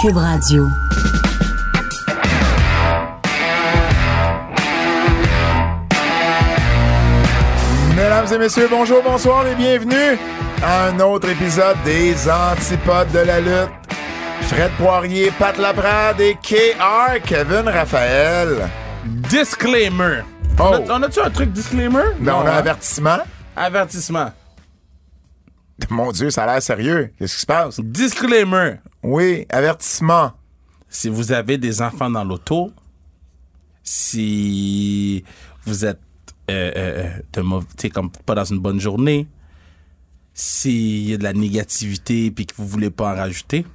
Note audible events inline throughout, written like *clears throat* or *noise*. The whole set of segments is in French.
Cube Radio. Mesdames et messieurs, bonjour, bonsoir et bienvenue à un autre épisode des Antipodes de la lutte. Fred Poirier, Pat Laprade et KR, Kevin Raphaël. Disclaimer. Oh. On a-tu un truc disclaimer? Ben, on a hein? avertissement. Avertissement. *laughs* Mon Dieu, ça a l'air sérieux. Qu'est-ce qui se passe? Disclaimer. Oui, avertissement. Si vous avez des enfants dans l'auto, si vous êtes euh, euh, de sais, comme pas dans une bonne journée, s'il y a de la négativité puis que vous voulez pas en rajouter,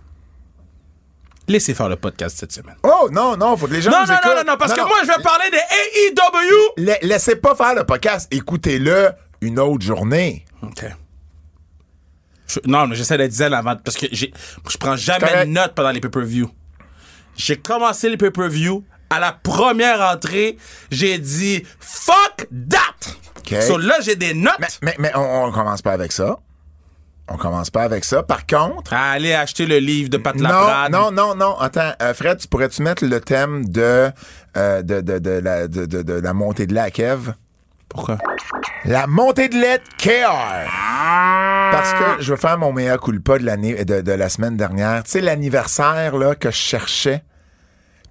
laissez faire le podcast cette semaine. Oh, non, non, faut que les gens Non, nous non, non, écoutent. non, non, parce que moi, je vais parler de AEW. La- laissez pas faire le podcast. Écoutez-le une autre journée. OK. Je- non, mais j'essaie de dire avant parce que j'ai, je prends jamais de notes pendant les pay-per-view. J'ai commencé les pay-per-view. À la première entrée, j'ai dit fuck that. OK. So là, j'ai des notes. Mais, mais, mais on, on commence pas avec ça. On commence pas avec ça. Par contre, Allez acheter le livre de Pat Non, Laprade. non, non, non. Attends, euh, Fred, tu pourrais-tu mettre le thème de, euh, de, de, de, la, de- de la montée de lait à Kev? Pourquoi? La montée de lait de KR. Parce que je veux faire mon meilleur culpa de l'année de, de la semaine dernière. Tu sais, l'anniversaire là, que je cherchais.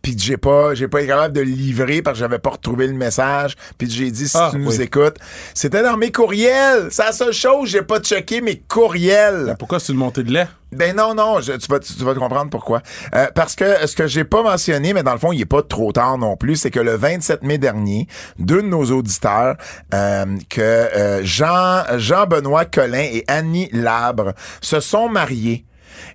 Puis j'ai pas, j'ai pas été capable de le livrer parce que j'avais pas retrouvé le message. Puis j'ai dit si Ah, tu nous écoutes, c'était dans mes courriels. C'est la seule chose, j'ai pas checké mes courriels. Pourquoi c'est une montée de lait? Ben non, non, je- tu, vas, tu, tu vas te comprendre pourquoi. Euh, parce que ce que j'ai pas mentionné, mais dans le fond, il est pas trop tard non plus, c'est que le 27 mai dernier, deux de nos auditeurs, euh, que euh, Jean, Jean-Benoît Collin et Annie Labre se sont mariés.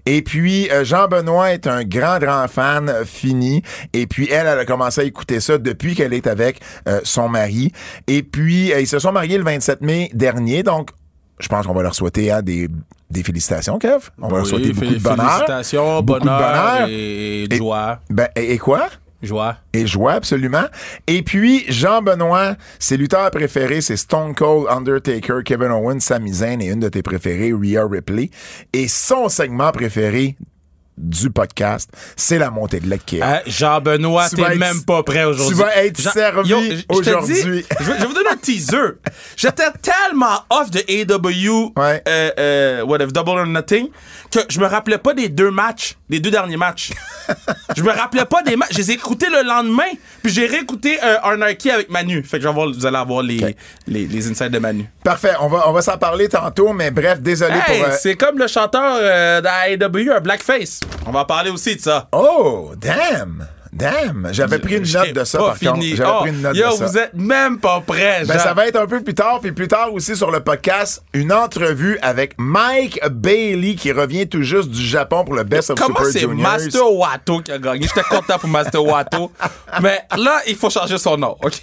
Et puis, euh, Jean-Benoît est un grand, grand fan euh, fini. Et puis, elle, elle a commencé à écouter ça depuis qu'elle est avec euh, son mari. Et puis, euh, ils se sont mariés le 27 mai dernier. Donc, je pense qu'on va leur souhaiter hein, des, des félicitations, Kev. On va leur souhaiter beaucoup de bonheur. Félicitations, bonheur, bonheur. et, et Et- joie. Ben, et, et quoi? Et joie, absolument. Et puis, Jean-Benoît, ses lutteurs préférés, c'est Stone Cold, Undertaker, Kevin Owens, Sami et une de tes préférées, Rhea Ripley. Et son segment préféré du podcast, c'est la montée de lait de Kev. Hein, Jean-Benoît, t'es même pas prêt aujourd'hui. tu vas être Jean- servi aujourd'hui. Je vais, je vais vous donner un teaser. J'étais tellement off de AW, Ouais. euh, euh, whatever, Double or Nothing, que je me rappelais pas des deux matchs, des deux derniers matchs. je me rappelais pas des matchs. Je les ai écoutés le lendemain, puis j'ai réécouté euh, Anarchy avec Manu. Fait que vous allez avoir les, Ok. les, les insides de Manu. Parfait, on va, on va s'en parler tantôt, mais bref, désolé Hey, pour... euh, c'est comme le chanteur euh, d'AEW, un blackface. On va parler aussi de ça. Oh, damn! Damn! J'avais pris une note de ça, par contre. fini. J'avais Oh, pris une note yo, de ça. vous êtes même pas prêts, Ben, ça va être un peu plus tard, puis plus tard aussi sur le podcast, une entrevue avec Mike Bailey qui revient tout juste du Japon pour le Best of Comment Super c'est Juniors. Master Wato qui a gagné? J'étais content pour Master Wato. *laughs* Mais là, il faut changer son nom, OK?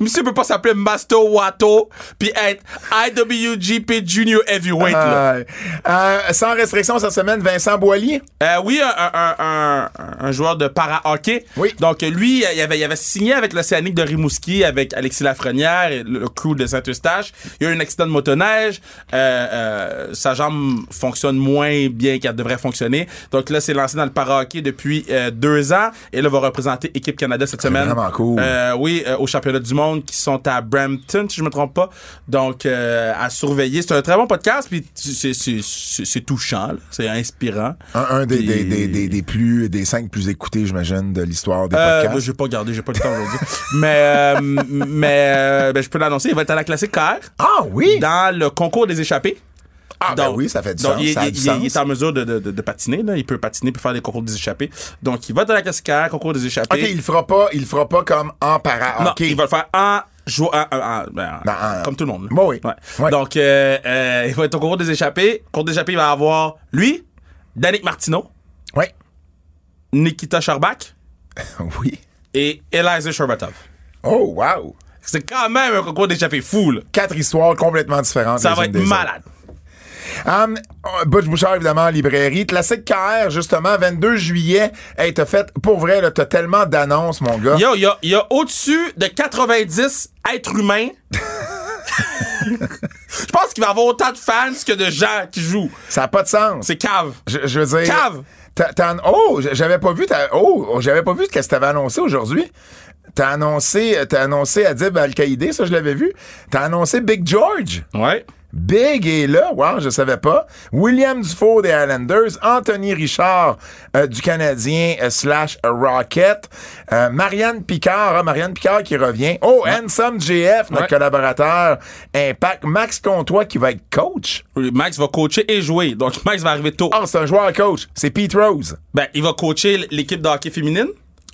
Monsieur peut pas s'appeler Master Wato puis être IWGP Junior Heavyweight, là. Euh, euh, sans restriction cette semaine, Vincent Boilly? Euh, oui, un, un, un, un joueur de para-hockey. Oui. Donc, lui, il avait, il avait signé avec l'Océanique de Rimouski, avec Alexis Lafrenière et le, le crew de Saint-Eustache. Il y a eu un accident de motoneige. Euh, euh, sa jambe fonctionne moins bien qu'elle devrait fonctionner. Donc là, c'est lancé dans le para-hockey depuis euh, deux ans. Et là, va représenter Équipe Canada cette semaine. vraiment cool. Oui, au championnat du monde qui sont à Brampton, si je me trompe pas. Donc, à surveiller. C'est un très bon podcast, puis c'est- touchant, c'est inspirant. Un, un des, Puis- des, des, des, des plus, des cinq plus écoutés, j'imagine, de l'histoire des Euh, podcasts. ben, j'ai pas gardé, j'ai pas le temps aujourd'hui. *laughs* mais euh, mais euh, ben, je peux l'annoncer, il va être à la classique KR Ah oui! dans le concours des échappés. Ah ben Donc- oui, ça fait du donc, sens. il, ça il- du il- sens. il est en mesure de, de, de- de patiner, là. il peut patiner puis faire des concours des échappés. Donc il va dans la classique KR, concours des échappés. OK, il le fera pas, il le fera pas comme en para Non, il va le faire en jouant ben, Ben, comme tout le monde. Bon, oui. Ouais. Ouais. Donc euh, euh, il va être au concours des échappés. Concours des échappés, il va avoir lui, Danick Martineau, Oui. Nikita Sherbak *laughs* Oui. et Eliza Sherbatov. Oh, wow! C'est quand même un concours d'échappée fou, là. Quatre histoires complètement différentes. Ça va être malade. Um, Butch Bouchard, évidemment, en librairie. Classique KR, justement, 22 juillet. Hey, t'as fait, pour vrai, là, t'as tellement d'annonces, mon gars. Yo, il y a, il y a au-dessus de 90 êtres humains *laughs* Je pense qu'il va y avoir autant de fans que de gens qui jouent. Ça n'a pas de sens. C'est cave. Je, je veux dire. Cave. Oh, j'avais pas vu. ta- oh, j'avais pas vu ce que tu avais annoncé aujourd'hui. T'as annoncé, t'as annoncé Adib Al-Qaïdé, ça je l'avais vu. T'as annoncé Big George. Ouais. Big est là, wow, je savais pas. William Dufault des Islanders, Anthony Richard euh, du Canadien euh, slash Rocket, euh, Marianne Picard, hein, Marianne Picard qui revient. Oh, Handsome JF, notre Ouais. collaborateur Impact. Max Comtois qui va être coach. Max va coacher et jouer. Donc, Max va arriver tôt. Ah, c'est un joueur coach. C'est Pete Rose. Ben, il va coacher l'équipe de hockey féminine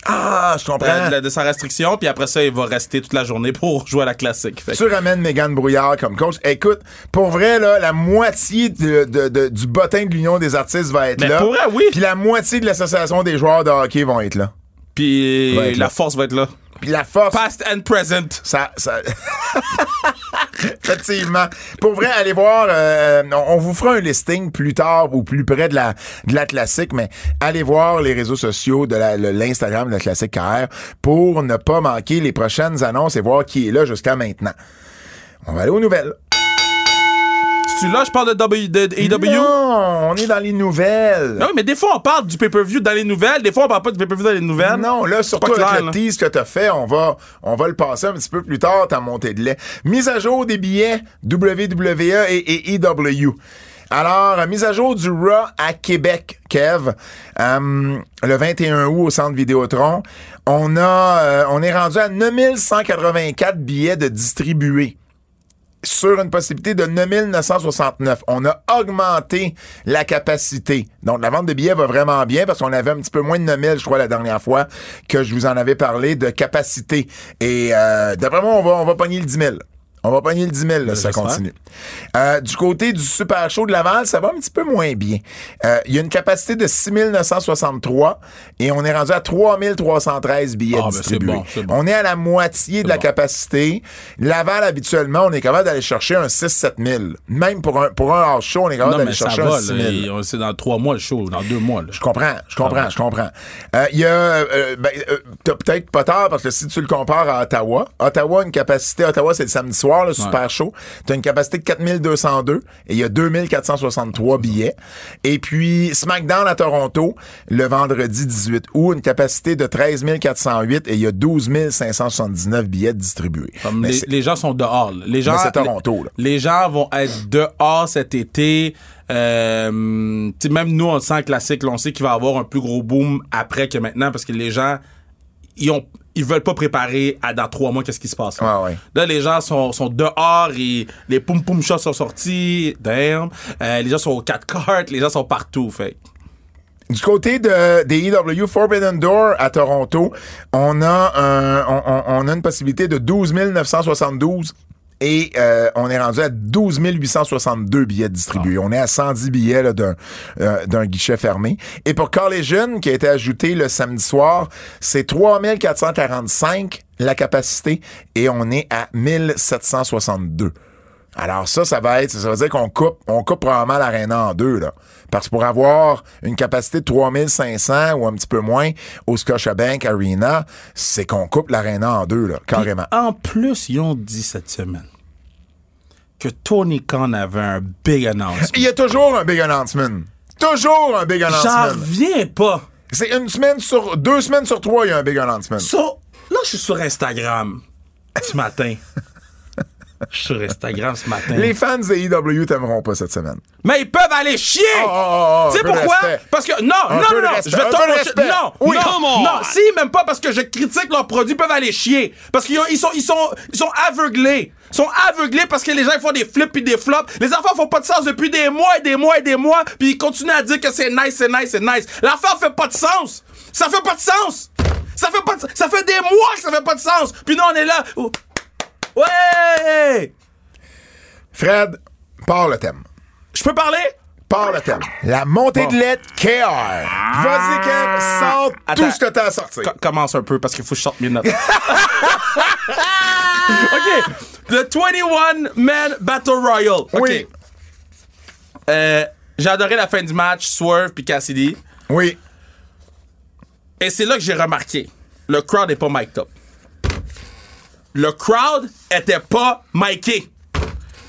Ah, je comprends. euh, de, de sa restriction, puis après ça, il va rester toute la journée pour *laughs* jouer à la classique. Fait Tu ramènes Megan Brouillard comme coach. Écoute, pour vrai, là, la moitié de- du bottin de l'Union des artistes va être Mais là. pour vrai, oui. Puis la moitié de l'Association des joueurs de hockey vont être là. Puis la là. force va être là. Puis la force. Past and present. Ça, ça... *laughs* Effectivement. Pour vrai, allez voir, euh, on on vous fera un listing plus tard ou plus près de la, de la classique, mais allez voir les réseaux sociaux de l'Instagram de la classique KR pour ne pas manquer les prochaines annonces et voir qui est là jusqu'à maintenant. On va aller aux nouvelles. Là, je parle de, w, de, de AEW. Non, on est dans les nouvelles. Non, mais des fois, on parle du pay-per-view dans les nouvelles. Des fois, on parle pas du pay-per-view dans les nouvelles. Non, là, surtout clair, avec le tease que t'as fait, on va, on va le passer un petit peu plus tard, ta montée de lait. Mise à jour des billets WWE et, et EW. Alors, euh, mise à jour du Raw à Québec, Kev, euh, le 21 août au Centre Vidéotron. On a, euh, on est rendu à 9184 billets de distribués sur une possibilité de 9969. On a augmenté la capacité. Donc, la vente de billets va vraiment bien parce qu'on avait un petit peu moins de 9000, je crois, la dernière fois que je vous en avais parlé de capacité. Et euh, d'après moi, on va, on va pogner le 10 000. On va pogner le 10 000, là, si ça continue. Euh, du côté du Super Show de Laval, ça va un petit peu moins bien. Euh, Il y a une capacité de 6 963 et on est rendu à 3 313 billets Ah, ben, bon. On est à la moitié de la bon. capacité. Laval, habituellement, on est capable d'aller chercher un 6-7 000. Même pour un, pour un hors show, on est capable d'aller chercher va. un 6 là. 000. Et on- C'est dans trois mois le show, dans deux mois. Là. Je comprends, je comprends, Ah je comprends. Euh, Il y a, euh, ben, euh, t'as peut-être pas tard parce que si tu le compares à Ottawa, Ottawa a une capacité, Ottawa c'est le samedi soir, le super show, t'as une capacité de 4202 et il y a 2463 billets. Et puis SmackDown à Toronto, le vendredi 18 août, une capacité de 13 408 et il y a 12 579 billets distribués. Comme les, gens sont dehors. là. Les gens, Mais c'est Toronto, là. Les, les gens vont être dehors cet été. Euh, tu même nous, on le sent en classique, là, on sait qu'il va y avoir un plus gros boom après que maintenant parce que les gens, ils ont ils veulent pas préparer à dans trois mois qu'est-ce qui se passe. Là, ouais. Là, les gens sont, sont dehors et les poum poum shots sont sortis. Damn. Euh, les gens sont aux quatre cartes, les gens sont partout. Fait. Du côté de, des EW Forbidden Door à Toronto, on a, un, on a une possibilité de 12 972 et euh, on est rendu à 12 862 billets distribués. On est à 110 billets là, d'un, euh, d'un guichet fermé. Et pour Collision, qui a été ajouté le samedi soir, c'est 3 445 la capacité et on est à 1762. Alors ça, ça va être, ça veut dire qu'on coupe, on coupe probablement l'aréna en deux, là. Parce que pour avoir une capacité de 3500 ou un petit peu moins au Scotiabank Arena, c'est qu'on coupe l'aréna en deux, là, carrément. En plus, ils ont dit cette semaine que Tony Khan avait un big announcement. Il y a toujours un big announcement. Toujours un big J'en announcement. reviens pas. C'est une semaine sur, deux semaines sur trois, il y a un big announcement. So, là, je suis sur Instagram ce matin. Je suis sur Instagram ce matin. Les fans de EW t'aimeront pas cette semaine. Mais ils peuvent aller chier! Oh, oh, oh, tu sais pourquoi? Parce que, non, Un non, non, non, je vais respect. Non, Oui, non, non, si, même pas parce que je critique leurs produits, ils peuvent aller chier. Parce qu'ils ont- ils sont, ils sont, ils sont aveuglés. Ils sont aveuglés parce que les gens ils font des flips puis des flops. Les enfants font pas de sens depuis des mois et des mois et des mois, puis ils continuent à dire que c'est nice, c'est nice, c'est nice. L'affaire fait pas de sens. Ça fait pas de sens. Ça fait pas de, ça fait des mois que ça fait pas de sens. Puis nous on est là. Ouais! Fred, part le thème. Je peux parler? Part le thème. La montée Bon. de lait KR. Vas-y, Kev, sors Attends. tout ce que t'as à sortir. Co- commence un peu parce qu'il faut que je sorte mes notes. *laughs* OK. The 21 Man Battle Royal. OK. Oui. Euh, j'ai adoré la fin du match, Swerve puis Cassidy. Oui. Et c'est là que j'ai remarqué. Le crowd n'est pas mic'd up. Le crowd était pas micé.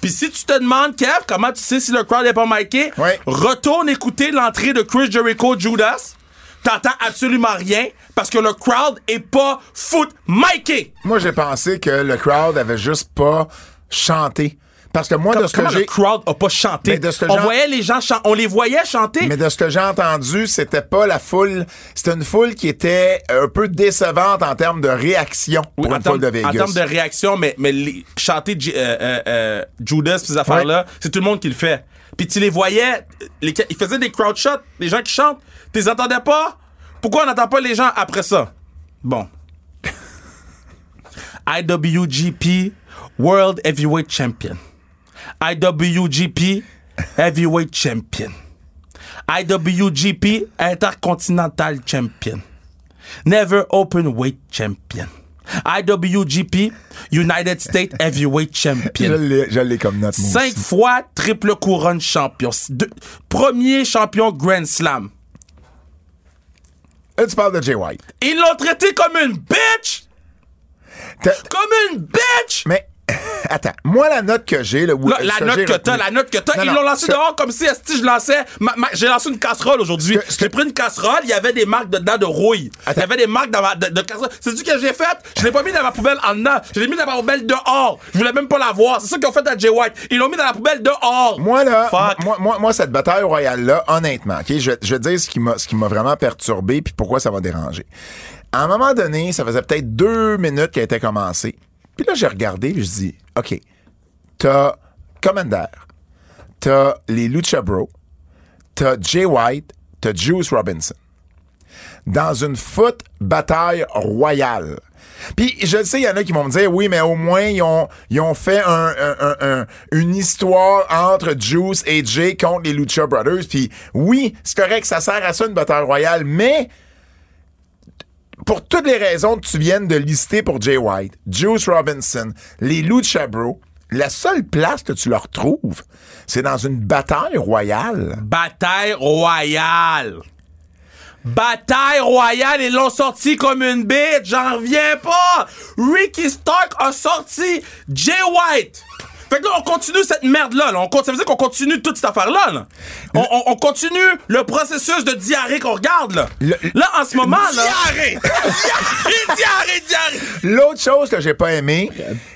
Puis si tu te demandes, Kev, comment tu sais si le crowd est pas miké, Ouais. retourne écouter l'entrée de Chris Jericho Judas. T'entends absolument rien parce que le crowd est pas foot miké. Moi, j'ai pensé que le crowd avait juste pas chanté. Parce que moi, de ce que Comment le j'ai. crowd a pas chanté? Mais de ce que on voyait les gens chanter. On les voyait chanter? Mais de ce que j'ai entendu, c'était pas la foule. C'était une foule qui était un peu décevante en termes de réaction pour Oui, en une foule termes, de en Vegas. termes de réaction, mais, mais les- chanter euh, euh, euh, Judas ces affaires-là, c'est tout le monde qui le fait. Puis tu les voyais, les, ils faisaient des crowd shots, les gens qui chantent. Tu les entendais pas? Pourquoi on n'entend pas les gens après ça? Bon. *laughs* IWGP World Heavyweight Champion. IWGP Heavyweight Champion. IWGP Intercontinental Champion. Never Open Weight Champion. IWGP United States Heavyweight Champion. je l'ai comme note, Cinq aussi. fois triple couronne champion. Deux- premier champion Grand Slam. Là, tu parles de Jay White. Ils l'ont traité comme une bitch! Comme une bitch! Mais, *laughs* attends. Moi, la note que j'ai, là, où- Là, ce la que note que t'as, la note que t'as, ils l'ont lancé ce- dehors comme si esti, je lançais. ma- ma- J'ai lancé une casserole aujourd'hui. J'ai pris une casserole, il y avait des marques dedans de rouille. Il y avait des marques dans ma, de, de casserole. C'est ce que j'ai fait? Je l'ai pas mis dans ma poubelle en dedans. Je l'ai mis dans ma poubelle dehors. Je voulais même pas la voir. C'est ça qu'ils ont fait à Jay White. Ils l'ont mis dans la poubelle dehors. Moi, là, Fuck. moi, moi, moi, cette bataille royale-là, honnêtement, OK, je, je vais te dire ce qui m'a, ce qui m'a vraiment perturbé puis pourquoi ça m'a dérangé. À un moment donné, ça faisait peut-être deux minutes qu'elle était commencée. Puis là, j'ai regardé je dis, OK, t'as Commander, t'as les Lucha Bros, t'as Jay White, t'as Juice Robinson. Dans une foot bataille royale. Puis je sais, il y en a qui vont me dire, oui, mais au moins, ils ont, fait un, un- un- un- une histoire entre Juice et Jay contre les Lucha Brothers. Puis oui, c'est correct, ça sert à ça une bataille royale, mais pour toutes les raisons que tu viennes de lister pour Jay White, Juice Robinson, les Lucha Bros, la seule place que tu leur trouves, c'est dans une bataille royale. Bataille royale. Bataille royale, ils l'ont sorti comme une bête, j'en reviens pas. Ricky Stark a sorti Jay White. Fait que là, on continue cette merde-là. Là. On, con- ça veut dire qu'on continue toute cette affaire-là. là. On, on- on continue le processus de diarrhée qu'on regarde. Là, Le- là en ce moment... là- Diarrhée! *laughs* diarrhée, diarrhée, diarrhée. L'autre chose que j'ai pas aimé,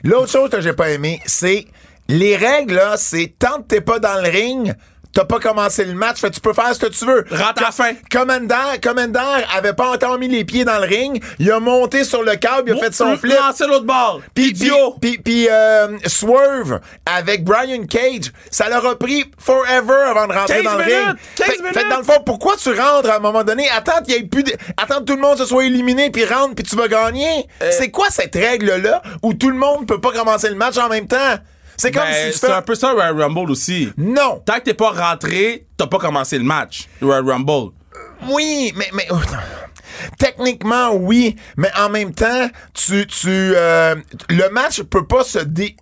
l'autre chose que j'ai pas aimé, c'est les règles là, c'est tant que t'es pas dans le ring, t'as pas commencé le match, fait que tu peux faire ce que tu veux. Rentre à la fin. Commander, Commander avait pas encore mis les pieds dans le ring, il a monté sur le câble, il a fait son flip. Lancer l'autre bord. Puis, Idiot. puis, puis, euh, Swerve avec Brian Cage, ça leur a pris forever avant de rentrer 15 dans le ring. 15 Fait- Fait, minutes. que dans le fond, pourquoi tu rentres à un moment donné? Attends qu'il y ait plus de... Attends que tout le monde se soit éliminé puis rentre puis tu vas gagner. Euh. C'est quoi cette règle-là où tout le monde peut pas commencer le match en même temps? C'est comme Ben, si tu c'est fais... un peu ça, Royal Rumble aussi. Non! Tant que t'es pas rentré, t'as pas commencé le match. Royal Rumble. Oui, mais, mais oh, techniquement oui, mais en même temps, tu, tu, euh, le match peut pas se dé,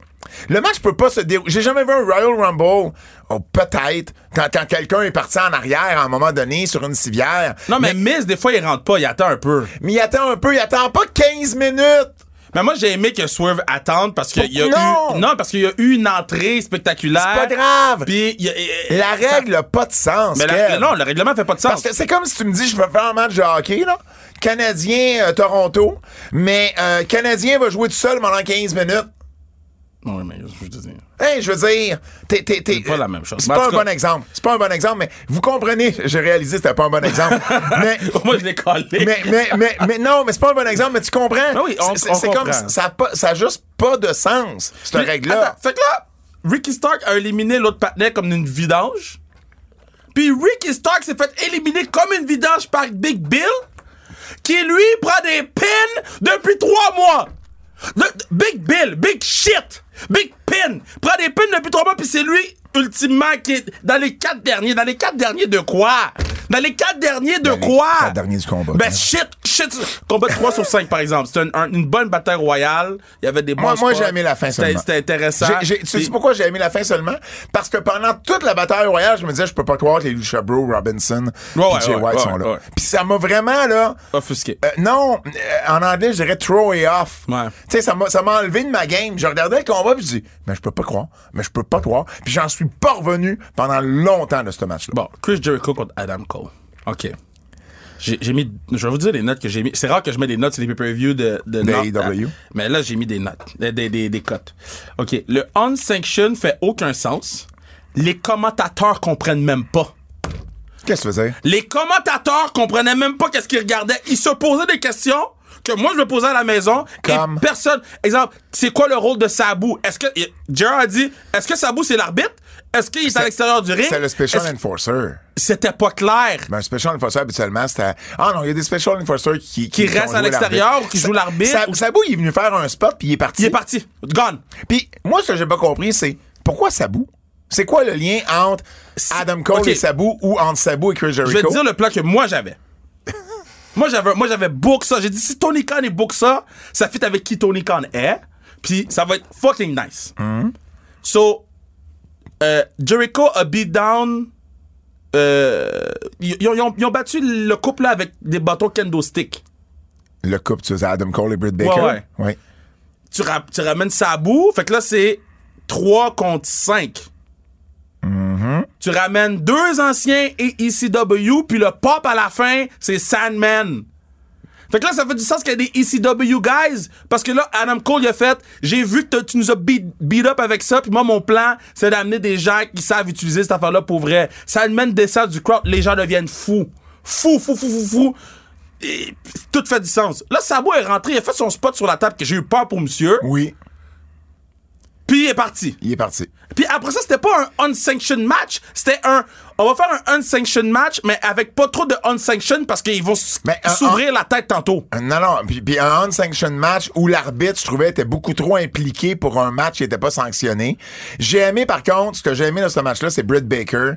le match peut pas se dérouler. J'ai jamais vu un Royal Rumble. Oh, peut-être quand, quand quelqu'un est parti en arrière à un moment donné sur une civière. Non, mais, Miz, des fois, il rentre pas, il attend un peu. Mais il attend un peu, il attend pas 15 minutes. Mais moi, j'ai aimé que Swerve attende parce qu'il y a Non! eu. Non, parce qu'il y a eu une entrée spectaculaire. C'est pas grave. Puis, il y a- La règle a pas de sens. Mais la- non, le règlement fait pas de sens. Parce que c'est comme si tu me dis, je veux faire un match de hockey, là. Canadien, euh, Toronto. Mais euh, Canadien va jouer tout seul pendant 15 minutes. Non, mais je veux dire. Hey, je veux dire, t'es, C'est pas la même chose. C'est pas un cas- bon exemple. C'est pas un bon exemple, mais vous comprenez, j'ai réalisé que c'était pas un bon exemple. *laughs* mais, Moi, je l'ai collé. mais, mais, mais, mais non, mais c'est pas un bon exemple, mais tu comprends? Ben oui, on- c'est, comme, ça a, pas, ça a juste pas de sens, cette règle-là. fait que là, Ricky Stark a éliminé l'autre patinet comme une vidange. Puis Ricky Stark s'est fait éliminer comme une vidange par Big Bill, qui lui prend des pins depuis trois mois. Big Bill, Big Shit, Big Pin, prend des pins depuis trois mois, puis c'est lui, ultimement, qui est dans les quatre derniers. Dans les quatre derniers de quoi? Dans les quatre derniers de Dans les quoi? quatre derniers du combat, Ben hein. shit, shit. Combat 3 sur 5, par exemple. C'était un- un- une bonne bataille royale. Il y avait des bons Moi, moi j'ai aimé la fin seulement. C'était intéressant. J'ai- tu sais pourquoi j'ai aimé la fin seulement? Parce que pendant toute la bataille royale, je me disais, je peux pas croire que les Lucha Bros, Robinson, Ouais, et Jay ouais, White ouais, sont là. Puis ça m'a vraiment, là, Offusqué. euh, non, euh, en anglais, je dirais throw it off. Ouais. Tu sais, ça m'a, ça m'a enlevé de ma game. Je regardais le combat puis je dis, mais je peux pas croire, mais je peux pas croire. Puis j'en suis pas revenu pendant longtemps de ce match-là. Bon, Chris Jericho contre Adam Cole. OK. J'ai mis. Je vais vous dire les notes que j'ai mis. C'est rare que je mets des notes sur les pay-per-view de, de, AEW. hein. Mais là, j'ai mis des notes. Des, des, des, des cotes. OK. Le unsanctioned fait aucun sens. Les commentateurs comprennent même pas. Qu'est-ce que tu faisais? Les commentateurs comprenaient même pas qu'est-ce qu'ils regardaient. Ils se posaient des questions que moi je me posais à la maison Comme? et personne. Exemple, c'est quoi le rôle de Sabu? Est-ce que Jerry a dit est-ce que Sabu c'est l'arbitre? Est-ce qu'il est à l'extérieur du ring? C'est le Special Enforcer. C'était pas clair. Ben, un Special Enforcer, habituellement, c'était. Ah non, il y a des Special Enforcers qui. Qui restent à l'extérieur ou qui jouent l'arbitre Sa- ou- Sabu, il est venu faire un spot, puis il est parti. Il est parti. Gone. Puis moi, ce que j'ai pas compris, c'est pourquoi Sabu? C'est quoi le lien entre Adam Cole et Sabu ou entre Sabu et Chris Je Jericho? vais te dire le plan que moi j'avais. *laughs* moi j'avais moi j'avais book ça. J'ai dit si Tony Khan est book ça, ça fit avec qui Tony Khan est. Puis ça va être fucking nice. So euh, Jericho a beat down. euh, ils, ils ont, ils battu le couple là avec des bâtons kendo stick. Le couple, tu sais, Adam Cole et Britt Baker? Ouais, ouais. Tu, ra- tu ramènes Sabu, fait que là c'est 3 contre 5. Tu ramènes deux anciens et ECW, puis le pop à la fin, c'est Sandman. Fait que là, ça fait du sens qu'il y a des ECW guys, parce que là, Adam Cole, il a fait, j'ai vu que tu nous as beat, beat up avec ça, puis moi, mon plan, c'est d'amener des gens qui savent utiliser cette affaire-là pour vrai. Sandman descend du crowd, les gens deviennent fous. Fous, fous, fous, fous, fous. Et tout fait du sens. Là, Sabu est rentré, il a fait son spot sur la table, que j'ai eu peur pour monsieur, Oui, puis il est parti. il est parti. Puis après ça, c'était pas un unsanctioned match, c'était un on va faire un unsanctioned match mais avec pas trop de unsanctioned parce qu'ils vont s'ouvrir la tête tantôt. Non, non, puis, puis un unsanctioned match où l'arbitre, je trouvais, était beaucoup trop impliqué pour un match qui n'était pas sanctionné. J'ai aimé, par contre, ce que j'ai aimé dans ce match-là, c'est Britt Baker,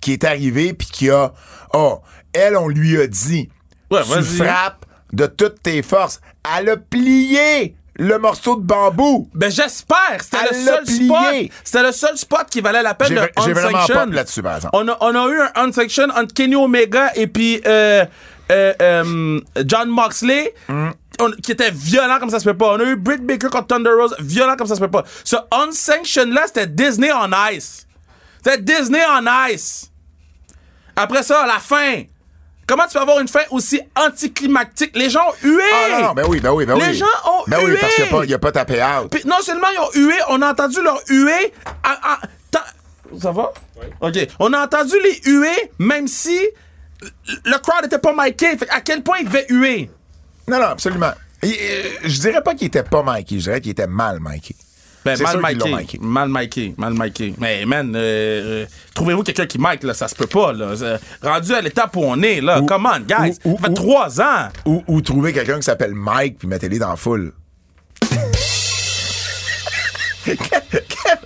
qui est arrivé puis qui a... Oh, elle, on lui a dit, Ouais, tu frappes de toutes tes forces. Elle a plié le morceau de bambou. Ben j'espère, c'était le seul plié. spot, c'était le seul spot qui valait la peine de j'ai vraiment pop là-dessus, par exemple. On a, on a eu un unsanctioned entre Kenny Omega et puis euh, euh, euh, John Moxley. Mm. on- qui était violent comme ça se peut pas. On a eu Britt Baker contre Thunder Rose, violent comme ça se peut pas. Ce unsanctioned là, c'était Disney on Ice. C'était Disney on Ice. Après ça, à la fin. Comment tu peux avoir une fin aussi anticlimactique? Les gens ont hué! Ah non, non, ben oui, ben oui, ben oui. Les gens ont Ben oui, hué. parce qu'il n'y a, pas- il y a pas tapé out. Puis non seulement ils ont hué, on a entendu leur huée. à- à- ta- Ça va? OK. On a entendu les huées, même si le crowd n'était pas miké. Fait à quel point ils devaient huer? Non, non, absolument. Euh, je dirais pas qu'il était pas Mikey, je dirais qu'il était mal Mikey. Ben, mal miké. miké. Mal miké. Mal miké. Mais, man, euh, euh, trouvez-vous quelqu'un qui mic, là? Ça se peut pas, là. Euh, Rendu à l'étape où on est, là. Ou- Come on, guys. ou- ça fait trois ans. Ou, ou trouver quelqu'un qui s'appelle Mike puis mettez-les dans la foule. *laughs*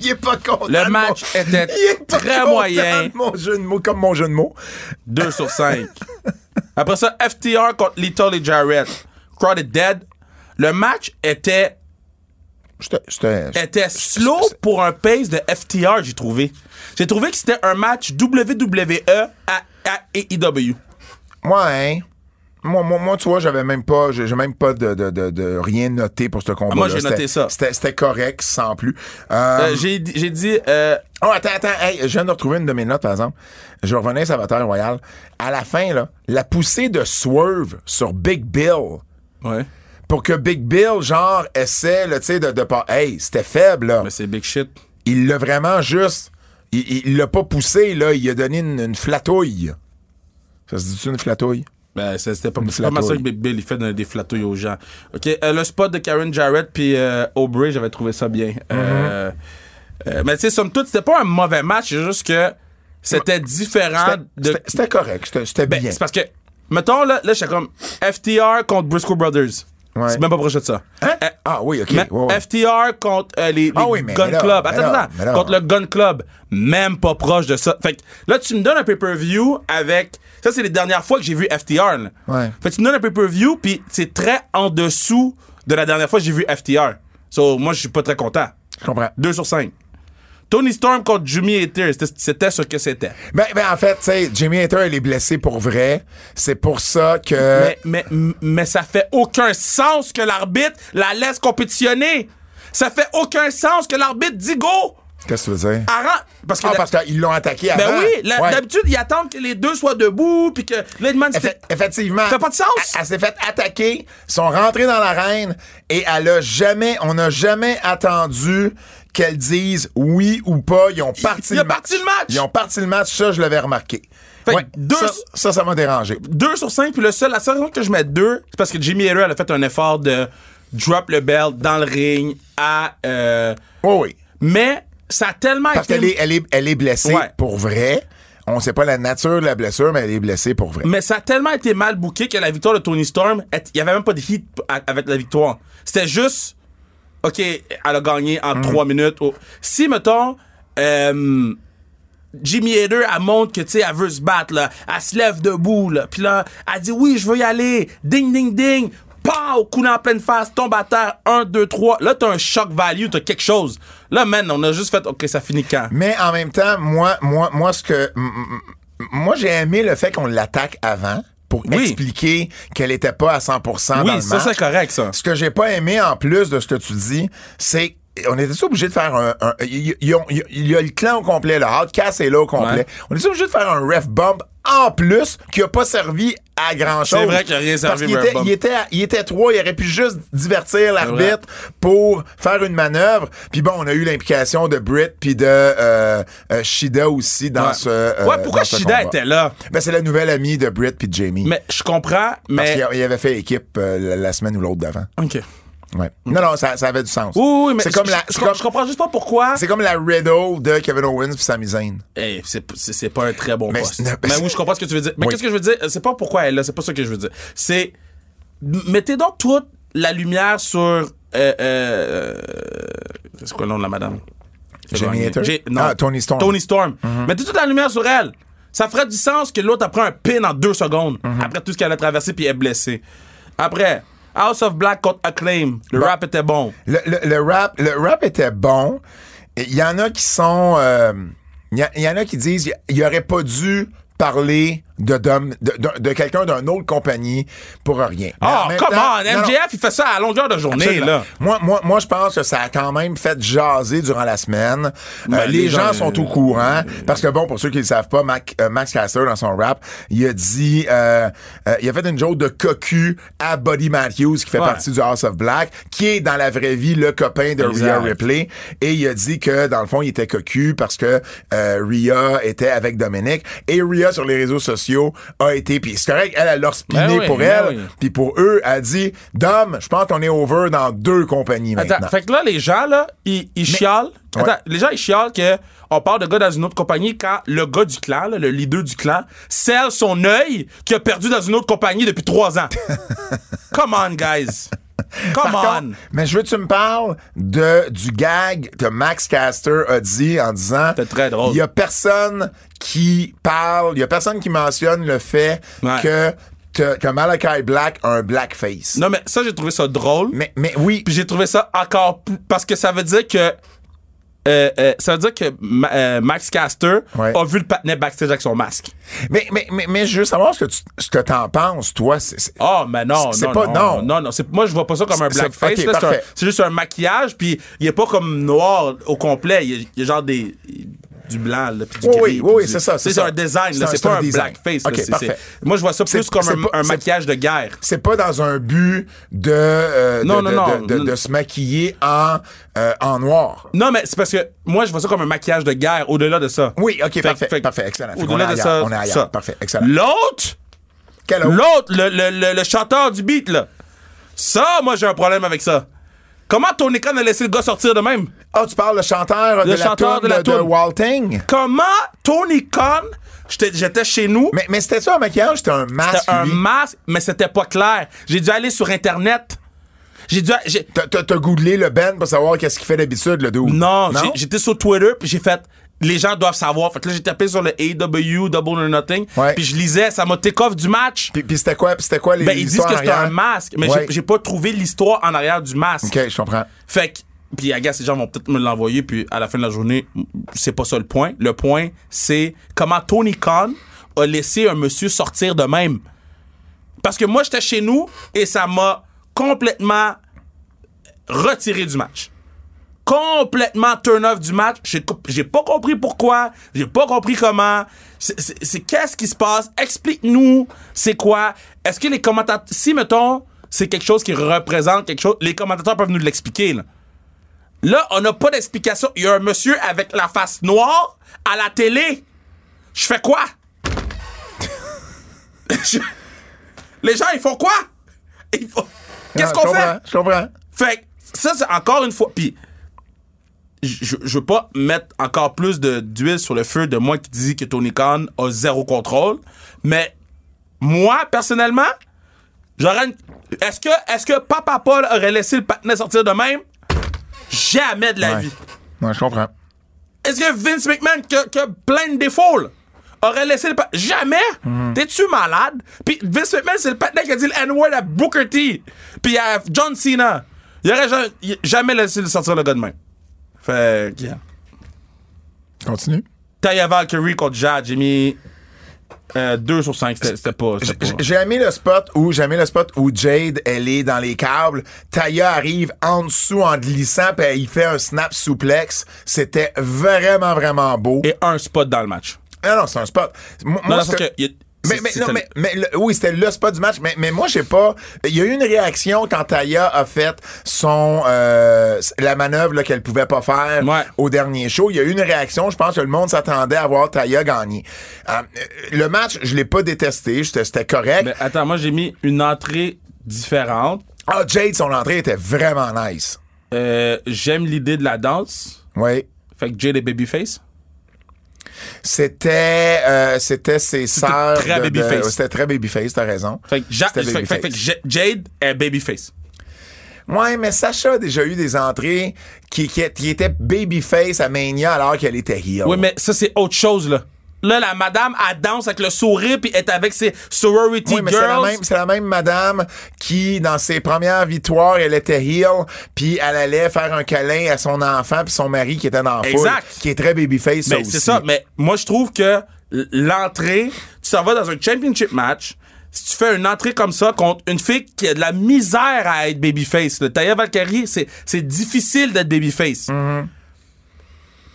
il est pas content. Le match mon- était il est pas très moyen. Mon jeu de mots, comme mon jeu de mots. 2 sur 5. Après ça, FTR contre Lethal et Jarrett. Crowd est dead. Le match était, J'étais- J'étais. était slow pour un pace de FTR, j'ai trouvé. J'ai trouvé que c'était un match WWE à, à AEW. Moi, hein. Moi, moi, moi, tu vois, j'avais même pas, j'ai même pas de, de, de, de rien noté pour ce combat. moi, j'ai noté ça. C'était c'était correct, sans plus. Euh, Euh, j'ai dit- euh, Oh, attends, attends. Hey, je viens de retrouver une de mes notes, par exemple. Je revenais sur Bataille Royale. À la fin, là, la poussée de Swerve sur Big Bill ouais, pour que Big Bill, genre, essaie, tu sais, de, de pas. Hey, c'était faible, là. mais c'est big shit. Il l'a vraiment juste. Il l'a pas poussé, là. Il a donné une, une flatouille. Ça se dit-tu une flatouille? Ben, c'était pas, Une c'est pas ça que flatouille. Big Bill, il fait des flatouilles aux gens. OK, euh, le spot de Karen Jarrett puis euh, Aubrey, j'avais trouvé ça bien. Euh, euh, mais tu sais, somme toute, c'était pas un mauvais match, c'est juste que c'était différent C'était- de... C'était c'était correct. C'était c'était Ben, bien. c'est parce que, mettons, là, là j'étais comme FTR contre Briscoe Brothers. Ouais. C'est même pas proche de ça. Hein? Euh, Ah oui, OK. mais ouais, ouais. FTR contre euh, les, les Ah oui, Gun là, Club. Attends, là, attends. Contre le Gun Club. Même pas proche de ça. Fait que là, tu me donnes un pay-per-view avec Ça, c'est les dernières fois que j'ai vu FTR. Là. Ouais. Fait que tu me donnes un pay-per-view, puis c'est très en dessous de la dernière fois que j'ai vu FTR. So, moi, je suis pas très content. Je comprends. 2 sur 5. Tony Storm contre Jimmy Hater, c'était- ce que c'était. Ben, ben, en fait, tu sais, Jimmy Hater, il est blessé pour vrai. C'est pour ça que. Mais, mais, mais ça fait aucun sens que l'arbitre la laisse compétitionner. Ça fait aucun sens que l'arbitre dit go. Qu'est-ce que tu veux dire? Arrête. Parce que Ah, parce qu'ils l'ont attaqué avant. ben oui, Ouais. d'habitude, ils attendent que les deux soient debout, puis que Effe- effectivement. Ça fait pas de sens. Elle, elle s'est fait attaquer, ils sont rentrés dans l'arène et elle a jamais, on n'a jamais attendu qu'elle dise oui ou pas. Ils ont parti le match. parti le match. Ils ont parti le match, ça, je l'avais remarqué. Fait Ouais, deux- ça, ça, ça m'a dérangé. 2 sur 5, puis le seul, la seule raison que je mets 2, c'est parce que Jimmy elle a fait un effort de drop le belt dans le ring à. euh, Oh oui. mais ça a tellement Parce été. qu'elle est, elle est, elle est blessée Ouais. pour vrai. On sait pas la nature de la blessure, mais elle est blessée pour vrai. Mais ça a tellement été mal booké que la victoire de Tony Storm, il y avait même pas de hit avec la victoire. C'était juste, OK, elle a gagné en Mm. trois minutes. Oh. Si, mettons, euh, Jimmy Hader, elle montre que, tu sais, elle veut se battre, là. Elle se lève debout, là. Puis là, elle dit, oui, je veux y aller. Ding, ding, ding. Pow! Coup la pleine face, tombe à terre. Un, deux, trois. Là, t'as un shock value, t'as quelque chose. Là, man, on a juste fait, OK, ça finit quand? Mais en même temps, moi, moi, moi, ce que. Moi, j'ai aimé le fait qu'on l'attaque avant pour Oui. expliquer qu'elle était pas à 100% dans Oui, le ça, match. c'est correct, ça. Ce que j'ai pas aimé en plus de ce que tu dis, c'est on était obligé de faire un, un- il il- il- il y a le clan au complet, le Outcast est là au complet. Ouais. On était obligé de faire un ref bump en plus qui a pas servi à grand chose. C'est vrai qu'il a rien servi, Parce qu'il était, était, il était trois, il aurait pu juste divertir l'arbitre pour faire une manœuvre. Puis bon, on a eu l'implication de Britt puis de euh, euh, Shida aussi dans Ouais. ce. euh, ouais, pourquoi ce Shida combat. était là? Ben, c'est la nouvelle amie de Britt puis de Jamie. Mais je comprends, Parce mais. qu'il il avait fait équipe la, la semaine ou l'autre d'avant. OK. Ouais. Non, non, ça, ça avait du sens. Oui, oui, mais c'est comme la, je, comme, comprends juste pas pourquoi. c'est comme la riddle de Kevin Owens puis Sami Zayn. Hey, c'est pas un très bon Mais poste. Mais, oui, je comprends ce que tu veux dire. Mais Oui. qu'est-ce que je veux dire? C'est pas pourquoi elle là, c'est pas ça que je veux dire. C'est. Mettez donc toute la lumière sur. Euh, euh, c'est quoi le nom de la madame? Jamie Hater? Non. Ah, Tony Storm. Tony Storm. Mettez toute la lumière sur elle. Ça ferait du sens que l'autre a pris un pin en deux secondes Mhm. après tout ce qu'elle a traversé puis est blessée. Après, House of Black contre Acclaim. Le Bon. rap était bon. Le, le, le rap, le rap était bon. Il y en a qui sont. euh, Il y, a- il y en a qui disent il aurait pas dû parler de, d'homme- de, de, de quelqu'un d'une autre compagnie pour rien. Oh, non, non, MJF, il fait ça à longueur de journée, Absolument. là. Moi, moi, moi, je pense que ça a quand même fait jaser durant la semaine. Euh, les, les gens, gens, sont au courant parce que bon, pour ceux qui ne le savent pas, Mac- euh, Max Caster dans son rap, il a dit, euh, il a fait une joke de cocu à Buddy Matthews qui fait Ouais. partie du House of Black, qui est dans la vraie vie le copain de Exact. Rhea Ripley, et il a dit que dans le fond, il était cocu parce que Rhea était avec Dominic et Rhea sur les réseaux sociaux a été, puis c'est correct, elle a leur spiné Ben oui, pour ben elle, oui. puis pour eux, elle a dit, Dom, je pense qu'on est over dans deux compagnies Attends, maintenant. fait que là, les gens, là, ils, ils chialent. Ouais. Les gens, ils chialent que on parle de gars dans une autre compagnie quand le gars du clan, là, le leader du clan, scelle son œil qu'il a perdu dans une autre compagnie depuis trois ans. *laughs* Come on, guys. Come Par on. contre, mais je veux que tu me parles de, du gag que Max Caster a dit en disant C'était très drôle. il y a personne qui parle, il y a personne qui mentionne le fait Ouais. que, que Malachi Black a un blackface. Non, mais ça, j'ai trouvé ça drôle. Mais, mais oui, Puis j'ai trouvé ça encore plus. Parce que ça veut dire que. Euh, euh, ça veut dire que Ma- euh, Max Caster Ouais. a vu le patinet backstage avec son masque. mais, mais, mais, mais je veux savoir ce que tu ce que t'en penses, toi. c'est- Oh, mais non, non, pas- non, non. non, moi je vois pas ça comme un blackface. c'est, juste un maquillage, puis il est pas comme noir au complet. Il y a, il y a genre des du blanc, là, puis du Oui, gris. oui, oui, c'est ça, C'est, un design, C'est pas un blackface. Moi je vois ça plus comme un, maquillage de guerre. c'est pas dans un but de, euh, Non, de, non, de- se maquiller en, euh, en noir. Non, mais c'est parce que moi je vois ça comme un maquillage de guerre au-delà de ça. Oui, ok, Fait- parfait, fait- parfait, excellent. Au-delà de ça, on est ailleurs. Parfait, excellent. L'autre, l'autre, le, le, le, le chanteur du beat, là. Ça, moi j'ai un problème avec ça. Comment Tony Khan a laissé le gars sortir de même? Ah, tu parles le chanteur de Le la chanteur toune de la de. Walting? Comment Tony Khan, j'étais, chez nous, Mais, mais c'était ça un maquillage? C'était un masque, c'était un masque, mais c'était pas clair. J'ai dû aller sur Internet. J'ai dû. T'as- googlé le Ben pour savoir qu'est-ce qu'il fait d'habitude, le dude? non, j'ai- j'étais sur Twitter, puis j'ai fait. Les gens doivent savoir. Fait que là, j'ai tapé sur le AW, Double or Nothing. Ouais. Puis je lisais, ça m'a take off du match. Puis, puis c'était quoi, puis c'était quoi les Ben, ils disent que c'était un masque, mais Ouais. j'ai- pas trouvé l'histoire en arrière du masque. OK, je comprends. Fait que, puis, agace, les gens vont peut-être me l'envoyer, puis à la fin de la journée, c'est pas ça le point. Le point, c'est comment Tony Khan a laissé un monsieur sortir de même. Parce que moi, j'étais chez nous et ça m'a complètement retiré du match. Complètement turn off du match. J'ai pas compris pourquoi. J'ai pas compris comment. C'est- qu'est-ce qui se passe? Explique-nous c'est quoi? Est-ce que les commentateurs. Si, mettons, c'est quelque chose qui représente quelque chose, les commentateurs peuvent nous l'expliquer. Là. Là, on n'a pas d'explication. Il y a un monsieur avec la face noire à la télé. Je fais quoi? *laughs* Je- Les gens, ils font quoi? Ils font- Qu'est-ce qu'on fait? Je comprends. Fait ça, c'est encore une fois. Puis, je, je veux pas mettre encore plus de- d'huile sur le feu de moi qui dis que Tony Khan a zéro contrôle. Mais moi, personnellement, j'aurais une- Est-ce que, est-ce que Papa Paul aurait laissé le patinet sortir de même? Jamais de la Ouais. vie. Ouais, je comprends. Est-ce que Vince McMahon, qui a, plein de défauts, là, aurait laissé le patinet? Jamais! Mhm. T'es-tu malade? Puis Vince McMahon, c'est le patinet qui a dit le N-word à Booker T. Puis à John Cena. Il aurait jamais laissé le sortir le gars de même. Fait que, yeah. Continue. Taya Valkyrie contre Jade, j'ai mis 2 sur 5. C'était pas. J'ai aimé le spot où j'ai le spot où Jade elle est dans les câbles, Taya arrive en dessous en glissant puis il fait un snap souplex. C'était vraiment vraiment beau. Et un spot dans le match. Non non, c'est un spot. Moi, Non, moi, non, ce parce que- que. Mais, mais, non, mais, mais le- oui, c'était le spot du match, mais, mais moi, j'ai pas. Il y a eu une réaction quand Taya a fait son euh, la manœuvre qu'elle pouvait pas faire Ouais. au dernier show. Il y a eu une réaction. Je pense que le monde s'attendait à voir Taya gagner. Euh, euh, le match, je l'ai pas détesté. C'était c'était correct. Mais attends, moi, j'ai mis une entrée différente. Ah, Jade, son entrée était vraiment nice. Euh, J'aime l'idée de la danse. Oui. Fait que Jade est babyface. C'était euh, c'était ses sœurs. très de- de- babyface. C'était très babyface, t'as raison. Fait que, Ja- C'était fait- fait- fait que babyface. Ja- Jade est babyface. Ouais, mais Sacha a déjà eu des entrées qui, qui, qui étaient babyface à Mania alors qu'elle était heel. Oui, mais ça, c'est autre chose, là. Là, la madame, elle danse avec le sourire puis est avec ses sorority Oui, mais c'est la, girls. même, c'est la même madame qui, dans ses premières victoires, elle était heel, puis elle allait faire un câlin à son enfant puis son mari qui était dans la foule, Exact. qui est très babyface, Mais c'est ça. Mais moi, je trouve que l'entrée, tu s'en vas dans un championship match. Si tu fais une entrée comme ça contre une fille qui a de la misère à être babyface, le Taya Valkyrie, c'est, c'est difficile d'être babyface. Mm-hmm.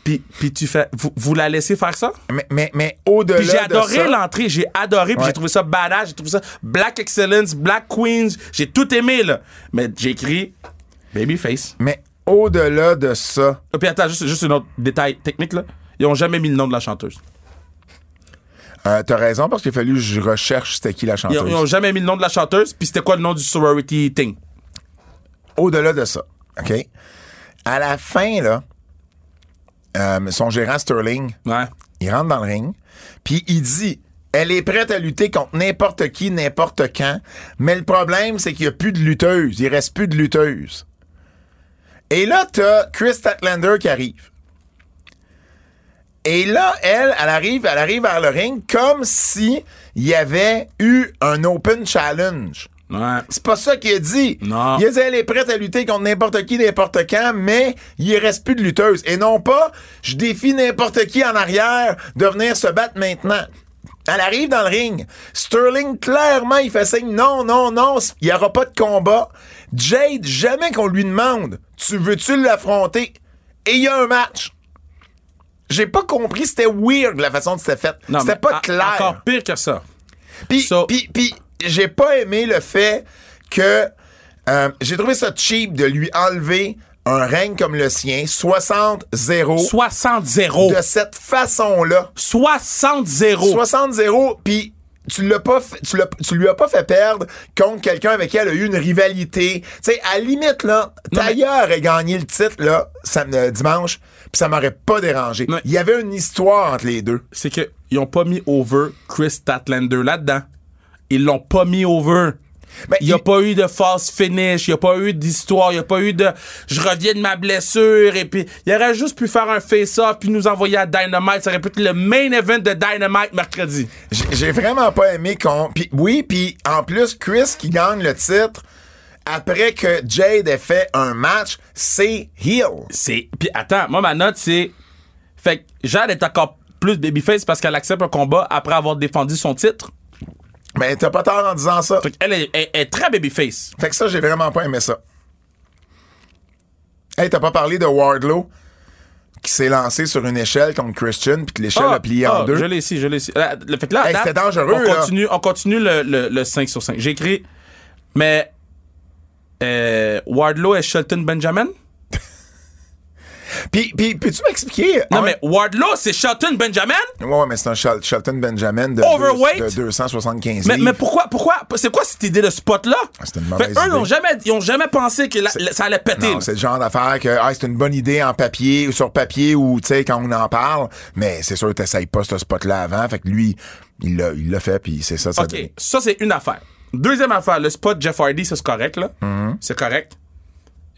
Puis, puis tu fais. Vous, vous la laissez faire ça? Mais, mais, mais au-delà Puis j'ai adoré l'entrée, j'ai adoré, puis Ouais. j'ai trouvé ça badass, j'ai trouvé ça Black Excellence, Black Queens, j'ai tout aimé, là. Mais j'ai écrit Babyface. Mais au-delà de ça, Et puis attends, juste, juste un autre détail technique, là. Ils ont jamais mis le nom de la chanteuse. euh, t'as raison parce qu'il a fallu que je recherche c'était qui la chanteuse. ils ont jamais mis le nom de la chanteuse, puis c'était quoi le nom du sorority thing? au-delà de ça, OK? À la fin, là, euh, son gérant Sterling, Ouais. il rentre dans le ring, puis il dit elle est prête à lutter contre n'importe qui, n'importe quand, mais le problème, c'est qu'il n'y a plus de lutteuse. Il reste plus de lutteuse. Et là, t'as Chris Statlander qui arrive. Et là, elle, elle arrive, elle arrive vers le ring comme si il y avait eu un open challenge. Ouais. C'est pas ça qu'il a dit. Non. Il a dit elle est prête à lutter contre n'importe qui, n'importe quand, mais il ne reste plus de lutteuse. Et non pas, je défie n'importe qui en arrière de venir se battre maintenant. Elle arrive dans le ring. Sterling, clairement, il fait signe non, non, non, il n'y aura pas de combat. Jade, jamais qu'on lui demande tu veux-tu l'affronter? Et il y a un match. J'ai pas compris, c'était weird la façon dont c'était fait. C'était pas clair. Encore pire que ça. Puis, So- puis, puis, j'ai pas aimé le fait que euh, j'ai trouvé ça cheap de lui enlever un règne comme le sien, 60-0, 60-0. de cette façon-là. 60-0. 60-0, puis tu l'as pas tu, l'as- tu lui as pas fait perdre contre quelqu'un avec qui elle a eu une rivalité. Tu sais, à la limite, là, Taya aurait gagné le titre, là, euh, dimanche, puis ça m'aurait pas dérangé. Non. Il y avait une histoire entre les deux. C'est qu'ils ont pas mis over Chris Statlander là-dedans. Ils l'ont pas mis over. Ben, Il n'y a il- pas eu de false finish, il n'y a pas eu d'histoire, il n'y a pas eu de je reviens de ma blessure et puis il aurait juste pu faire un face-off puis nous envoyer à Dynamite, ça aurait pu être le main event de Dynamite mercredi. J'ai j'ai vraiment pas aimé qu'on. Puis oui, puis en plus, Chris qui gagne le titre après que Jade ait fait un match, c'est heel. C'est puis attends, moi ma note c'est fait que Jade est encore plus babyface parce qu'elle accepte un combat après avoir défendu son titre. Mais t'as pas tort en disant ça. Fait qu'elle est, est- est très babyface. Fait que ça, j'ai vraiment pas aimé ça. Hey, t'as pas parlé de Wardlow qui s'est lancé sur une échelle contre Christian puis que l'échelle a plié en ah, deux. Je l'ai ici, je l'ai ici. Là, le- fait que là, Hey, c'était dangereux, On là. continue, on continue le, le, le 5 sur 5. J'ai écrit, mais euh, Wardlow et Shelton Benjamin? Puis, puis, peux-tu m'expliquer? Non, un- mais Wardlow, c'est Shelton Benjamin? Ouais, mais c'est un Shel- Shelton Benjamin de, Overweight? deux- de 275 Mais, livres. mais pourquoi, pourquoi, c'est quoi cette idée de spot-là? Ah, c'était une Fait mauvaise eux, ils ont idée. jamais, ils ont jamais pensé que la- la- ça allait péter. Non, c'est le genre d'affaire que ah, c'est une bonne idée en papier ou sur papier ou tu sais quand on en parle, mais c'est sûr que t'essayes pas ce spot-là avant. Fait que lui, il l'a, il l'a fait puis c'est ça. ça OK, ça, c'est une affaire. Deuxième affaire, le spot Jeff Hardy, ça, c'est correct, là. C'est correct.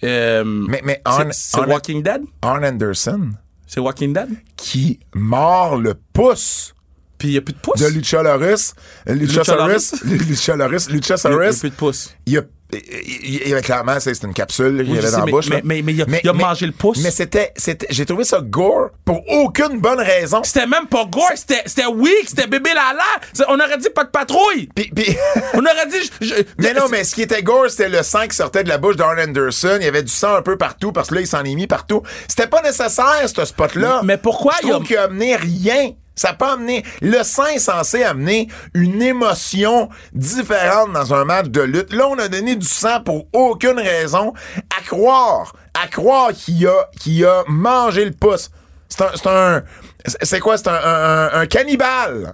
Euh. Mais mais c'est- Walking Dead? Arn Anderson C'est Walking Dead? qui mord le pouce Puis il n'y a plus de pouce? de Luchasaurus, Luchasaurus, *laughs* Luchasaurus? Luchasaurus, Il y a- il y a plus de pouce. il a il, il- clairement c'est une capsule qu'il Oui, avait je dans la bouche. mais- mais- mais il a- il a mangé le pouce. Mais c'était j'ai trouvé ça gore pour aucune bonne raison. C'était même pas gore, c'était c'était weak, c'était bébé Lala. On aurait dit pas de patrouille. Puis, puis *laughs* On aurait dit. je- je- Mais non, mais ce qui était gore, c'était le sang qui sortait de la bouche d'Arn Anderson. Il y avait du sang un peu partout parce que là, il s'en est mis partout. C'était pas nécessaire, ce spot-là. Mais pourquoi Je il y a- qu'il a amené rien. Ça pas amené. Le sang est censé amener une émotion différente dans un match de lutte. Là, on a donné du sang pour aucune raison. À croire, à croire qu'il a, mangé le pouce. C'est un. C'est quoi? C'est un, cannibale.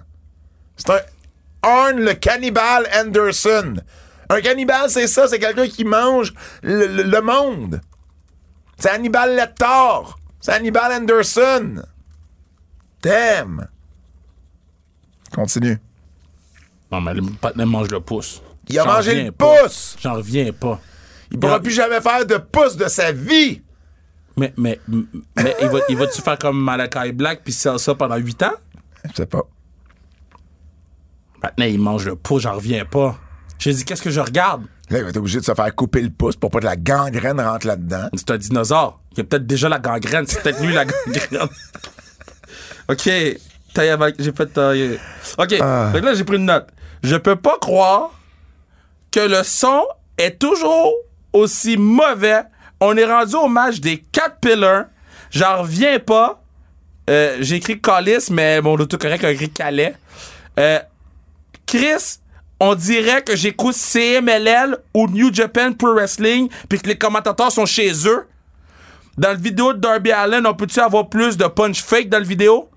C'est un Arn le cannibale Anderson. Un cannibale, c'est ça, c'est quelqu'un qui mange le monde. C'est Hannibal Lecter. C'est Hannibal Anderson. Damn. Continue. Non, mais le mange le pouce. Il a mangé le pas. pouce. J'en reviens pas. Il pourra plus jamais faire de pouce de sa vie. Mais, mais, mais il va- il va-tu faire comme Malachi Black puis sell ça pendant 8 ans? Je sais pas. Maintenant, il mange le pouce, j'en reviens pas. J'ai dit, qu'est-ce que je regarde? Là, il va être obligé de se faire couper le pouce pour pas que la gangrène rentre là-dedans. C'est un dinosaure. Il y a peut-être déjà la gangrène. C'est peut-être lui la *laughs* gangrène. OK. Taille J'ai fait tailler. OK. Ah. Donc là, j'ai pris une note. Je peux pas croire que le son est toujours aussi mauvais. On est rendu au match des 4 pillars. J'en reviens pas. Euh, j'ai écrit Callis, mais mon autocorrect a écrit Calais. Euh, Chris, on dirait que j'écoute CMLL ou New Japan Pro Wrestling, puis que les commentateurs sont chez eux. Dans le vidéo de Darby Allen, on peut-tu avoir plus de punch fake dans le vidéo?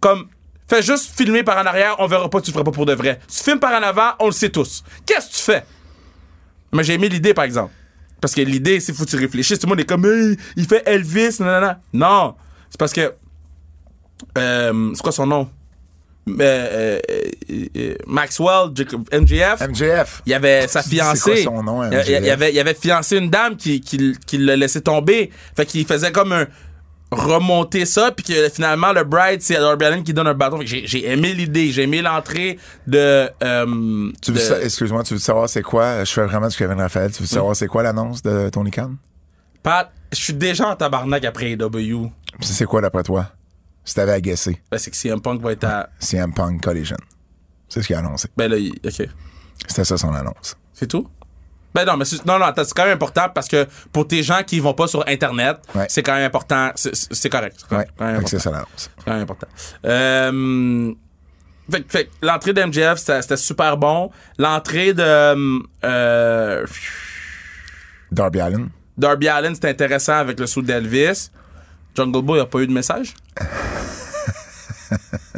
Comme, fais juste filmer par en arrière, on verra pas, tu le feras pas pour de vrai. Tu filmes par en avant, on le sait tous. Qu'est-ce que tu fais? Mais j'ai aimé l'idée, par exemple. Parce que l'idée, c'est faut que tu réfléchisses. Tout le monde est comme, Hey, il fait Elvis, non, non, c'est parce que. euh, c'est quoi son nom? Euh, euh, euh, Maxwell, MJF. MJF. Il y avait sa C'est fiancée. quoi son nom, il, y a- il y MJF? avait, il y avait fiancé une dame qui, qui, qui l'a laissé tomber. Fait qu'il faisait comme un remonter ça puis que finalement le bride c'est Darby Allin qui donne un bâton que j'ai j'ai aimé l'idée j'ai aimé l'entrée de, euh, Tu veux de- excuse-moi, tu veux savoir c'est quoi? Je fais vraiment du Kevin Raphaël. Tu veux savoir c'est quoi l'annonce de Tony Khan? Pat je suis déjà en tabarnak après Puis C'est quoi d'après toi? Si t'avais à guesser, ben, c'est que CM Punk va être à CM Punk Collision. C'est ce qu'il a annoncé. ben là ok C'était ça son annonce. c'est tout? Ben non mais c'est- non non c'est quand même important parce que pour tes gens qui vont pas sur internet Ouais. c'est quand même important c'est correct c'est Ouais, quand même important. quand même important. Euh, fait, fait l'entrée de MJF, c'était c'était super bon. L'entrée de euh, Darby Allen. Darby Allen, c'était intéressant avec le sou d'Elvis. Jungle Boy a pas eu de message? *laughs*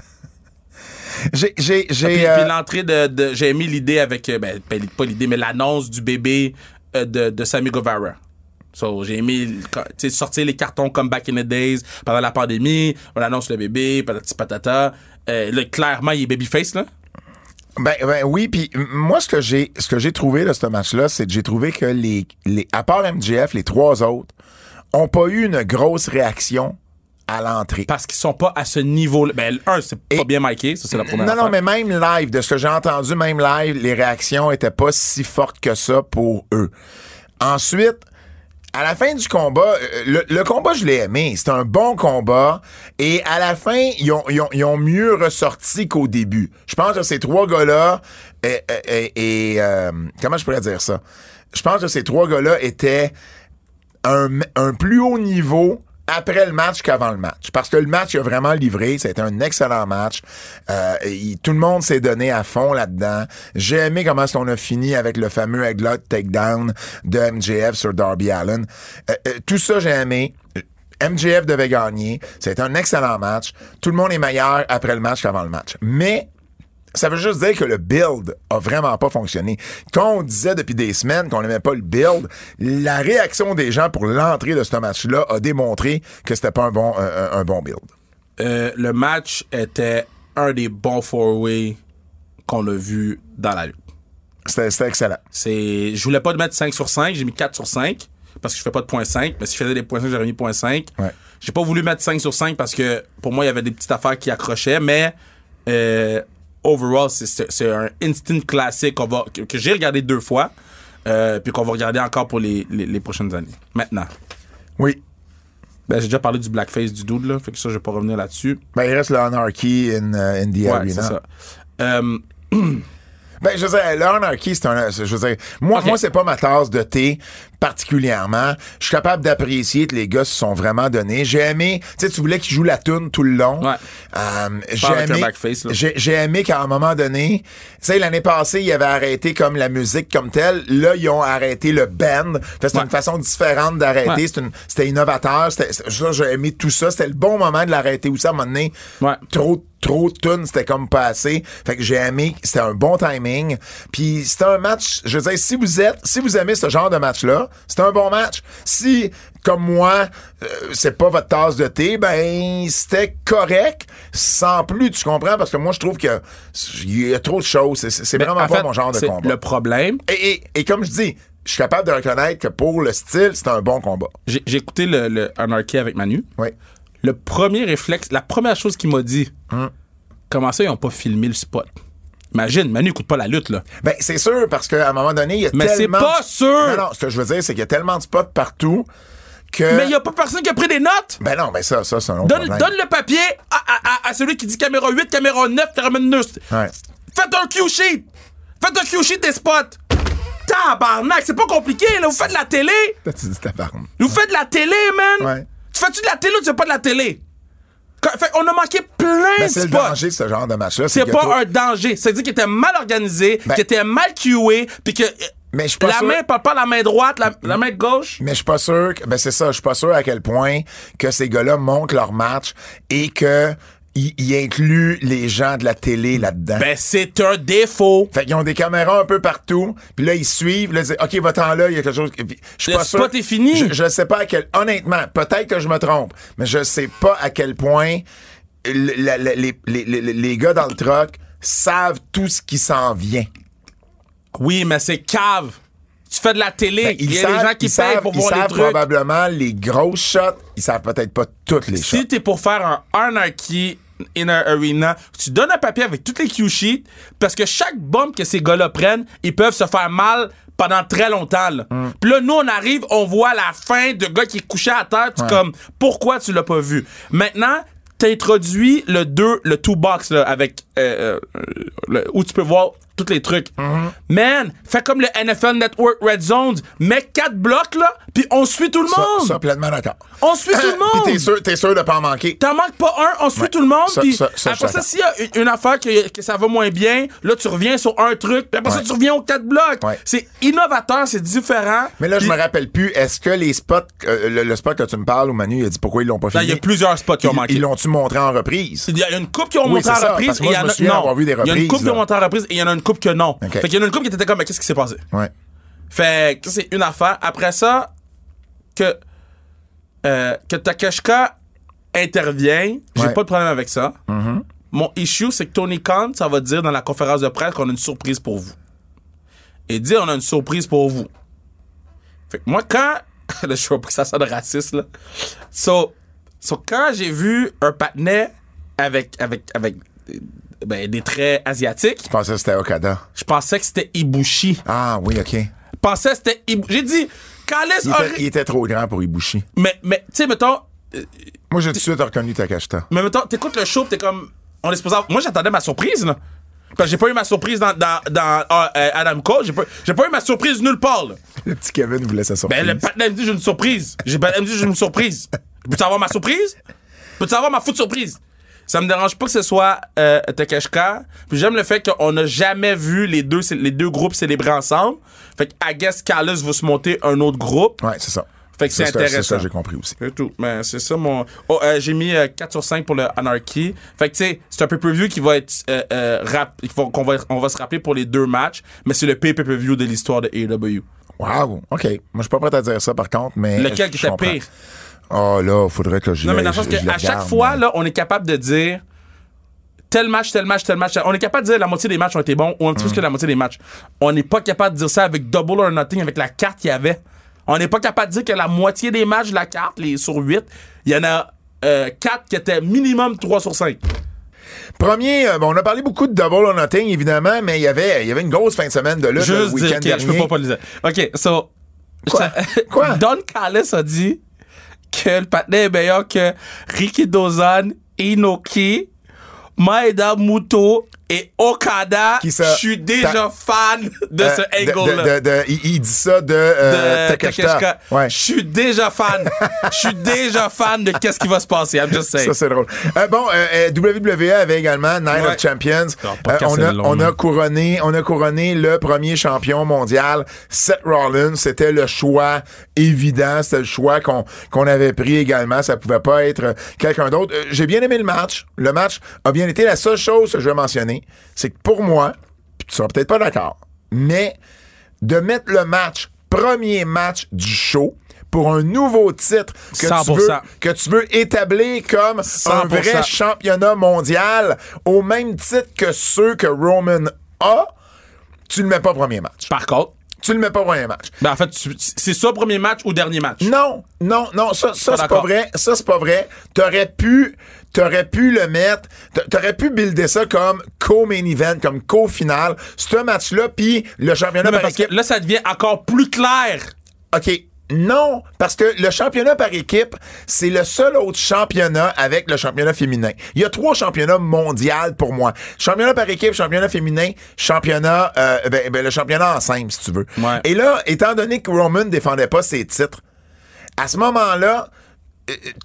J'ai, j'ai, Puis, j'ai, puis euh, l'entrée de, de- j'ai aimé l'idée avec euh, ben, pas l'idée mais l'annonce du bébé euh, de, de Sammy Guevara. So, j'ai aimé tu sais, sortir les cartons comme back in the days pendant la pandémie. On annonce le bébé, patati patata. Euh, là, clairement, il est babyface là. Ben, ben oui, puis moi ce que j'ai ce que j'ai trouvé de ce match-là, c'est que j'ai trouvé que les, les à part MJF, les trois autres ont pas eu une grosse réaction à l'entrée. Parce qu'ils sont pas à ce niveau-là. Ben, un, c'est pas Et- bien miké, ça c'est la première Non, non, mais même live, de ce que j'ai entendu, même live, les réactions étaient pas si fortes que ça pour eux. Ensuite, à la fin du combat, euh, le, le combat, je l'ai aimé. C'était un bon combat. Et à la fin, ils ont, ils ont- ils ont mieux ressorti qu'au début. Je pense que ces trois gars-là, et, et- et, euh, comment je pourrais dire ça? Je pense que ces trois gars-là étaient un, un plus haut niveau après le match qu'avant le match. Parce que le match a vraiment livré. C'était un excellent match. Euh, tout le monde s'est donné à fond là-dedans. J'ai aimé comment qu'on a fini avec le fameux Egglot takedown de MJF sur Darby Allen. Euh, euh, tout ça, j'ai aimé. MJF devait gagner. C'était un excellent match. Tout le monde est meilleur après le match qu'avant le match. Mais ça veut juste dire que le build a vraiment pas fonctionné. Quand on disait depuis des semaines qu'on n'aimait pas le build, la réaction des gens pour l'entrée de ce match-là a démontré que c'était pas un bon, un, un bon build. Euh, le match était un des bons four-way qu'on a vu dans la lutte. C'était excellent. C'est, je voulais pas mettre 5 sur 5, j'ai mis 4 sur 5 parce que je fais pas de point 5, mais si je faisais des points 5, j'aurais mis point 5. Ouais. J'ai pas voulu mettre 5 sur 5 parce que pour moi, il y avait des petites affaires qui accrochaient, mais euh, overall, c'est- un instant classique va, que, que j'ai regardé deux fois, euh, puis qu'on va regarder encore pour les, les, les prochaines années. Maintenant. Oui. Ben, j'ai déjà parlé du blackface du dude, là, fait que ça, je vais pas revenir là-dessus. Ben, il reste le Anarchy in, uh, in the Ouais, Arena. c'est ça. Euh, *clears throat* Ben, je veux dire, le Anarchy, c'est un. Je veux dire, moi, moi c'est pas ma tasse de thé particulièrement. Je suis capable d'apprécier que les gars se sont vraiment donnés. J'ai aimé. Tu sais, tu voulais qu'ils jouent la tune tout le long. Ouais. Euh, j'ai aimé. J'ai aimé qu'à un moment donné, tu sais, l'année passée, ils avaient arrêté comme la musique comme telle. Là, ils ont arrêté le band. C'est Ouais. une façon différente d'arrêter. Ouais. C'était innovateur. J'ai aimé tout ça. C'était le bon moment de l'arrêter aussi à un moment donné. Trop trop de tunes, c'était comme pas assez. Fait que j'ai aimé, c'était un bon timing. Puis c'était un match, je veux dire, si vous êtes, si vous aimez ce genre de match-là, c'est un bon match. Si, comme moi, euh, c'est pas votre tasse de thé, ben c'était correct, sans plus, tu comprends? Parce que moi, je trouve que il y a trop de choses. C'est- vraiment en pas fait, mon genre de combat. Le problème, Et, et- et comme je dis, je suis capable de reconnaître que pour le style, c'est un bon combat. j'ai j'ai écouté le, le Anarchy avec Manu. Oui. Le premier réflexe, la première chose qu'il m'a dit, Hum. comment ça, ils ont pas filmé le spot? Imagine, Manu écoute pas la lutte, là. Ben, c'est sûr, parce qu'à un moment donné, il y a Mais c'est tellement... pas de- sûr! Non, non, ce que je veux dire, c'est qu'il y a tellement de spots partout que... Mais il y a pas personne qui a pris des notes! Ben non, ben ça, ça, c'est un autre Donne, problème. donne le papier à, à- à- à celui qui dit caméra 8, caméra 9, caméra 9. Ouais. Faites un Q-sheet! Faites un Q-sheet des spots! Tabarnak, c'est pas compliqué, là. Vous faites de la télé! Là, tu dis tabarnak. Vous faites de la télé, man! Ouais. Tu fais-tu de la télé ou tu fais pas de la télé? Fait, on a manqué plein Ben, de c'est le spots. danger ce genre de match-là. C'est pas un danger. C'est-à-dire qu'il était mal organisé, Ben- qu'il était mal cué, puis que Mais je suis pas la sûr- main parle pas la main droite, la, la main gauche. Mais je suis pas sûr que, ben c'est ça, je suis pas sûr à quel point que ces gars-là montent leur match et que ils, ils incluent les gens de la télé là-dedans. Ben, c'est un défaut. Fait qu'ils ont des caméras un peu partout, puis là ils suivent, là ils disent OK, va-t'en là, il y a quelque chose puis je suis pas sûr. spot est fini. Je, je sais pas à quel honnêtement, peut-être que je me trompe, mais je sais pas à quel point la- la- les, les, les, les gars dans le truck savent tout ce qui s'en vient. Oui, mais c'est cave. Tu fais de la télé. Ben, Il y a savent- des gens qui ils payent savent- pour ils voir les savent trucs. probablement les grosses shots, ils savent peut-être pas toutes les shots. Si t'es pour faire un Anarchy in a arena, tu donnes un papier avec toutes les cue sheets parce que chaque bombe que ces gars-là prennent, ils peuvent se faire mal pendant très longtemps. là. Mm. Puis là, nous, on arrive, on voit la fin de gars qui est couché à terre. Tu es comme, pourquoi tu l'as pas vu? Maintenant, t'introduis le 2, le 2 box là, avec euh, euh, le- où tu peux voir tous les trucs. Mm-hmm. Man, fais comme le NFL Network Red Zones, mets quatre blocs là, puis on suit tout le Ça, monde. ça, pleinement d'accord. On suit tout le monde. *laughs* Puis t'es sûr, t'es sûr de pas en manquer. T'en manques pas un, on suit Ouais. tout le monde. Ça- Puis ça- ça, après je ça, s'il y a une, une affaire que, que ça va moins bien, là, tu reviens sur un truc. Puis après ça, Ouais. tu reviens aux quatre blocs. Ouais. C'est innovateur, c'est différent. Mais là, je Puis me rappelle plus, est-ce que les spots, euh, le, le spot que tu me parles, où Manu il a dit pourquoi ils l'ont pas là, filmé? il y a plusieurs spots qui ont manqué. Ils l'ont-tu montré en reprise? Il y a une coupe qui ont Oui, montré en ça, reprise. il y je en a- une coupe qui ont montré en reprise et il y en a une coupe que non. Fait qu'il y en a une coupe qui était comme, mais qu'est-ce qui s'est passé? Ouais. Fait que c'est une affaire. Après ça, que, euh, que Takeshka intervient, j'ai Ouais. pas de problème avec ça. mon issue, c'est que Tony Khan, ça va dire dans la conférence de presse qu'on a une surprise pour vous. Et dire on a une surprise pour vous. Fait que moi, quand. *laughs* là, je vois pas que ça sonne raciste, là. So, so quand j'ai vu un patinet avec, avec, avec ben, des traits asiatiques, Je pensais que c'était Okada? je pensais que c'était Ibushi. Ah oui, OK. Il Je pensais que c'était Ibushi. J'ai dit, Callis était, aurait- il était trop grand pour Ibushi. Mais, mais tu sais, mettons, Moi, j'ai tout de suite reconnu Takashita. Mais mettons, t'écoutes le show, t'es comme. On est supposé Moi, j'attendais ma surprise, là. Parce que j'ai pas eu ma surprise dans, dans, dans ah, euh, Adam Cole. J'ai pas, pas eu ma surprise nulle part, là. Le petit Kevin voulait sa surprise. Ben, le patin me dit j'ai une surprise. J'ai me dit j'ai une surprise. Peux-tu avoir ma surprise? Peux-tu avoir ma foute surprise? Ça me dérange pas que ce soit euh, Takeshka. Puis j'aime le fait qu'on n'a jamais vu les deux, les deux groupes célébrer ensemble. Fait que, I guess, Callis va se monter un autre groupe. Ouais, c'est ça. Fait que c'est Ça, C'est intéressant. ça, j'ai compris aussi. C'est tout. Mais c'est ça mon. Oh, euh, j'ai mis euh, 4 sur 5 pour le Anarchy. Fait que tu sais, c'est un pay-per-view qui va être euh, euh, rap- qu'on va on va se rappeler pour les deux matchs, mais c'est le pay-per-view de l'histoire de AEW. Wow, OK. Moi, je suis pas prêt à dire ça, par contre, mais... Lequel qui était comprends. Pire Oh là, faudrait que je Non, mais dans le- le sens le qu'à chaque fois là, on est capable de dire tel match, tel match, tel match. On est capable de dire la moitié des matchs ont été bons ou un petit peu plus que la moitié des matchs. On n'est pas capable de dire ça avec Double or Nothing avec la carte qu'il y avait. On n'est pas capable de dire que la moitié des matchs de la carte, les sur 8, il y en a 4 qui étaient minimum 3 sur 5. Premier, euh, bon, on a parlé beaucoup de Double or Nothing, évidemment, mais il y avait, il y avait une grosse fin de semaine de lutte le Juste dire, week-end ok, dernier. je peux pas pas le dire. Ok, so. Quoi? ça- Quoi? *laughs* Don Callis a dit que le patinet est meilleur que Ricky Dozan, Inoki, Maeda Muto et Okada. Qui ça? Je suis déjà Ta- fan de Euh, ce de- angle-là. il, il dit ça de, euh, de Takeshita. Takeshita. Ouais. Je suis déjà fan. Je suis déjà fan de qu'est-ce qui va se passer. I'm just saying. Ça, c'est drôle. Euh, bon, euh, euh, WWE avait également Night Ouais. of Champions. Euh, casser on, a, le long, on, a là. couronné, on a couronné le premier champion mondial, Seth Rollins. C'était le choix évident. C'était le choix qu'on qu'on avait pris également. Ça pouvait pas être euh, quelqu'un d'autre. Euh, J'ai bien aimé le match. Le match a bien été. La seule chose que je vais mentionner, c'est que pour moi, tu seras peut-être pas d'accord, mais de mettre le match, premier match du show, pour un nouveau titre que tu 100%. veux que tu veux établir comme un 100%. vrai championnat mondial au même titre que ceux que Roman a, tu le mets pas premier match. Par contre, Tu le mets pas premier match. ben en fait, c'est ça premier match ou dernier match? Non, non, non, ça, ça c'est pas vrai. Ça, c'est pas vrai. T'aurais pu, t'aurais pu le mettre, t'a- t'aurais pu builder ça comme co-main event, comme co-finale, ce match-là, puis le championnat Non, par équipe. là, ça devient encore plus clair. OK. Non, parce que le championnat par équipe, c'est le seul autre championnat avec le championnat féminin. Il y a trois championnats mondiaux pour moi. Championnat par équipe, championnat féminin, championnat, euh, ben, ben, le championnat en simple, si tu veux. Ouais. Et là, étant donné que Roman défendait pas ses titres, à ce moment-là,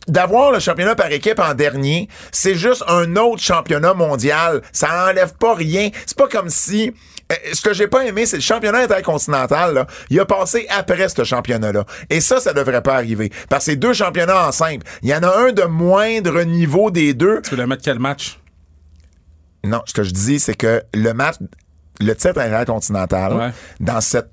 d'avoir le championnat par équipe en dernier, c'est juste un autre championnat mondial. Ça enlève pas rien. C'est pas comme si. euh, Ce que j'ai pas aimé, c'est le championnat intercontinental. Là. Il a passé après ce championnat-là. Et ça, ça devrait pas arriver. Parce que c'est deux championnats en simple. Il y en a un de moindre niveau des deux. Tu veux le mettre quel match? Non, ce que je dis, c'est que le match, le titre intercontinental, Ouais. dans cet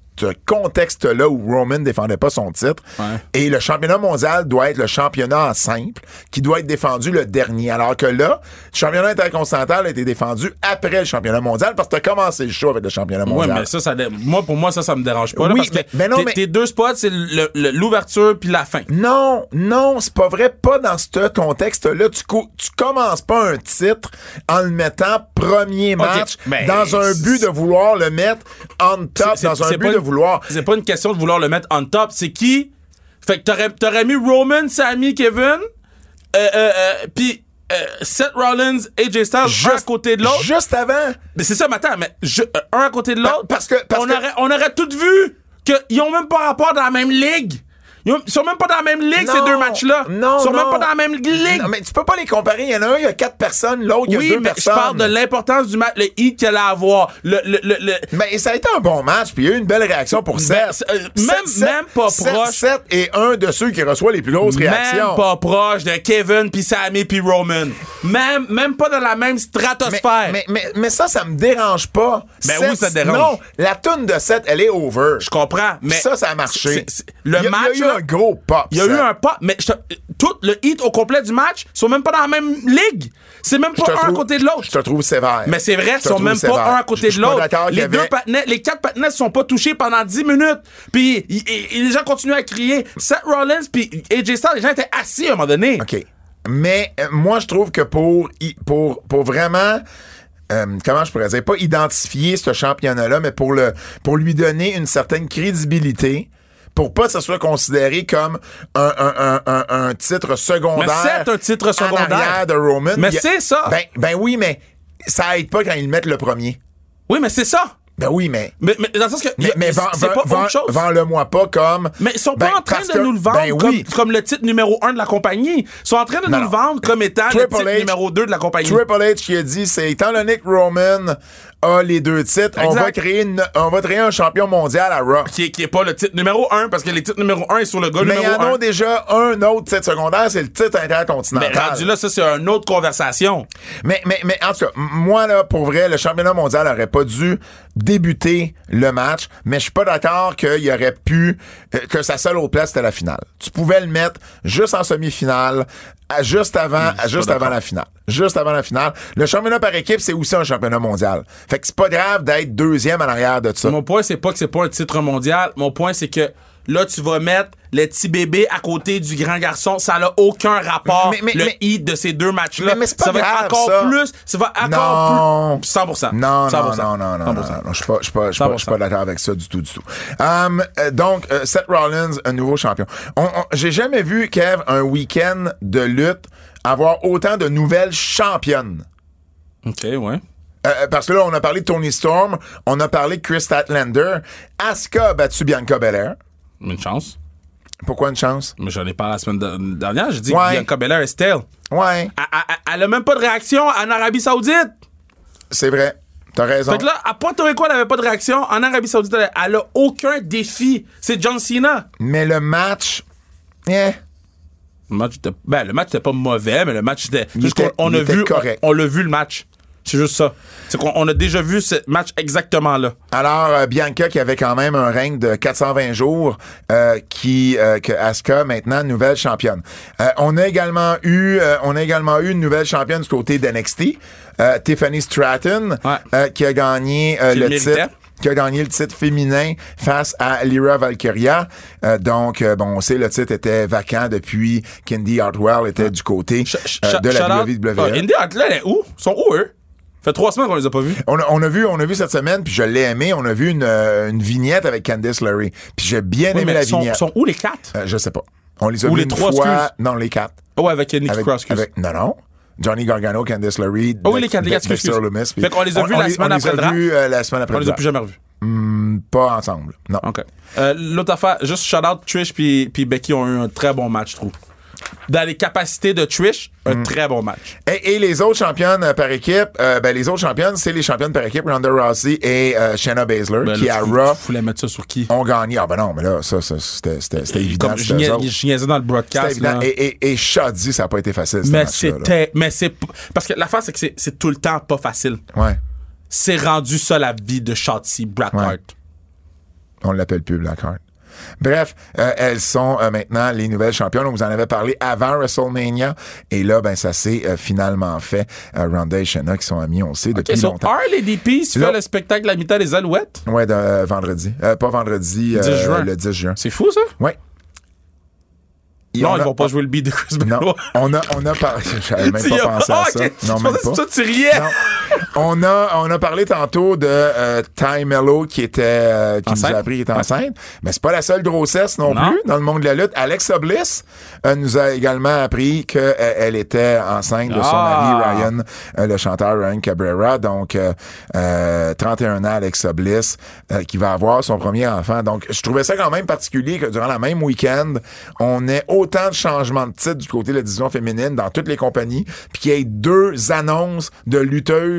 contexte-là où Roman défendait pas son titre, Ouais. et le championnat mondial doit être le championnat en simple, qui doit être défendu le dernier. Alors que là, le championnat intercontinental a été défendu après le championnat mondial parce que tu as commencé le show avec le championnat mondial. mais ça, ça moi, pour moi, ça, ça me dérange pas. là, Oui, parce que mais- mais non, tes, mais- tes deux spots, c'est l'ouverture puis la fin. Non, non, c'est pas vrai. Pas dans ce contexte-là. Tu, co- tu commences pas un titre en le mettant premier match ben, dans un but de vouloir le mettre on top, dans un but de vouloir. C'est pas une question de vouloir le mettre on top. C'est qui? Fait que t'aurais, t'aurais mis Roman, Sammy, Kevin, euh, euh, euh, puis euh, Seth Rollins, AJ Styles, un à côté de l'autre. Juste avant. Mais c'est ça, mais attends, mais je- un à côté de l'autre. Pa- parce que- parce on, que- Aurait, on aurait tout vu qu'ils ont même pas rapport dans la même ligue. Ils, ont- ils sont même pas dans la même ligue, ces deux matchs-là. non, Ils sont non. même pas dans la même ligue. Non, mais tu peux pas les comparer. Il y en a un, il y a quatre personnes, l'autre, il y a oui, deux mais je personnes. parle de l'importance du match, le hit qu'elle a à avoir. Le, le, le, le- Mais ça a été un bon match, puis il y a eu une belle réaction pour Seth. c'est- euh, Seth- même- Seth- même pas proche. Est un de ceux qui reçoit les plus grosses réactions. Même pas proche de Kevin puis Sammy puis Roman. Même, même pas dans la même stratosphère. mais, mais, mais ça, ça me dérange pas. Ben Seth- oui, ça dérange. Non, la toune de Seth, elle est over. je comprends, mais ça, ça a marché. le Il y a- match, il y a eu là, un gros pop. Il y a eu un pas, mais tout le hit au complet du match, ils sont même pas dans la même ligue. C'est même pas un à côté de l'autre. Je te trouve sévère. Mais c'est vrai, ils sont même sévère. pas un à côté Je- de l'autre. Les avait- deux patinets, les quatre patinets sont pas touchés pendant 10 minutes. Puis y- y- y- les gens continuent à crier Seth Rollins puis AJ Styles, les gens étaient assis à un moment donné. OK. Mais euh, moi, je trouve que pour, pour, pour vraiment. euh, comment je pourrais dire, pas identifier ce championnat-là, mais pour le pour lui donner une certaine crédibilité, pour pas que ça soit considéré comme un, un, un, un, un titre secondaire. Mais c'est un titre secondaire. de Roman. Mais a- c'est ça. Ben, ben oui, mais ça aide pas quand ils mettent le premier. Oui, mais c'est ça. Ben oui, mais. Mais, mais dans le sens que Mais, mais c'est pas vends- autre chose. vends- Vends-le-moi pas comme. Mais ils sont Ben, pas en train de que- nous le vendre ben comme, oui. comme le titre numéro 1 de la compagnie. Ils sont en train de Non, nous le vendre comme étant le Triple titre H- numéro 2 de la compagnie. Triple H qui a dit, c'est étant donné que Roman a les deux titres, on va, créer une- on va créer un champion mondial à Raw. qui, est, qui est pas le titre numéro 1 parce que les titres numéro 1 est sur le gars Mais il y numéro en 1. a déjà un autre titre secondaire, c'est le titre Mais intercontinental. rendu là, ça, c'est une autre conversation. Mais, mais, mais en tout cas, moi, là, pour vrai, le championnat mondial aurait pas dû débuter le match, mais je suis pas d'accord qu'il aurait pu, euh, que sa seule autre place, c'était la finale. Tu pouvais le mettre juste en semi-finale, à- juste avant, à juste avant la finale. Juste avant la finale. Le championnat par équipe, c'est aussi un championnat mondial. Fait que c'est pas grave d'être deuxième en arrière de ça. Mon point, c'est pas que c'est pas un titre mondial. Mon point, c'est que là, tu vas mettre le petit bébé à côté du grand garçon. Ça n'a aucun rapport, Mais- mais- le mais- hit de ces deux matchs-là. Mais- mais c'est pas ça va grave, être encore ça. plus. Ça va encore Non. plus. 100%. Non, non, 100%. non, non, non, non, 100%. non, je suis pas, je suis pas, je suis pas, je suis pas 100%. d'accord avec ça du tout, du tout. Um, euh, donc, euh, Seth Rollins, un nouveau champion. On- on- J'ai jamais vu, Kev, un week-end de lutte avoir autant de nouvelles championnes. OK, ouais. Euh, parce que là, on a parlé de Tony Storm, on a parlé de Chris Statlander. Asuka a battu Bianca Belair. Une chance. Pourquoi une chance? Mais j'en ai parlé la semaine de- dernière. J'ai dit Ouais. que Bianca Belair est stale. Ouais, Elle, elle- elle a même pas de réaction en Arabie Saoudite. c'est vrai. T'as raison. Fait que là, à Puerto Rico, elle avait pas de réaction. En Arabie Saoudite, elle, elle a aucun défi. C'est John Cena. Mais le match, eh, Le match était, ben, le match était pas mauvais, mais le match était. Il juste était- qu'on- on il a était vu, correct. on, on l'a vu le match. C'est juste ça. C'est qu'on a déjà vu ce match exactement là. Alors, euh, Bianca, qui avait quand même un règne de 420 jours, euh, qui euh, que Asuka, maintenant, nouvelle championne. On a également eu on a également eu une nouvelle championne du côté d'NXT, Tiffany Stratton, Ouais. qui a gagné Qui le méritait. titre qui a gagné le titre féminin face à Lyra Valkyria. Euh, donc, euh, bon, on sait, le titre était vacant depuis qu'Indy Hartwell était du côté euh, de la. WWE. Ah, Indy Hartwell, est où? Ils sont où, eux? Fait trois semaines qu'on les a pas vus. On a, on a vu, on a vu cette semaine, puis je l'ai aimé. On a vu une, euh, une vignette avec Candice LeRae, puis j'ai bien Oui, aimé la sont, vignette. sont où les quatre? Euh, je sais pas. On les a Ou vus les une trois, fois. Non, les quatre. Oh, avec Nicky Avec, Cross, excuse. avec- non, non. Johnny Gargano, Candice LeRae. Ah oui, les quatre, les quatre, Dexter. Loomis, Fait qu'on les a on- vus on la les- semaine on après les le a vus, la semaine après On le les a plus jamais revus. Hmm, pas ensemble. Non. OK. Euh, L'autre affaire, juste shout out, Trish puis Becky ont eu un très bon match, je trouve. Dans les capacités de Trish, un Mm. très bon match. Et, et les autres championnes euh, par équipe, euh, ben, les autres championnes, c'est les championnes par équipe, Ronda Rousey et euh, Shayna Baszler, Ben, qui là, à tu- Raw Tu voulais mettre ça sur qui? ont gagné. Ah ben non, mais là, ça, ça, c'était évident. Comme je niaisais dans le broadcast. évident. là. Et, et, et Shotzi, ça n'a pas été facile, Mais c'était. Mais c'est. Parce que l'affaire, c'est que c'est- c'est tout le temps pas facile. Ouais. C'est rendu ça la vie de Shotzi Blackheart. Ouais. On l'appelle plus Blackheart. Bref, euh, elles sont euh, maintenant les nouvelles championnes. On vous en avait parlé avant WrestleMania. Et là, ben, ça s'est euh, finalement fait. Ronda et Shayna qui sont amis, on sait, depuis Ok, so longtemps. Harley DP, tu Là- fais le spectacle La mi-temps des Alouettes? Ouais, de, vendredi. Pas vendredi, 10 euh, juin. le 10 juin. C'est fou, ça? Ouais. Et Non, on ils a- vont pas jouer le beat de Chris Non, Benoit. on a, on a parlé. *laughs* J'avais même *laughs* pas as- pensé à Ah, ça. ok. Non, Je même pas. ça, tu riais. Non. On a, on a parlé tantôt de euh, Ty Mello qui était, euh, qui nous a appris qu'il était enceinte. Mais c'est pas la seule grossesse non, Non. plus dans le monde de la lutte. Alexa Bliss euh, nous a également appris qu'elle elle était enceinte de son Ah. mari Ryan, euh, le chanteur Ryan Cabrera. Donc, euh, euh, 31 ans, Alexa Bliss, euh, qui va avoir son premier enfant. Donc, je trouvais ça quand même particulier que durant la même week-end, on ait autant de changements de titre du côté de la division féminine dans toutes les compagnies, puis qu'il y ait deux annonces de lutteuses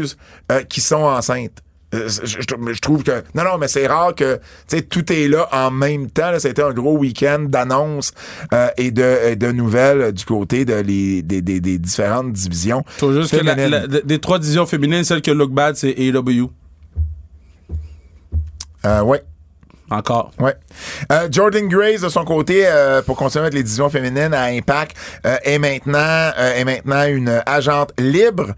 euh, qui sont enceintes. Euh, Je, trouve que non non mais c'est rare que tu sais tout est là en même temps là, ça a été un gros week-end d'annonces euh, et de et de nouvelles du côté de les des, des, des différentes divisions Faut juste que la- des trois divisions féminines, celle que look bad, c'est AEW. Euh, ouais Encore. Ouais. Euh, Jordan Grace, de son côté, euh, pour continuer avec les divisions féminines à Impact, euh, est maintenant euh, est maintenant une agente libre,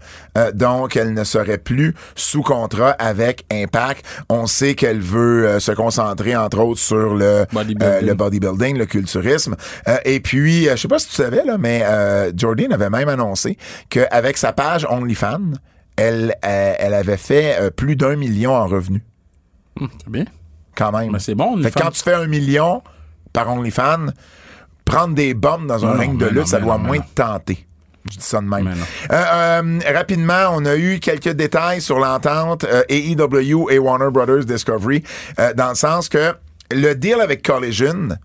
donc elle ne serait plus sous contrat avec Impact. On sait qu'elle veut se concentrer entre autres sur le Bodybuilding. le bodybuilding, le culturisme. Et puis, je sais pas si tu savais là, mais Jordan avait même annoncé qu'avec sa page OnlyFans, elle elle avait fait plus d'un million en revenus, C'est bien. Quand même. Mais c'est bon, Fait quand tu fais un million par OnlyFans, prendre des bombes dans un Non, ring de lutte, non, ça doit non, moins te tenter. Je dis ça de même. Euh, euh, rapidement, on a eu quelques détails sur l'entente euh, AEW et Warner Brothers Discovery, dans le sens que le deal avec Collision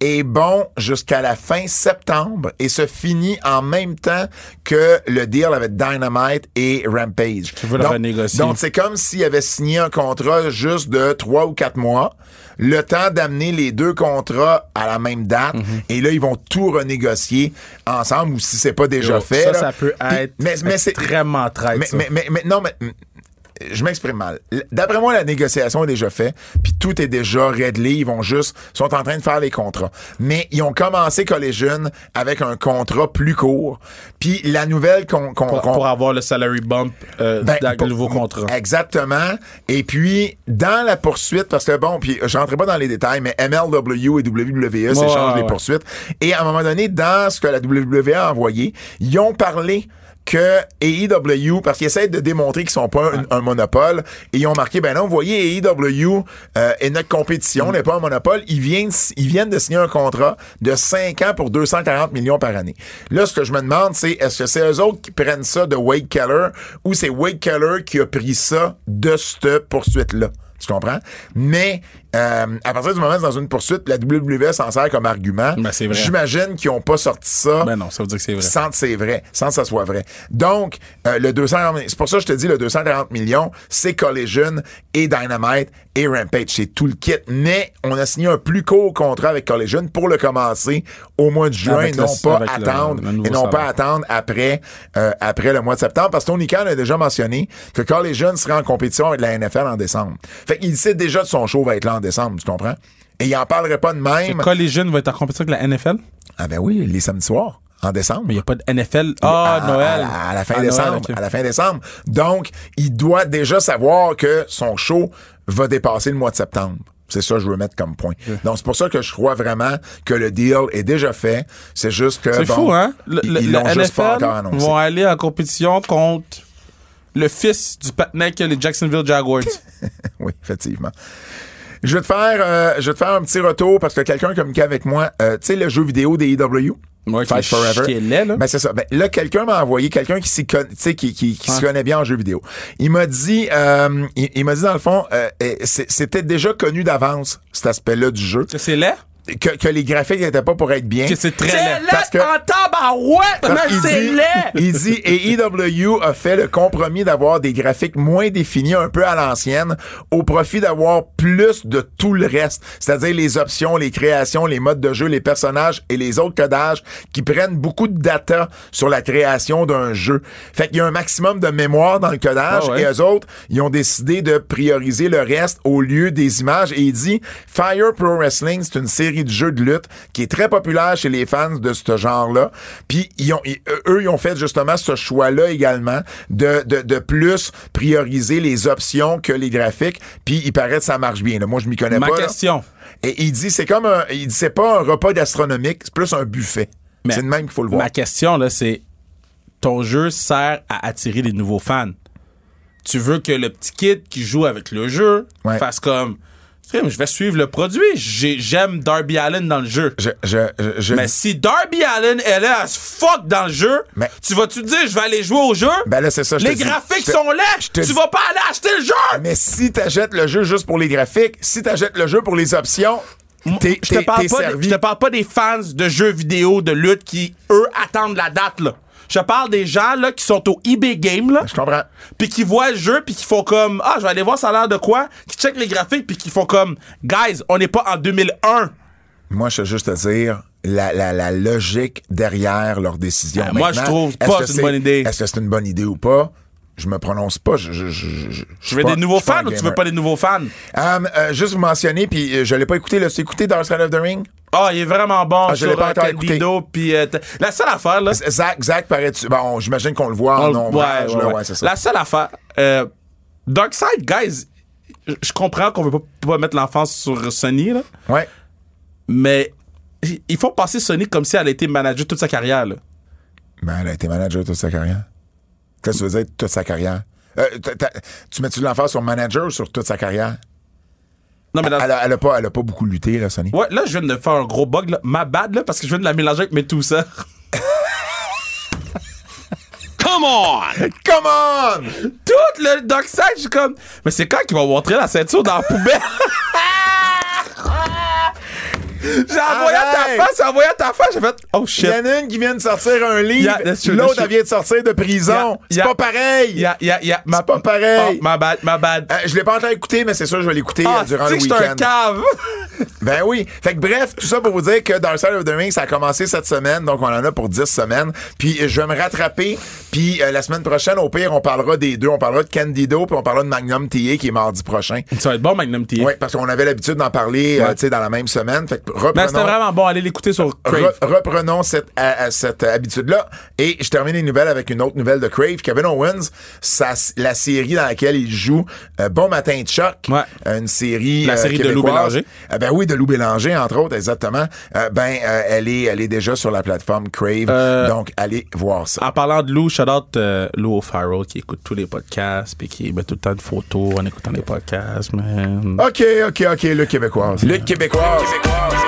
est bon jusqu'à la fin septembre et se finit en même temps que le deal avec Dynamite et Rampage. Tu veux le Donc- renégocier. Donc, c'est comme s'il avait signé un contrat juste de trois ou quatre mois, le temps d'amener les deux contrats à la même date, Mhm. et là, ils vont tout renégocier ensemble, ou si c'est pas déjà Yo, fait. ça, là. ça peut être mais, mais extrêmement traite. mais, mais, mais, mais- non, mais je m'exprime mal. D'après moi, la négociation est déjà faite, puis tout est déjà réglé. Ils vont juste, sont en train de faire les contrats. Mais ils ont commencé Collision avec un contrat plus court. Puis la nouvelle qu'on pour, avoir le salary bump euh, ben, dans pour- le nouveau contrat. Exactement. Et puis, dans la poursuite, parce que bon, puis je rentrerai pas dans les détails, mais MLW et WWE s'échangent ouais, les poursuites. Et à un moment donné, dans ce que la WWE a envoyé, ils ont parlé que AEW, parce qu'ils essaient de démontrer qu'ils sont pas un, un monopole, et ils ont marqué, ben non, vous voyez, AEW euh, est notre compétition, n'est pas un monopole. Ils viennent, ils viennent de signer un contrat de 5 ans pour 240 millions par année. Là, ce que je me demande, c'est est-ce que c'est eux autres qui prennent ça de Wade Keller ou c'est Wade Keller qui a pris ça de cette poursuite-là? Tu comprends? Mais euh, à partir du moment où c'est dans une poursuite, la WWE s'en sert comme argument. Ben. J'imagine qu'ils n'ont pas sorti ça Ben non, ça veut dire que c'est vrai. sans que c'est vrai, sans que ça soit vrai. Donc, euh, le 240 c'est pour ça que je te dis le 240 millions, c'est Collision et Dynamite et Rampage, c'est tout le kit. Mais on a signé un plus court contrat avec Collision pour le commencer au mois de juin, Avec non le- pas le- attendre le et non pas attendre après euh, après le mois de septembre parce que Tony Khan a déjà mentionné que Collision serait en compétition avec la NFL en décembre. Fait qu'il sait déjà que son show va être là en décembre, tu comprends? Et il en parlerait pas de même. Collision va être en compétition avec la NFL, Ah ben oui, les samedis soirs, en décembre. mais il n'y a pas de NFL. Ah, à, Noël. À, à la fin Noël, décembre. À la fin décembre. Donc, il doit déjà savoir que son show va dépasser le mois de septembre. C'est ça que je veux mettre comme point. Donc, c'est pour ça que je crois vraiment que le deal est déjà fait. C'est juste que. C'est bon, fou, hein? Le, ils- l'ont juste pas encore NFL annoncé. vont aller en compétition contre le fils du patinet que les Jacksonville Jaguars. *laughs* Oui, effectivement. Je vais te faire, euh, je vais te faire un petit retour parce que quelqu'un a communiqué avec moi. Euh, tu sais, le jeu vidéo des EW. Ouais, Fight Forever. qui est laid, là. Ben, c'est ça. Ben, là, quelqu'un m'a envoyé, quelqu'un qui s'y con- tu sais, qui, qui, qui se connaît bien en jeu vidéo. Il m'a dit, euh, il, il m'a dit dans le fond, euh, c'était déjà connu d'avance, cet aspect-là du jeu, c'est laid? Que, que les graphiques n'étaient pas pour être bien. C'est très C'est laid. parce que- en tabarouette, c'est dit- laid! Il dit, et EW a fait le compromis d'avoir des graphiques moins définis, un peu à l'ancienne, au profit d'avoir plus de tout le reste. C'est-à-dire les options, les créations, les modes de jeu, les personnages et les autres codages qui prennent beaucoup de data sur la création d'un jeu. Fait qu'il y a un maximum de mémoire dans le codage Ah ouais. et eux autres, ils ont décidé de prioriser le reste au lieu des images et il dit Fire Pro Wrestling, c'est une série de jeux de lutte qui est très populaire chez les fans de ce genre-là. Puis ils ont, ils- eux, ils ont fait justement ce choix-là également de, de, de plus prioriser les options que les graphiques. Puis il paraît que ça marche bien. là. Moi, je m'y connais Ma pas. là. question. Et il dit c'est comme un, il dit c'est pas un repas gastronomique, c'est plus un buffet. Mais C'est de même qu'il faut le voir. Ma question, là, c'est ton jeu sert à attirer des nouveaux fans. Tu veux que le petit kid qui joue avec le jeu Ouais. fasse comme je vais suivre le produit. J'ai- J'aime Darby Allen dans le jeu. Je, je, je, je- Mais si Darby Allen est là as fuck dans le jeu, Mais- tu vas-tu te dire je vais aller jouer au jeu? ben là, c'est ça. Les graphiques sont te Tu dis- vas pas aller acheter le jeu! Mais si t'achètes le jeu juste pour les graphiques, si t'achètes le jeu pour les options, t'es Je te, parle pas je te parle pas des fans de jeux vidéo de lutte qui, eux, attendent la date, là. Je parle des gens, là, qui sont au eBay Game, là, Je comprends. puis qui voient le jeu, puis qui font comme, ah, je vais aller voir ça a l'air de quoi, qui checkent les graphiques, puis qui font comme, guys, on n'est pas en 2001. Moi, je veux juste te dire la, la, la logique derrière leur décision. Ah, moi, je trouve pas que c'est une bonne idée. Est-ce que c'est une bonne idée ou pas? je me prononce pas. Je, je, je, je, je Tu veux pas- des nouveaux fans ou tu veux pas des nouveaux fans? Um, euh, juste vous mentionner, puis euh, je l'ai pas écouté, là. Tu écouté Dark Side of the Ring? Ah, il est vraiment bon Ah, je l'ai pas encore Candido. Puis euh, la seule affaire, là. Zach, Zach paraît-tu. Bon, j'imagine qu'on le voit en ombrage, là. Ouais, c'est ça. La seule affaire, euh, Darkseid, guys, je- comprends qu'on veut pas, pas mettre l'enfance sur Sony, là, Ouais. mais il faut passer Sony comme si elle a été manager toute sa carrière. Là. Ben, elle a été manager toute sa carrière? Qu'est-ce que tu veux dire, toute sa carrière? Euh, tu mets-tu de l'emphase sur manager ou sur toute sa carrière? Non, mais dans- Elle a, elle a pas, elle a pas beaucoup lutté, là, Sonny. Ouais, là, je viens de faire un gros bug, là. Ma bad, là, parce que je viens de la mélanger avec mes tout ça. *laughs* Come on! Come on! Tout le Darkseid, je suis comme. Mais c'est quand qu'il va montrer la ceinture dans la poubelle? *laughs* J'ai envoyé à ta face, j'ai envoyé à ta face, j'ai fait. Oh Il shit. y en a une qui vient de sortir un livre, Yeah, l'autre, elle vient de sortir de prison. Yeah, C'est yeah. pas pareil! Yeah. Ma, C'est pas pareil. Oh, ma bad, ma bad. Euh, je l'ai pas encore écouté, mais c'est sûr je vais l'écouter Ah, euh, durant le suis un week-end. cave. *laughs* Ben oui. Fait que bref, tout ça pour vous dire que Dark Side of the Ring, ça a commencé cette semaine, donc on en a pour 10 semaines. Puis euh, je vais me rattraper, puis euh, la semaine prochaine, au pire, on parlera des deux. On parlera de Candido, puis on parlera de Magnum TA qui est mardi prochain. Ça va être bon, Magnum T. Oui, parce qu'on avait l'habitude d'en parler Ouais. dans la même semaine. Fait que Mais c'était reprenons, vraiment bon. Allez l'écouter sur Crave. re- reprenons cette, à- à cette habitude-là. Et je termine les nouvelles avec une autre nouvelle de Crave. Kevin Owens, sa- la série dans laquelle il joue euh, Bon Matin Chuck, Ouais. euh, une série La euh, série de Lou. Bélanger. Euh, ben oui, de Lou Bélanger, entre autres, exactement. Ben, elle, est, elle est déjà sur la plateforme Crave. Donc, allez voir ça. En parlant de Lou, shout out Lou O'Farrell qui écoute tous les podcasts puis qui met tout le temps de photos en écoutant les podcasts, man. OK, OK, OK, Lutte québécoise. Lutte québécoise. On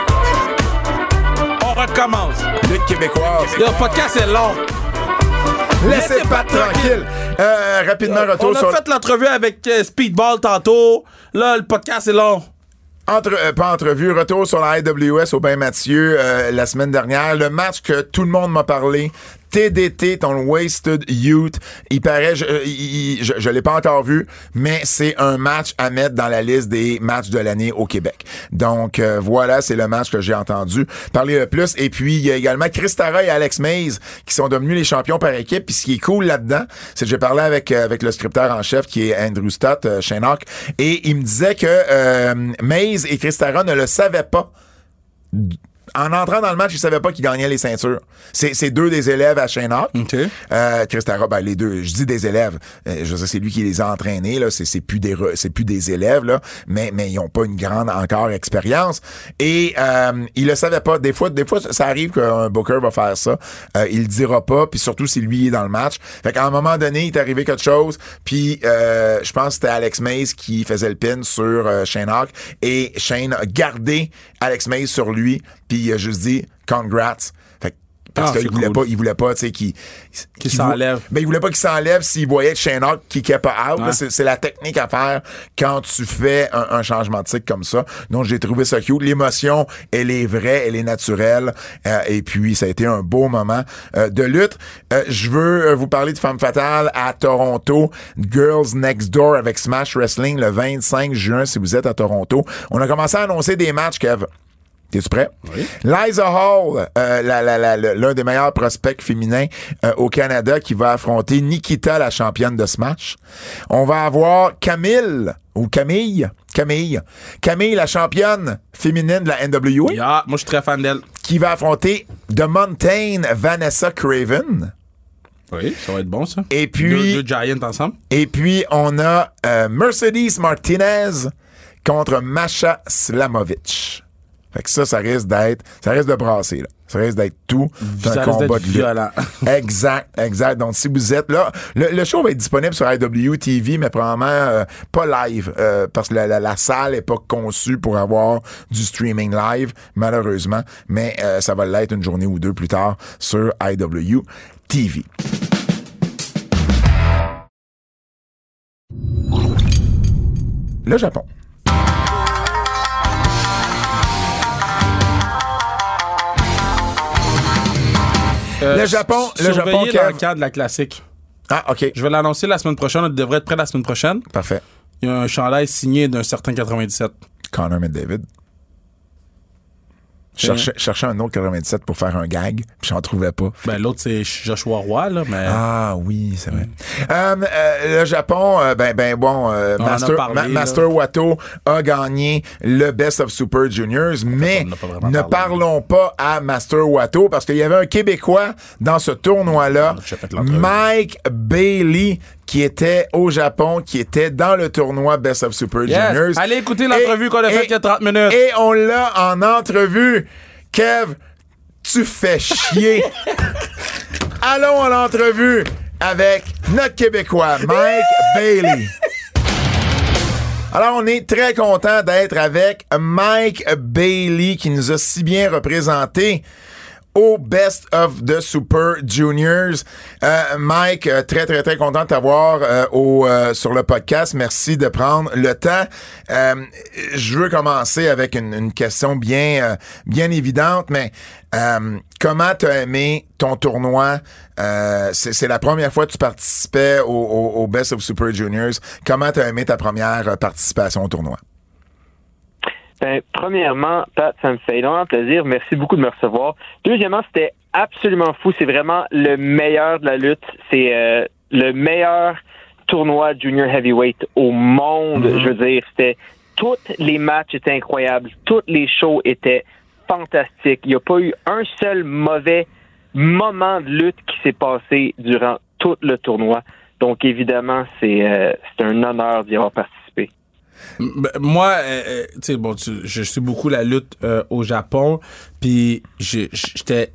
Lutte québécoise. Le podcast est long. Laissez pas tranquille. Euh, rapidement, retour On a sur... fait l'entrevue avec euh, Speedball tantôt. Là, le podcast est long. Entre, euh, pas entrevue, retour sur la IWS au Bain Mathieu euh, la semaine dernière. Le match que tout le monde m'a parlé. TDT, ton Wasted Youth. Il paraît, je, euh, il- je, je l'ai pas encore vu, mais c'est un match à mettre dans la liste des matchs de l'année au Québec. Donc euh, voilà, c'est le match que j'ai entendu parler le plus. Et puis il y a également Christara et Alex Mays qui sont devenus les champions par équipe. Puis ce qui est cool là-dedans, c'est que j'ai parlé avec euh, avec le scripteur en chef qui est Andrew Stott, euh, et il me disait que euh, Mays et Christara ne le savaient pas en entrant dans le match, ils savaient pas qu'ils gagnaient les ceintures. C'est, c'est deux des élèves à Shane Hawk. OK. Euh, Chris Tara, ben, les deux, je dis des élèves. Euh, je sais, c'est lui qui les a entraînés, là. C'est, c'est plus des, c'est plus des élèves, là. Mais, mais ils ont pas une grande encore expérience. Et, euh, il le savait pas. Des fois, des fois, ça arrive qu'un booker va faire ça. Euh, il le dira pas, puis surtout si lui est dans le match. Fait qu'à un moment donné, il est arrivé quelque chose, puis, euh, je pense que c'était Alex Mays qui faisait le pin sur euh, Shane Hawk. Et Shane a gardé Alex Mays sur lui, puis il a juste dit « Congrats ». Fait que parce Ah, qu'il voulait cool. pas, il voulait pas, tu sais, qu'il s'enlève. Ben, il voulait pas qu'il s'enlève s'il voyait Shane Hawk qui kept out. Ouais. C'est, la technique à faire quand tu fais un, un changement de cycle comme ça. Donc, j'ai trouvé ça cute. L'émotion, elle est vraie, elle est naturelle. Euh, et puis, ça a été un beau moment euh, de lutte. Euh, je veux vous parler de Femme Fatale à Toronto. Girls Next Door avec Smash Wrestling le 25 juin si vous êtes à Toronto. On a commencé à annoncer des matchs, Kev. T'es-tu prêt? Oui. Liza Hall, euh, la- la- la- le- l'un des meilleurs prospects féminins euh, au Canada, qui va affronter Nikita, la championne de Smash. On va avoir Camille, ou Camille, Camille, Camille, la championne féminine de la NWA, Yeah, moi, je suis très fan d'elle. qui va affronter The Mountain Vanessa Craven. Oui, ça va être bon, ça. Et puis, Deux, deux Giants ensemble. et puis on a euh, Mercedes Martinez contre Masha Slamovic. Fait que ça, ça risque d'être, ça risque de brasser, là. Ça risque d'être tout. C'est un combat de violent. *laughs* exact, exact. Donc, si vous êtes là, le, le show va être disponible sur IWTV, mais probablement euh, pas live, euh, parce que la, la- la salle est pas conçue pour avoir du streaming live, malheureusement. Mais euh, ça va l'être une journée ou deux plus tard sur IWTV. Le Japon. Euh, Le Japon- le Japon, dans le cadre de la classique. Ah, OK. Je vais l'annoncer la semaine prochaine. On devrait être prêt la semaine prochaine. Parfait. Il y a un chandail signé d'un certain 97. Connor McDavid. Cherchais, cherchais un autre 97 pour faire un gag, puis j'en trouvais pas. Ben, l'autre, c'est Joshua Roy, là, mais. Ah oui, c'est vrai. Euh, euh, le Japon, euh, ben, ben bon, euh, Master, parlé, Ma-. Master Watto a gagné le Best of Super Juniors, mais pas ne parlé. parlons pas à Master Watto parce qu'il y avait un Québécois dans ce tournoi-là. Mike Bailey, qui était au Japon, qui était dans le tournoi Best of Super Yes. Juniors. Allez écouter l'entrevue qu'on a faite il y a 30 minutes. Et on l'a en entrevue. Kev, tu fais chier. *laughs* Allons à l'entrevue avec notre Québécois, Mike *laughs* Bailey. Alors, on est très content d'être avec Mike Bailey qui nous a si bien représenté au Best of the Super Juniors. Euh, Mike, euh, très, très, très content de t'avoir euh, au, euh, sur le podcast. Merci de prendre le temps. Euh, je veux commencer avec une, une question bien, euh, bien évidente, mais comment t'as aimé ton tournoi? C'est la première fois que tu participais au, au- au Best of Super Juniors. Comment t'as aimé ta première participation au tournoi? Ben, premièrement, Pat, ça me fait énormément plaisir. Merci beaucoup de me recevoir. Deuxièmement, c'était absolument fou. C'est vraiment le meilleur de la lutte. C'est euh, le meilleur tournoi junior heavyweight au monde. Je veux dire, c'était tous les matchs étaient incroyables. Tous les shows étaient fantastiques. Il n'y a pas eu un seul mauvais moment de lutte qui s'est passé durant tout le tournoi. Donc, évidemment, c'est euh, c'est un honneur d'y avoir participé. Ben, moi, euh, euh, tu sais, bon, je suis beaucoup la lutte euh, au Japon, puis j'étais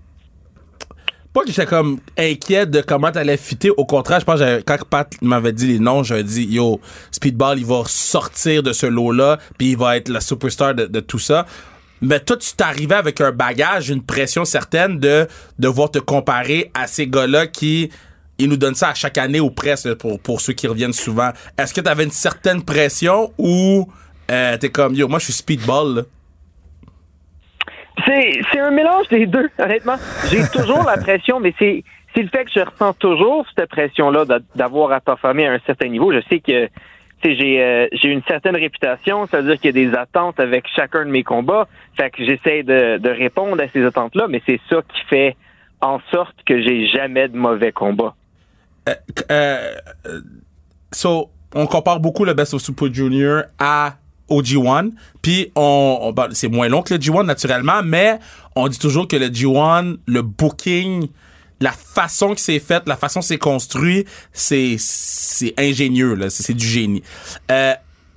pas que j'étais comme inquiet de comment t'allais fitter. Au contraire, je pense que quand Pat m'avait dit les noms, j'avais dit yo, Speedball, il va sortir de ce lot-là, puis il va être la superstar de, de tout ça. Mais toi, tu t'arrivais avec un bagage, une pression certaine de devoir te comparer à ces gars-là qui ils nous donnent ça à chaque année ou presque pour, pour ceux qui reviennent souvent. Est-ce que tu avais une certaine pression ou euh, t'es comme yo, moi je suis speedball là? C'est, un mélange des deux, honnêtement. J'ai *laughs* toujours la pression, mais c'est, c'est le fait que je ressens toujours cette pression-là d'a- d'avoir à performer à un certain niveau. Je sais que j'ai, euh, j'ai une certaine réputation, ça veut dire qu'il y a des attentes avec chacun de mes combats. Fait que j'essaie de, de répondre à ces attentes-là, mais c'est ça qui fait en sorte que j'ai jamais de mauvais combats. Euh, euh, so, on compare beaucoup le Best of Super Junior à au G1, puis on, ben, c'est moins long que le G1 naturellement, mais on dit toujours que le G1, le booking, la façon que c'est fait, la façon que c'est construit, c'est ingénieux là, c'est c'est du génie. Euh,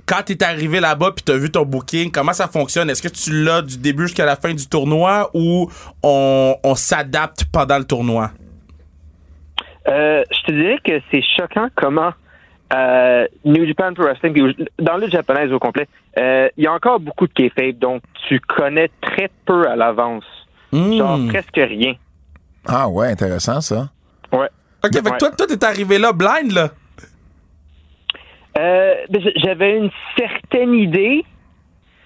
quand t'es arrivé là-bas puis t'as vu ton booking, comment ça fonctionne? Est-ce que tu l'as du début jusqu'à la fin du tournoi ou on, on s'adapte pendant le tournoi? Euh, je te dirais que c'est choquant comment euh, New Japan Pro Wrestling, dans le japonaise au complet, euh, il y a encore beaucoup de kayfabe, donc tu connais très peu à l'avance. Genre Hmm. presque rien. Ah ouais, intéressant ça. Ouais. Ok, fait que Ouais. toi, toi, t'es arrivé là blind, là. Euh, ben, J'avais une certaine idée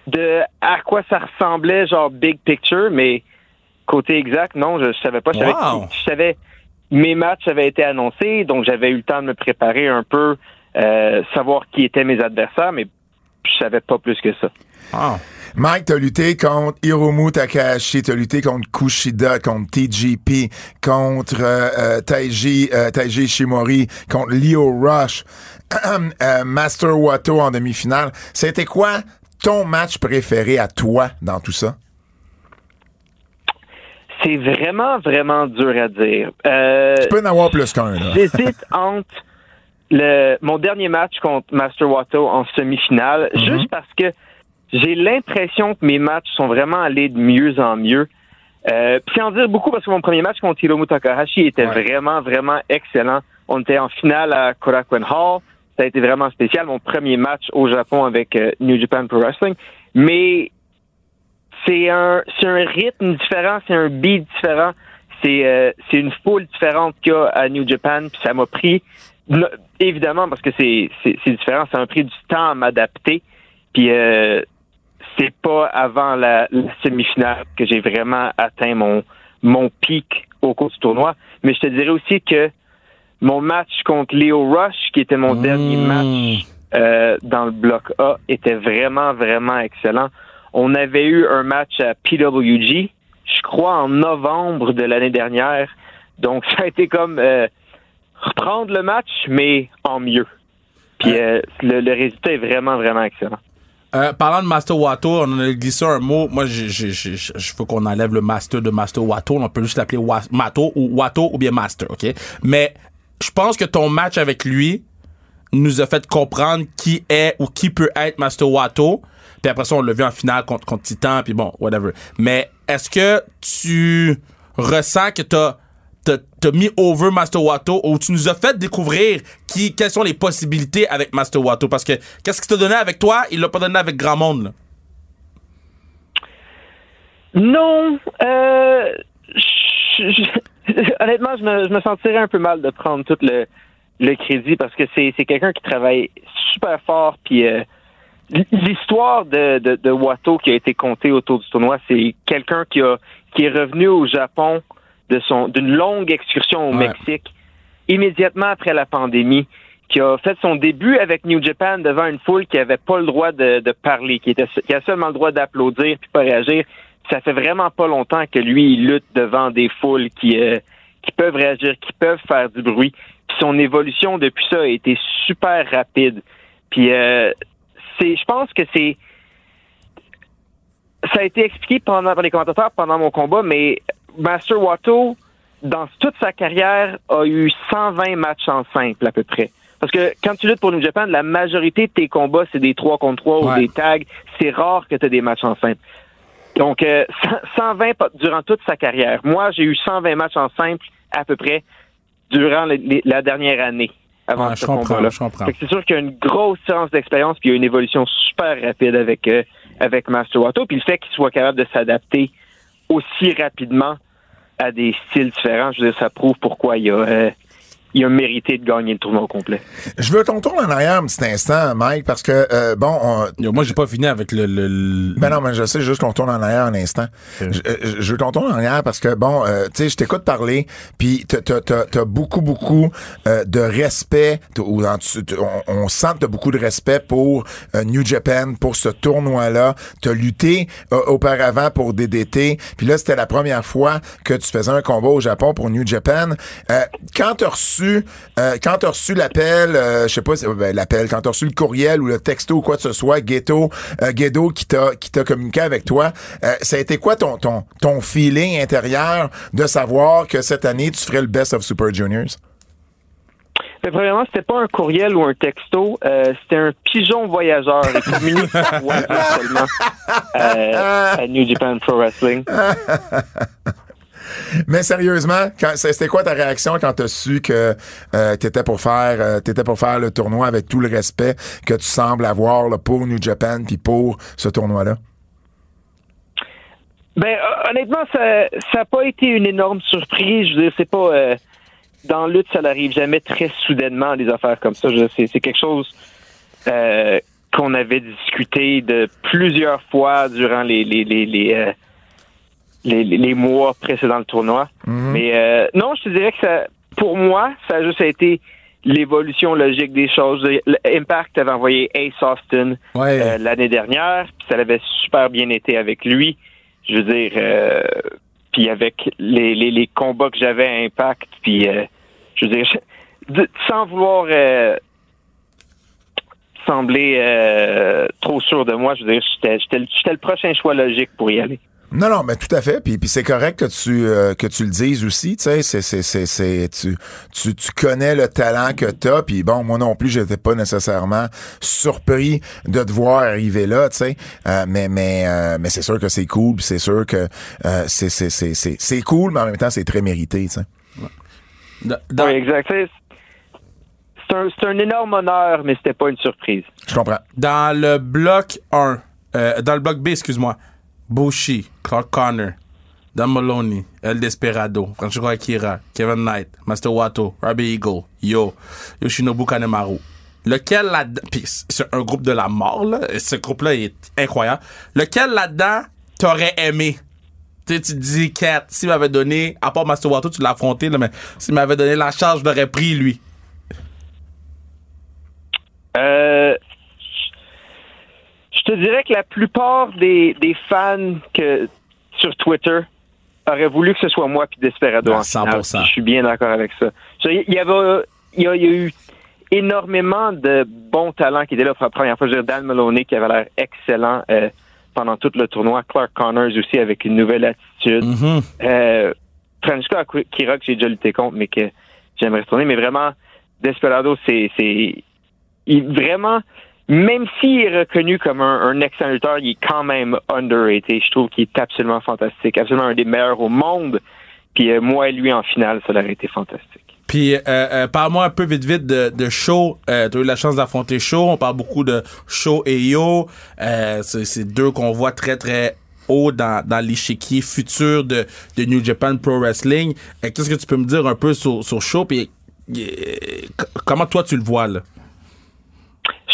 de à quoi ça ressemblait, genre big picture, mais côté exact, non, je, je savais pas. Je savais, Wow. je savais mes matchs avaient été annoncés, donc j'avais eu le temps de me préparer un peu, euh, savoir qui étaient mes adversaires, mais je savais pas plus que ça. Ah. Mike, t'as lutté contre Hiromu Takahashi, t'as lutté contre Kushida, contre TGP, contre euh, euh, Taiji, euh, Taiji Ishimori, contre Leo Rush, *clears throat* euh, Master Wato en demi-finale. C'était quoi ton match préféré à toi dans tout ça? C'est vraiment, vraiment dur à dire. Euh, Tu peux en avoir plus qu'un. J'hésite *laughs* entre le, mon dernier match contre Master Watto en semi-finale, juste parce que j'ai l'impression que mes matchs sont vraiment allés de mieux en mieux. Euh, puis en dire beaucoup parce que mon premier match contre Hiromu Takahashi était Ouais. vraiment, vraiment excellent. On était en finale à Korakuen Hall. Ça a été vraiment spécial. Mon premier match au Japon avec euh, New Japan Pro Wrestling. Mais c'est un, c'est un rythme différent, c'est un beat différent. C'est, euh, c'est une foule différente qu'il y a à New Japan. Puis ça m'a pris, évidemment, parce que c'est, c'est, c'est différent, ça m'a pris du temps à m'adapter. Puis euh, c'est pas avant la, la semi-finale que j'ai vraiment atteint mon, mon pic au cours du tournoi. Mais je te dirais aussi que mon match contre Leo Rush, qui était mon dernier match euh, dans le bloc A, était vraiment, vraiment excellent. On avait eu un match à PWG, je crois en novembre de l'année dernière. Donc *laughs* ça a été comme euh, reprendre le match, mais en mieux. Puis euh, le, le résultat est vraiment, vraiment excellent. Euh, parlant de Master Wato, on a glissé un mot. Moi, je veux qu'on enlève le Master de Master Wato. On peut juste l'appeler Mato ou Wato ou bien Master, OK? Mais je pense que ton match avec lui nous a fait comprendre qui est ou qui peut être Master Wato. Puis après ça, on l'a vu en finale contre, contre Titan, puis bon, whatever. Mais est-ce que tu ressens que t'as t'as mis over Master Wato ou tu nous as fait découvrir qui, quelles sont les possibilités avec Master Wato? Parce que qu'est-ce qu'il t'a donné avec toi, il l'a pas donné avec grand monde. Là. Non, euh, *laughs* honnêtement, je me, je me sentirais un peu mal de prendre tout le, le crédit parce que c'est c'est quelqu'un qui travaille super fort. Puis euh, l'histoire de, de, de Watto qui a été contée autour du tournoi, c'est quelqu'un qui a qui est revenu au Japon de son d'une longue excursion au Ouais. Mexique immédiatement après la pandémie qui a fait son début avec New Japan devant une foule qui avait pas le droit de, de parler, qui était qui a seulement le droit d'applaudir puis pas réagir. Ça fait vraiment pas longtemps que lui il lutte devant des foules qui euh, qui peuvent réagir, qui peuvent faire du bruit. Puis son évolution depuis ça a été super rapide. Puis euh, c'est je pense que c'est ça a été expliqué pendant par les commentateurs pendant mon combat, mais Master Watto, dans toute sa carrière, a eu 120 matchs en simple à peu près. Parce que quand tu luttes pour New Japan, la majorité de tes combats, c'est des 3 contre 3 Ouais. ou des tags. C'est rare que tu aies des matchs en simple. Donc, euh, 120 pa- durant toute sa carrière. Moi, j'ai eu 120 matchs en simple à peu près durant les- la dernière année avant Ouais, ce combat-là. C'est sûr qu'il y a une grosse séance d'expérience puis il y a une évolution super rapide avec euh, avec Master Watto. Puis le fait qu'il soit capable de s'adapter aussi rapidement à des styles différents, je veux dire, ça prouve pourquoi il a, euh, il a mérité de gagner le tournoi au complet. Je veux qu'on tourne en arrière un petit instant, Mike, parce que, euh, bon, on, Yo, moi, j'ai pas fini avec le. le- le- Ben non, mais je sais juste qu'on tourne en arrière un instant. Je, je- je veux qu'on tourne en arrière parce que, bon, euh, tu sais, je t'écoute parler, puis t'as- t'as t'as- t'as beaucoup, beaucoup euh, de respect, ou on, on sent que t'as beaucoup de respect pour euh, New Japan, pour ce tournoi-là. T'as lutté euh, auparavant pour DDT, puis là, c'était la première fois que tu faisais un combat au Japon pour New Japan. Euh, quand t'as reçu, euh, quand t'as reçu l'appel, euh, je sais pas, ben, l'appel, quand t'as reçu le courriel ou le texto ou quoi que ce soit, Ghetto, euh, qui t'a qui t'a communiqué avec toi, euh, ça a été quoi ton ton ton feeling intérieur de savoir que cette année tu ferais le best of Super Juniors? Mais premièrement, c'était pas un courriel ou un texto, euh, c'était un pigeon voyageur. Seulement euh, à New Japan Pro Wrestling. *laughs* Mais sérieusement, c'était quoi ta réaction quand t'as su que euh, t'étais pour faire euh, pour faire le tournoi avec tout le respect que tu sembles avoir pour New Japan puis pour ce tournoi-là? Ben honnêtement, ça ça a pas été une énorme surprise. Je veux dire, c'est pas euh, dans lutte, ça n'arrive jamais très soudainement des affaires comme ça. C'est quelque chose euh, qu'on avait discuté de plusieurs fois durant les, euh, les, les- mois précédant le tournoi. Mais euh, non, je te dirais que ça, pour moi, ça a juste été l'évolution logique des choses. Impact avait envoyé Ace Austin Ouais. euh, l'année dernière, puis ça avait super bien été avec lui. Je veux dire, euh, puis avec les, les, les combats que j'avais à Impact, puis euh, je veux dire, je- sans vouloir euh, sembler euh, trop sûr de moi, je veux dire, j'étais le prochain choix logique pour y aller. Non, non, mais tout à fait. Puis, puis c'est correct que tu euh, que tu le dises aussi. Tu sais, c'est c'est c'est c'est tu, tu tu connais le talent que t'as. Puis bon, moi non plus, j'étais pas nécessairement surpris de te voir arriver là. Tu sais, Euh, mais mais euh, mais c'est sûr que c'est cool. puis c'est sûr que euh, c'est c'est c'est c'est c'est cool, mais en même temps, c'est très mérité. Tu sais. Dans- dans- Oui, exact. C'est c'est un, c'est un énorme honneur, mais c'était pas une surprise. Je comprends. Dans le bloc 1, euh, dans le bloc B, excuse-moi, Bushi, Clark Connor, Dan Maloney, El Desperado, Francisco Akira, Kevin Knight, Master Wato, Robbie Eagle, Yo, Yoshinobu Kanemaru. Lequel là-dedans, c'est un groupe de la mort, là, ce groupe-là est incroyable. Lequel là-dedans t'aurais aimé? Tu te dis, Kat, s'il m'avait donné, à part Master Wato, tu l'as affronté, là, mais s'il m'avait donné la charge, je l'aurais pris, lui. Euh, Je te dirais que la plupart des, des fans que sur Twitter auraient voulu que ce soit moi puis Desperado Ah, en finale. 100%. Je suis bien d'accord avec ça. Il y avait, il y a, il y a eu énormément de bons talents qui étaient là pour la première fois. Je veux dire, Dan Maloney qui avait l'air excellent euh, pendant tout le tournoi. Clark Connors aussi avec une nouvelle attitude. Mhm. Euh, Francisco Akira que j'ai déjà lutté contre, mais que j'aimerais retourner. Mais vraiment, Desperado, c'est, c'est, il vraiment, même s'il est reconnu comme un, un excellent lutteur, il est quand même underrated. Je trouve qu'il est absolument fantastique, absolument un des meilleurs au monde. Puis euh, moi et lui en finale, ça aurait été fantastique. Puis, euh, euh, parle-moi un peu vite vite de, de Shaw. Euh, tu as eu la chance d'affronter Shaw. On parle beaucoup de Shaw et Yo. Euh, c'est, deux qu'on voit très, très haut dans, dans l'échiquier futur de, de New Japan Pro Wrestling. Euh, qu'est-ce que tu peux me dire un peu sur, sur Shaw? Puis, euh, comment toi, tu le vois, là?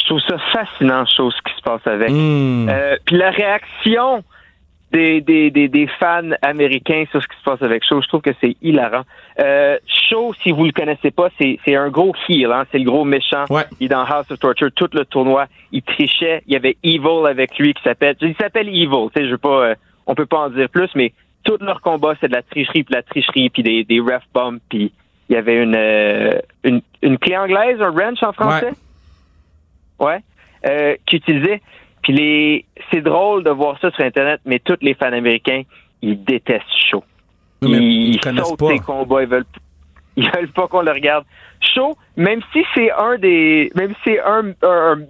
Je trouve ça fascinant, chose qui se passe avec. Hmm. Euh, puis la réaction des, des, des, des fans américains sur ce qui se passe avec Shaw, je trouve que c'est hilarant. Euh, Shaw, si vous le connaissez pas, c'est c'est un gros heel, hein, c'est le gros méchant. Ouais. Il est dans House of Torture tout le tournoi. Il trichait. Il y avait Evil avec lui qui s'appelle. Il s'appelle Evil. Tu sais, je veux pas. euh, on peut pas en dire plus, mais tout leur combat c'est de la tricherie, puis de la tricherie, puis des, des ref bombs, puis il y avait une, euh, une une clé anglaise, un wrench en français? Ouais. Euh, qui utilisait. Puis les, c'est drôle de voir ça sur Internet, mais tous les fans américains, ils détestent. Oui, mais ils ils connaissent sautent pas. combats, ils veulent, *laughs* ils veulent pas qu'on le regarde. Shaw, même si c'est un des, même si c'est un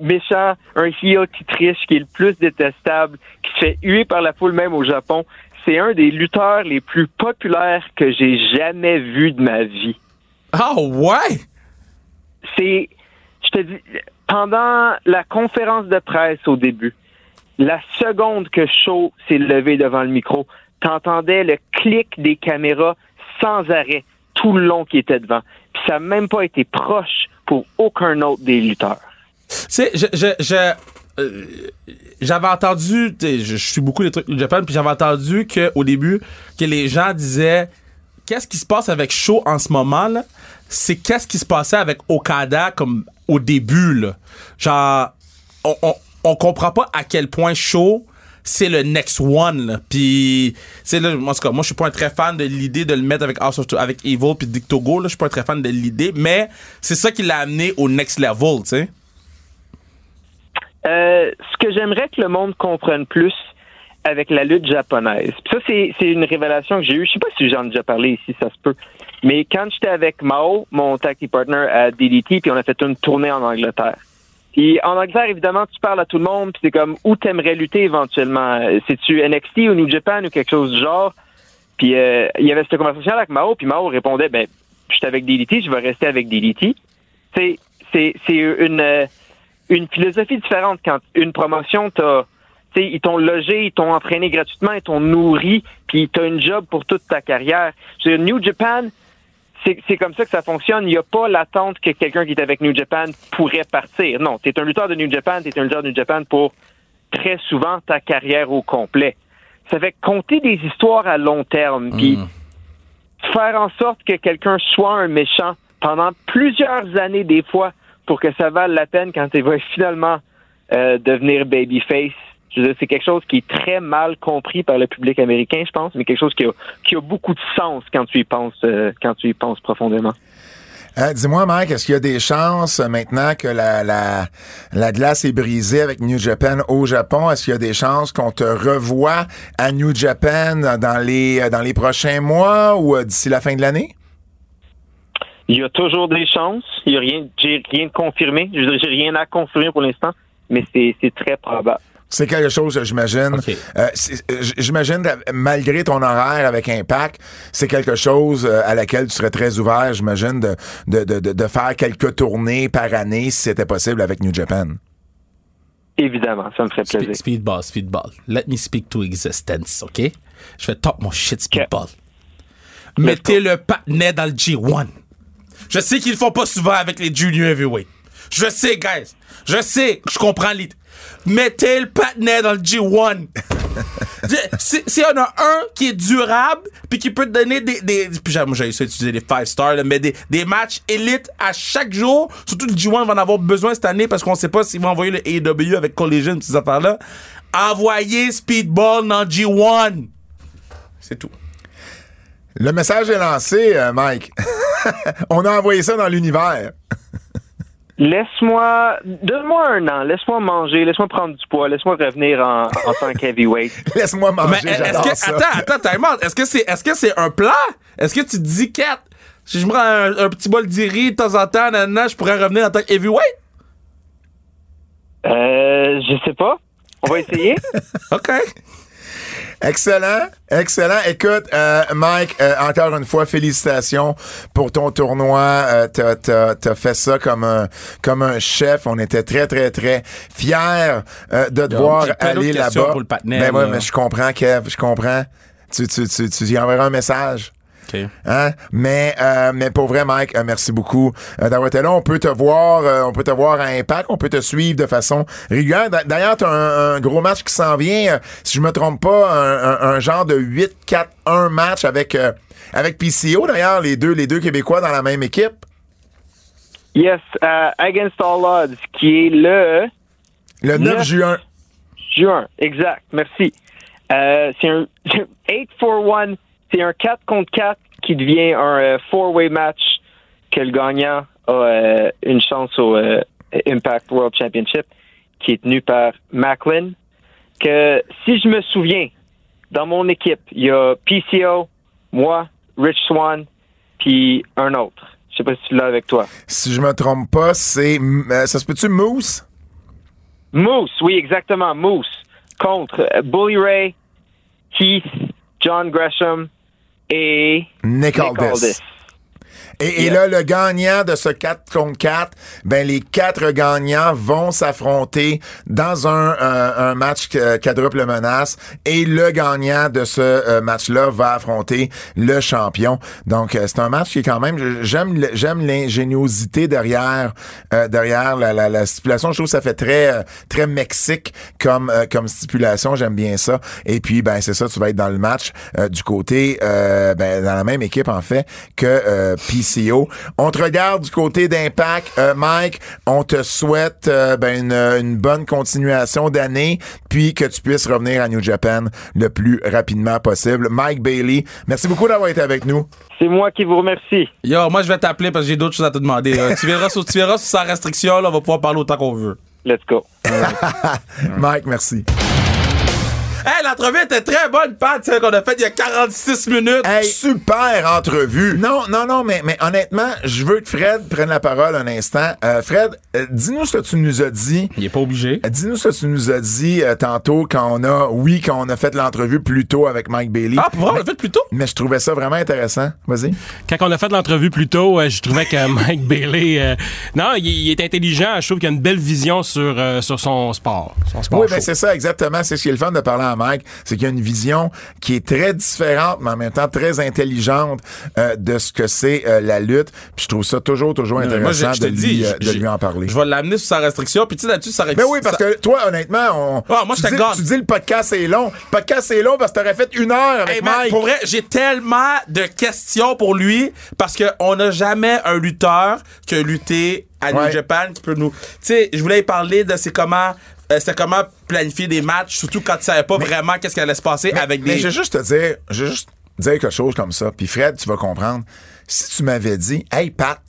méchant, un heel qui triche, qui est le plus détestable, qui se fait huer par la foule même au Japon, c'est un des lutteurs les plus populaires que j'ai jamais vu de ma vie Ah, ouais! c'est, je te dis, pendant la conférence de presse au début, la seconde que Shaw s'est levé devant le micro, t'entendais le clic des caméras sans arrêt tout le long qui était devant. Puis ça n'a même pas été proche pour aucun autre des lutteurs. Sais, je, je, euh, j'avais entendu, je suis beaucoup les trucs du Japan, puis j'avais entendu que au début que les gens disaient qu'est-ce qui se passe avec Shaw en ce moment là, c'est qu'est-ce qui se passait avec Okada comme au début là. Genre on, on, on comprend pas à quel point Shaw c'est le next one là. Puis c'est là en tout cas, moi je suis pas un très fan de l'idée de le mettre avec House of avec Evil puis Dick Togo là, je suis pas un très fan de l'idée, mais c'est ça qui l'a amené au next level, tu sais. Euh, ce que j'aimerais que le monde comprenne plus avec la lutte japonaise. Puis ça, c'est une révélation que j'ai eue. Je sais pas si j'en ai déjà parlé ici, ça se peut. Mais quand j'étais avec Mao, mon team partner à DDT, puis on a fait une tournée en Angleterre. Puis en Angleterre, évidemment, tu parles à tout le monde, puis c'est comme où t'aimerais lutter éventuellement? Euh, C'est-tu NXT ou New Japan ou quelque chose du genre? Puis euh, il y avait cette conversation avec Mao, puis Mao répondait, ben, j'étais avec DDT, je vais rester avec DDT. C'est, c'est, c'est une, euh, une philosophie différente quand une promotion t'a tu sais, ils t'ont logé, ils t'ont entraîné gratuitement, ils t'ont nourri, puis t'as une job pour toute ta carrière. Je New Japan, c'est comme ça que ça fonctionne. Il n'y a pas l'attente que quelqu'un qui est avec New Japan pourrait partir. Non, t'es un lutteur de New Japan, t'es un lutteur de New Japan pour très souvent ta carrière au complet. Ça fait compter des histoires à long terme, puis faire en sorte que quelqu'un soit un méchant pendant plusieurs années des fois pour que ça vale la peine quand il va finalement euh, devenir babyface. C'est quelque chose qui est très mal compris par le public américain, je pense, mais quelque chose qui a, qui a beaucoup de sens quand tu y penses, euh, quand tu y penses profondément. Euh, Dis-moi, Mike, est-ce qu'il y a des chances euh, maintenant que la, la, la glace est brisée avec New Japan au Japon? Est-ce qu'il y a des chances qu'on te revoie à New Japan dans les, dans les prochains mois ou d'ici la fin de l'année? Il y a toujours des chances. Il y a rien, j'ai rien de confirmé. Je j'ai rien à confirmer pour l'instant, mais c'est très probable. C'est quelque chose, j'imagine. Euh, euh, j'imagine, malgré ton horaire avec Impact, c'est quelque chose euh, à laquelle tu serais très ouvert, j'imagine, de, de, de, de, faire quelques tournées par année si c'était possible avec New Japan. Évidemment, ça me ferait Spe- plaisir. speedball, speedball. Let me speak to existence, OK? Je vais top mon shit speedball. Mettez le patinet dans le G1. Je sais qu'ils le font pas souvent avec les junior heavyweight. Je sais, guys. Je sais, je comprends l'idée. Mettez le patinet dans le G1. *laughs* Si, si on a un qui est durable, puis qui peut te donner des. des puis j'ai- moi, j'ai essayé d'utiliser les 5 stars, là, mais des, des matchs élites à chaque jour. Surtout le G1 va en avoir besoin cette année parce qu'on sait pas s'ils vont envoyer le AEW avec Collision, ces affaires-là. Envoyez Speedball dans G1. C'est tout. Le message est lancé, euh, Mike. *laughs* On a envoyé ça dans l'univers. Laisse-moi, donne-moi un an, laisse-moi manger, laisse-moi prendre du poids, laisse-moi revenir en, en tant qu'heavyweight. *laughs* Laisse-moi Mais manger, est-ce j'adore que. ça. Attends, attends. Est-ce que c'est est-ce que c'est un plat? Est-ce que tu te dis, Kat, si je me prends un, un petit bol d'iri de temps en temps, nanana, je pourrais revenir en tant que heavyweight? Euh, je sais pas. On va essayer. *laughs* OK. Excellent, excellent. Écoute, euh, Mike, euh, encore une fois, félicitations pour ton tournoi. Euh, t'as, t'as- t'as fait ça comme un, comme un chef. On était très, très, très fiers euh, de te voir aller là-bas. pour le ben ouais, mais je comprends, Kev, je comprends. Tu, tu, tu, tu y enverras un message. Hein? Mais, euh, mais pour vrai, Mike, euh, merci beaucoup euh, d'avoir été là. On peut te voir, euh, on peut te voir à Impact, on peut te suivre de façon régulière. D'a- D'ailleurs, tu as un, un gros match qui s'en vient, euh, si je me trompe pas, un, un- un genre de 8-4-1 match avec, euh, avec PCO, d'ailleurs, les deux, les deux Québécois dans la même équipe. Yes, Against All Odds, qui est le Le 9 Le- juin. juin. Exact, merci. Euh, c'est un 8 for 1. C'est un 4 contre 4 qui devient un euh, four-way match que le gagnant a euh, une chance au euh, Impact World Championship qui est tenu par Macklin. Que si je me souviens, dans mon équipe, il y a PCO, moi, Rich Swan, puis un autre. Je sais pas si tu l'as avec toi. Si je me trompe pas, c'est, euh, ça se peut-tu Moose? Moose, oui, exactement, Moose. Contre Bully Ray, Keith, John Gresham et Nick Nick Aldis. Aldis. Et, et là, le gagnant de ce 4 contre 4, ben les quatre gagnants vont s'affronter dans un, un- un match quadruple menace et le gagnant de ce euh, match-là va affronter le champion. Donc euh, c'est un match qui est quand même j'aime j'aime l'ingéniosité derrière euh, derrière la, la, la stipulation. Je trouve que ça fait très très Mexique comme comme stipulation. J'aime bien ça. Et puis ben c'est ça, tu vas être dans le match euh, du côté euh, ben, dans la même équipe en fait que euh, PCO. On te regarde du côté d'Impact, Euh, Mike. On te souhaite euh, ben, une, une bonne continuation d'année, puis que tu puisses revenir à New Japan le plus rapidement possible. Mike Bailey, merci beaucoup d'avoir été avec nous. C'est moi qui vous remercie. Yo, moi, je vais t'appeler parce que j'ai d'autres choses à te demander. là. tu verras sur, tu verras sans restriction, là, on va pouvoir parler autant qu'on veut. Let's go. *laughs* Mike, merci. Hey, l'entrevue était très bonne, Pat, celle qu'on a faite il y a 46 minutes. Hey, super entrevue. Non, non, non, mais, mais honnêtement, je veux que Fred prenne la parole un instant. Euh, Fred, euh, dis-nous ce que tu nous as dit. Il est pas obligé. Euh, Dis-nous ce que tu nous as dit euh, tantôt quand on a, oui, quand on a fait l'entrevue plus tôt avec Mike Bailey. Ah, pour on l'a fait plus tôt? Mais je trouvais ça vraiment intéressant. Vas-y. Quand on a fait l'entrevue plus tôt, euh, je trouvais que *laughs* Mike Bailey, euh, non, il, il est intelligent. Je trouve qu'il a une belle vision sur, euh, sur son sport. Son sport Oui, ben c'est ça, exactement. C'est ce qui est le fun de parler à Mike. C'est qu'il y a une vision qui est très différente, mais en même temps très intelligente euh, de ce que c'est euh, la lutte. Puis je trouve ça toujours, toujours intéressant je, je te de, lui, dis, euh, de lui en parler. Je vais l'amener sur sa restriction, puis tu sais, là-dessus, ça Mais oui, parce que toi, honnêtement, on, Ah, moi, tu, dis, tu dis le podcast est long. Le podcast est long parce que t'aurais fait une heure avec Hey, man, Mike. pour vrai, j'ai tellement de questions pour lui parce qu'on n'a jamais un lutteur qui a lutté à New Ouais. Japan qui peut nous. Tu sais, je voulais parler de c'est comment. Euh, c'est comment planifier des matchs, surtout quand tu savais pas vraiment qu'est-ce qui allait se passer avec Mais des. je vais juste te dire, je juste dire quelque chose comme ça. Puis Fred, tu vas comprendre. Si tu m'avais dit, hey Pat,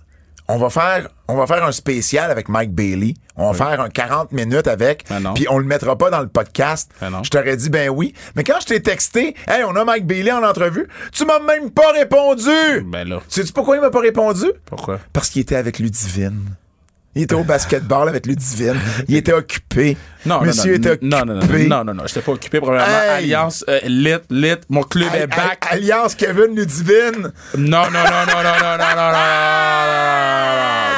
on va faire, on va faire un spécial avec Mike Bailey. On va faire un 40 minutes avec, Ben puis on le mettra pas dans le podcast. Ben. Je t'aurais dit ben oui. Mais quand je t'ai texté, hey, on a Mike Bailey en entrevue, tu m'as même pas répondu. Ben là. Sais-tu pourquoi il m'a pas répondu? Pourquoi? Parce qu'il était avec Ludivine. Il était au basketball avec Ludivine. Il était occupé. Non, Monsieur non, était non, occupé. non, non, non, non, non, non, j'étais pas occupé. Hey. Alliance, euh, lit, lit, mon club Hey, est back. hey, Alliance Kevin Ludivine. Non, non, non, non, non, non, non, non,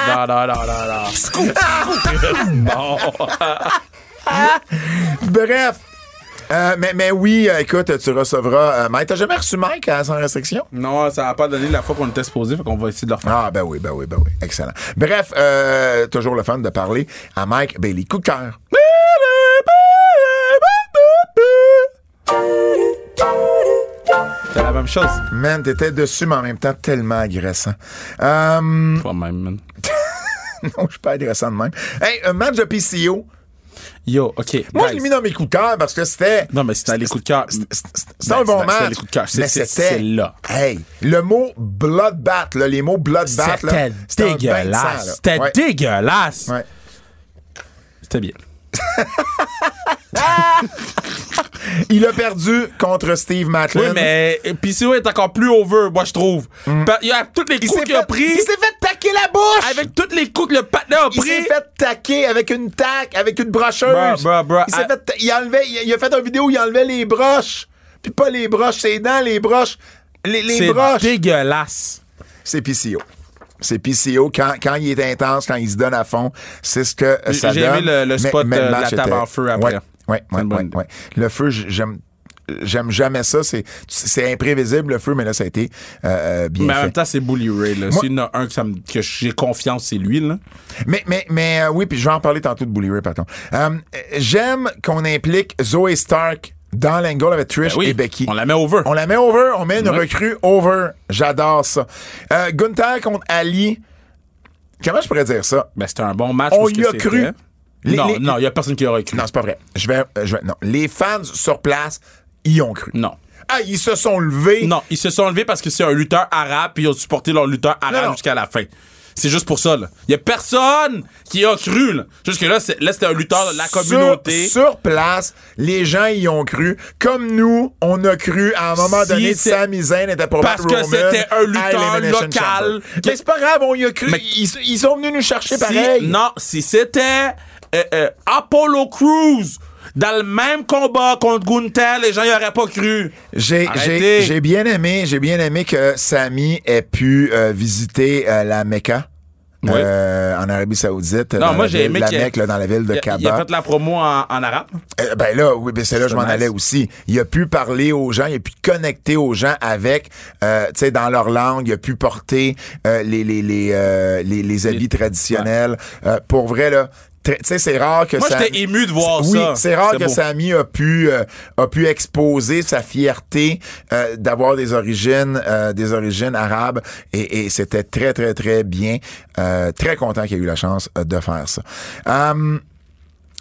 non, non, non, non, non, non, non. Bref. Euh, mais, mais oui, euh, écoute, tu recevras euh, Mike. T'as jamais reçu Mike à sans restriction? Non, ça a pas donné la fois qu'on était supposé, fait qu'on va essayer de le refaire. Ah, ben oui, ben oui, ben oui. Excellent. Bref, euh, toujours le fun de parler à Mike Bailey. Coup de cœur. C'est la même chose. Man, t'étais dessus, mais en même temps tellement agressant. Euh, Pas même, man. *laughs* non, je suis pas agressant de même. Hey, un match de PCO. Yo, OK. Moi, je l'ai mis dans mes coups de cœur parce que c'était. Non, mais c'était les coups de cœur. C'était c'était Ben, un bon c'était- c'était match. les coups de cœur. C'est- Mais c'était. là. Hey, le mot bloodbath, là, les mots bloodbath. C'était dégueulasse. C'était dégueulasse. C'était bien. *laughs* Il a perdu contre Steve Matlin. Oui, mais PCO est encore plus over, moi, je trouve. Pa- Il y a tous les Mm. coups s'est qu'il a fait, pris. il s'est fait taquer la bouche. Avec tous les coups que le partenaire a Il s'est pris. fait taquer avec une taque, avec une brocheuse. Il s'est Ah. fait, il enlevait, il, il a fait une vidéo où il enlevait les broches. Puis pas les broches, ses dents, les broches. Les, les C'est broches. dégueulasse. C'est PCO. C'est PCO. Quand, quand il est intense, quand il se donne à fond, c'est ce que euh, ça J'ai donne. aimé le- le spot, mais de la table en feu après. Bonne ouais, idée. ouais. Le feu, j'aime. J'aime jamais ça. C'est, c'est imprévisible, le feu, mais là, ça a été euh, euh, bien Mais en fait. même temps, c'est Bully Ray. là. Moi- S'il y en a un que, ça me- que j'ai confiance, c'est lui. Là. Mais, mais, mais euh, oui, puis je vais en parler tantôt de Bully Ray, pardon. Euh, J'aime qu'on implique Zoe Stark dans l'angle avec Trish Ben oui, et Becky. on la met over. On la met over, on met une Ouais. recrue over. J'adore ça. Euh, Gunther contre Ali. Comment je pourrais dire ça? Ben, c'était un bon match. On y a cru. Les- non, les- non, il y a personne qui aurait cru. Non, c'est pas vrai. Je vais, euh, je vais, non. Les fans sur place, y ont cru. Non. Ah, ils se sont levés. Non, ils se sont levés parce que c'est un lutteur arabe puis ils ont supporté leur lutteur arabe jusqu'à la fin. C'est juste pour ça, là. Il y a personne qui a cru, là. Juste que là, c'est- là, c'était un lutteur de la Sur- communauté. Sur, place, les gens y ont cru. Comme nous, on a cru à un moment Si donné, c'est- Sami Zayn était pour Parce que c'était un lutteur local. Mais c'est pas grave, on y a cru. Mais- ils, ils sont venus nous chercher Si- pareil. non, si c'était euh, euh, Apollo Crews dans le même combat contre Gunther, les gens y auraient pas cru. J'ai, bien aimé, j'ai bien aimé que Sami ait pu euh, visiter euh, la Mecca. Oui. euh, en Arabie Saoudite, dans moi, j'ai aimé la Mecque, là, dans la ville de Kaaba. il a fait la promo en, en arabe. Euh, ben là, oui, ben c'est là que je m'en nice. allais aussi. Il a pu parler aux gens, il a pu connecter aux gens avec, euh, tu sais, dans leur langue, il a pu porter les les les, les les habits traditionnels. Pour vrai là, tu sais, c'est rare que Moi, ça. j'étais ému de voir oui, ça. c'est rare que beau. Samy a pu euh, a pu exposer sa fierté euh, d'avoir des origines euh, des origines arabes et, et c'était très très très bien. Euh, très content qu'il ait eu la chance euh, de faire ça. Hum,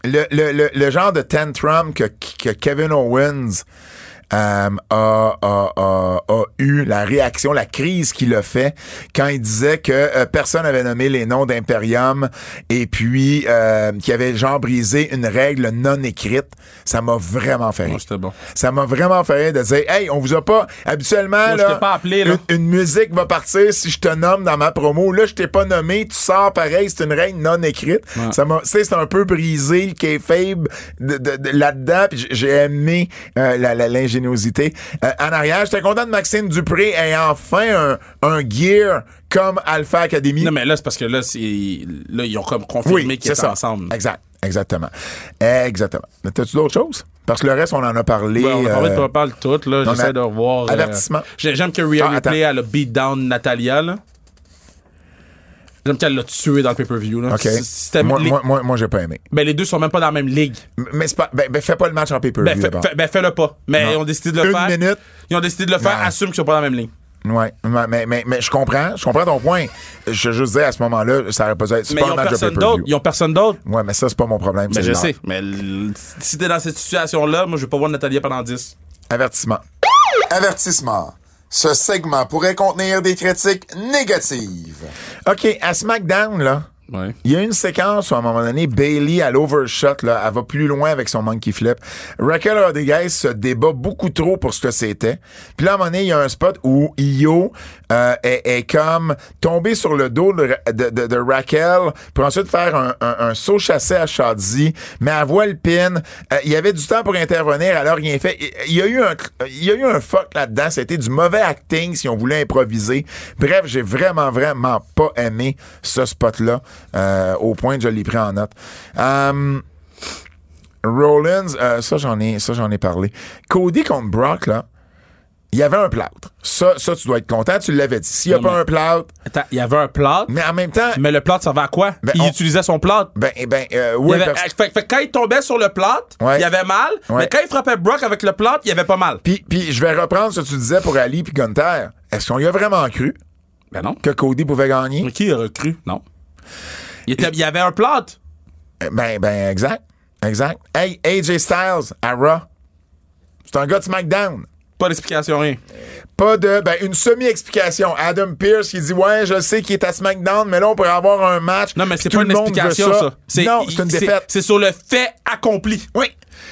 le, le, le, le genre de tantrum que, que Kevin Owens euh, a, a, a, a eu, la réaction, la crise qu'il a fait quand il disait que euh, personne n'avait nommé les noms d'Imperium et puis euh, qu'il avait genre brisé une règle non écrite, ça m'a vraiment fait rire. Ouais, bon. Ça m'a vraiment fait rire de dire Hey, on vous a pas. Habituellement, là, pas appelé, là. Une, une musique va partir si je te nomme dans ma promo. Là, je t'ai pas nommé, tu sors pareil, c'est une règle non écrite. Ça m'a. Tu sais, c'est un peu brisé le kayfabe de, de, de- là-dedans. J'ai- aimé euh, Euh, en arrière, j'étais content de Maxime Dupré ait enfin un, un gear comme Alpha Academy. Non, mais là, c'est parce que là, c'est, là ils ont comme confirmé oui, qu'ils étaient ça. ensemble. Exact. Exactement. Exactement. Mais t'as-tu d'autres choses? Parce que le reste, on en a parlé. Ouais, on a parlé euh, pas tout, là. J'essaie de revoir. euh, Avertissement. j'ai- J'aime que Rhea Ah. Ripley, elle a beat down Natalia, là. J'aime qu'elle l'a tué dans le pay-per-view, là. C'était- Moi, les, moi, moi, moi, j'ai pas aimé. ben, les deux sont même pas dans la même ligue. Mais c'est pas. Ben, ben, fais pas le match en pay-per-view. Ben, ben, fais-le pas. Mais Non. ils ont décidé de le Une faire. minute. Ils ont décidé de le faire, Non. assume qu'ils sont pas dans la même ligne. Ouais, mais, mais, mais, mais je comprends, je comprends ton point. Je veux juste dire, à ce moment-là, ça aurait pas dû être. C'est Mais pas ils un ont personne pay-per-view. d'autre. Ils ont personne d'autre. Ouais, mais ça, c'est pas mon problème. C'est je sais. Mais l- si t'es dans cette situation-là, moi, je vais pas voir Natalia pendant 10. Avertissement. Avertissement. Ce segment pourrait contenir des critiques négatives. OK, à SmackDown, là, Il y a une séquence où, à un moment donné, Bailey, à l'overshot, là, elle va plus loin avec son monkey flip. Raquel Rodriguez se débat beaucoup trop pour ce que c'était. Puis là, à un moment donné, il y a un spot où Io euh, est, est comme tombé sur le dos de, de, de- Raquel pour ensuite faire un, un, saut chassé à Shadzi, mais elle voit le pin. Euh, il y avait du temps pour intervenir, elle a rien fait. Il y a eu un, il y a eu un fuck là-dedans. C'était du mauvais acting si on voulait improviser. Bref, j'ai vraiment, vraiment pas aimé ce spot-là euh, au point que je l'ai pris en note. Um, Rollins, euh, ça j'en ai, ça j'en ai parlé. Cody contre Brock là. Il y avait un plâtre. Ça, ça, tu dois être content, tu l'avais dit. S'il n'y a Non, pas mais- un plâtre, Attends, il y avait un plâtre, mais en même temps, mais le plâtre servait à quoi? Ben, il on- utilisait son plâtre. ben, eh ben, euh, Il oui, avait- parce- fait, fait que quand il tombait sur le plâtre, Ouais. il avait mal, Ouais. mais quand il frappait Brock avec le plâtre, il avait pas mal. Puis, puis je vais reprendre ce que tu disais pour Ali puis Gunther. Est-ce qu'on y a vraiment cru Ben non. que Cody pouvait gagner? Mais qui aurait cru? Non. Il, était- il y avait un plâtre. Ben, ben, exact. Exact. Hey, AJ Styles à Raw. C'est un gars de SmackDown. Pas d'explication, rien. Pas de. Ben, une semi-explication. Adam Pierce qui dit Ouais, je sais qu'il est à SmackDown, mais là, on pourrait avoir un match. Non, mais c'est pas une explication, ça. C'est- Non, c'est une défaite. C'est sur le fait accompli. Oui.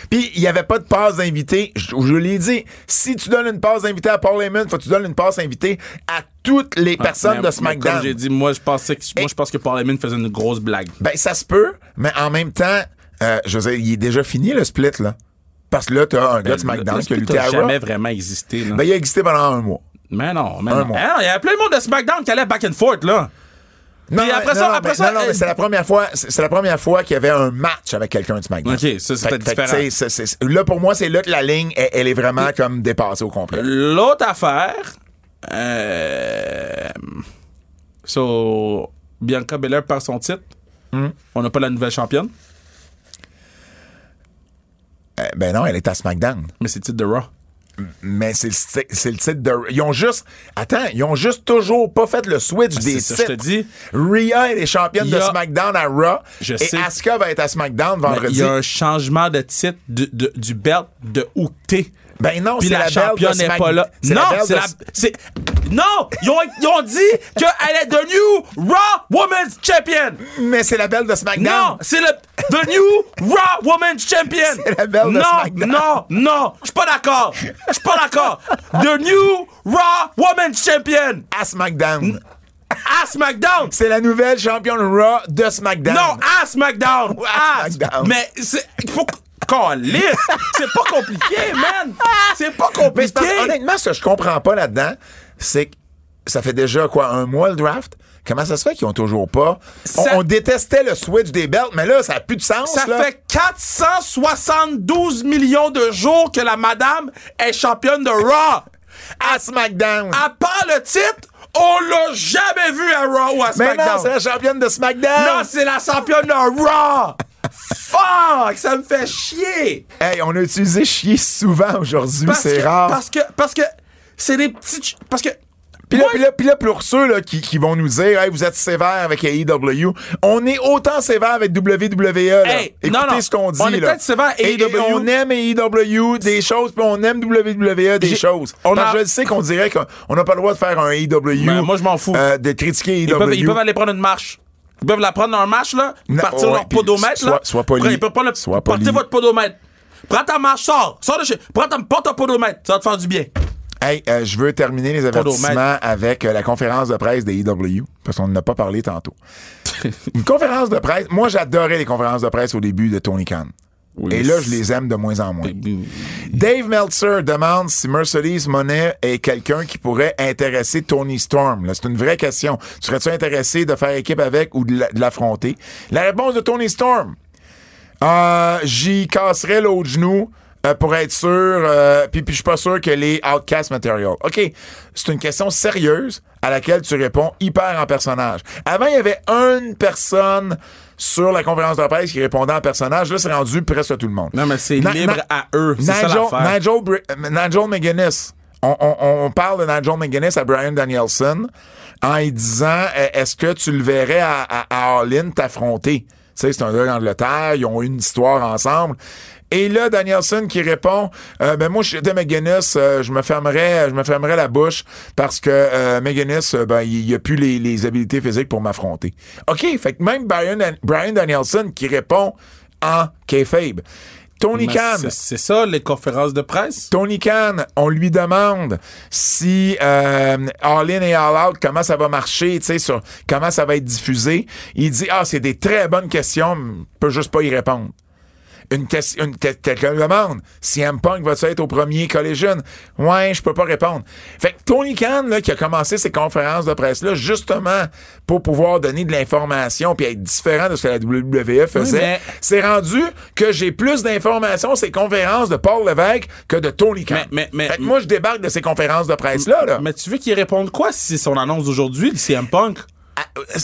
Puis, il n'y avait pas de passe d'invité. Je, je l'ai dit. Si tu donnes une passe d'invité à Paul Heyman, faut que tu donnes une passe d'invité à toutes les personnes de SmackDown. Comme j'ai dit, moi, je pensais que, moi, je pense que Paul Heyman faisait une grosse blague. Ben, ça se peut, mais en même temps, euh, je veux dire, il est déjà fini le split, là. Parce que là, t'as un gars de SmackDown qui a lutté à a jamais vraiment existé. Là. Ben, il a existé pendant un mois. mais non, mais un non. mois. Ah Il y avait plein de monde de SmackDown qui allait back and forth, là. Non, Puis après non, ça- après mais- ça, non, non, mais euh, c'est la première fois, c'est la première fois qu'il y avait un match avec quelqu'un de SmackDown. OK, ça, c'était fait différent. là, pour moi, c'est là que la ligne, elle, elle est vraiment comme dépassée au complet. L'autre affaire, euh, so, Bianca Belair perd son titre. Hmm. On n'a pas la nouvelle championne, Euh, ben non, elle est à SmackDown. mais c'est le titre de Raw. Mais c'est le, titre de. Ils ont juste. Attends, ils ont juste toujours pas fait le switch des Ah, C'est ça, je te titres. dis. Rhea est championne de SmackDown à Raw. Je et sais. Asuka va être à SmackDown Mais Il vendredi. y a un changement de titre du- de- du belt de où t'es. Ben non, c'est la, la de championne n'est pas là. Non, c'est de- la. Non! Ils ont, ils ont dit qu'elle est the new Raw Women's Champion! Mais c'est la belle de SmackDown. Non! C'est le the new Raw Women's Champion! C'est la belle de non, SmackDown. non, non! Je suis pas d'accord! Je suis pas d'accord! The new Raw Women's Champion! À SmackDown. À SmackDown! C'est la nouvelle championne Raw de SmackDown. Non, à SmackDown! *laughs* à SmackDown. Mais c'est. Faut. Calisse! C'est pas compliqué, man! C'est pas Mais compliqué! parce- honnêtement, ce que je comprends pas là-dedans, c'est que ça fait déjà quoi, un mois le draft? Comment ça se fait qu'ils ont toujours pas? On, Ça- on détestait le switch des belts, mais là, ça a plus de sens. Ça là. fait 472 millions de jours que la madame est championne de Raw. à SmackDown. À part le titre, on l'a jamais vu à Raw ou à mais non, SmackDown. c'est la championne de SmackDown. Non, c'est la championne de Raw. Fuck, ça me fait chier. Hey, on a utilisé chier souvent aujourd'hui, c'est rare. Parce que, parce que, c'est des petites, parce que. Puis là, Moi, puis là, puis là, pour ceux là, qui, qui vont nous dire, hey, vous êtes sévère avec AEW, on est autant sévère avec WWE. Là. Hey, Écoutez non, non, ce qu'on dit. on est peut-être sévère à Et- et AEW. on aime AEW des choses, puis on aime WWE des choses. on a- je sais qu'on dirait qu'on n'a pas le droit de faire un AEW. Ben, moi, je m'en fous. euh, de critiquer AEW. Ils peuvent, ils peuvent aller prendre une marche. Ils peuvent la prendre dans un match, là, Non, partir ouais, leur podomètre, sois- là. sois poli. Après, Ils peuvent prendre le, Sois portez poli. votre podomètre. Prends ta marche, sors. Sors de chez. Prends ta, porte ton podomètre. Ça va te faire du bien. Hey, euh, je veux terminer les avertissements avec euh, la conférence de presse des EW, parce qu'on n'en a pas parlé tantôt. *laughs* Une conférence de presse, moi j'adorais les conférences de presse au début de Tony Khan. Et là, je les aime de moins en moins. Dave Meltzer demande si Mercedes Monet est quelqu'un qui pourrait intéresser Tony Storm. C'est une vraie question. Serais-tu intéressé de faire équipe avec ou de la- de l'affronter? La réponse de Tony Storm. Euh, J'y casserais l'autre genou euh, pour être sûr. euh, puis puis je suis pas sûr que les outcast material. OK, c'est une question sérieuse à laquelle tu réponds hyper en personnage. Avant, il y avait une personne sur la conférence de presse qui répondait en personnage. Là, c'est rendu presque tout le monde. Non, mais c'est libre à eux. Nigel. Nigel, McGuinness. On, on- on parle de Nigel McGuinness à Brian Danielson en lui disant euh, est-ce que tu le verrais à, à, à All In t'affronter? Tu sais, c'est un gars d'Angleterre, ils ont eu une histoire ensemble. Et là, Danielson qui répond euh, ben moi, je j'étais McGuinness, euh, je me fermerais, je me fermerais la bouche parce que euh, McGuinness, euh, ben, il n'y a plus les, les habiletés physiques pour m'affronter. OK, fait que même Brian, Brian Danielson qui répond en kayfabe. Tony Khan, c'est- ça, les conférences de presse? Tony Khan, on lui demande si euh, All In et All Out, comment ça va marcher, tu sais, sur comment ça va être diffusé. Il dit ah c'est des très bonnes questions, peut juste pas y répondre. Une, ques- une que- quelqu'un demande, CM Punk va être au premier Collision? Ouais, je peux pas répondre. Fait que Tony Khan, là, qui a commencé ces conférences de presse-là, justement, pour pouvoir donner de l'information puis être différent de ce que la WWE faisait, mais- c'est rendu que j'ai plus d'informations ces conférences de Paul Levesque que de Tony Khan. Mais- mais- mais- Fait que moi, je débarque de ces conférences de presse-là, là. Mais tu veux qu'il réponde quoi si c'est son annonce d'aujourd'hui, le CM Punk?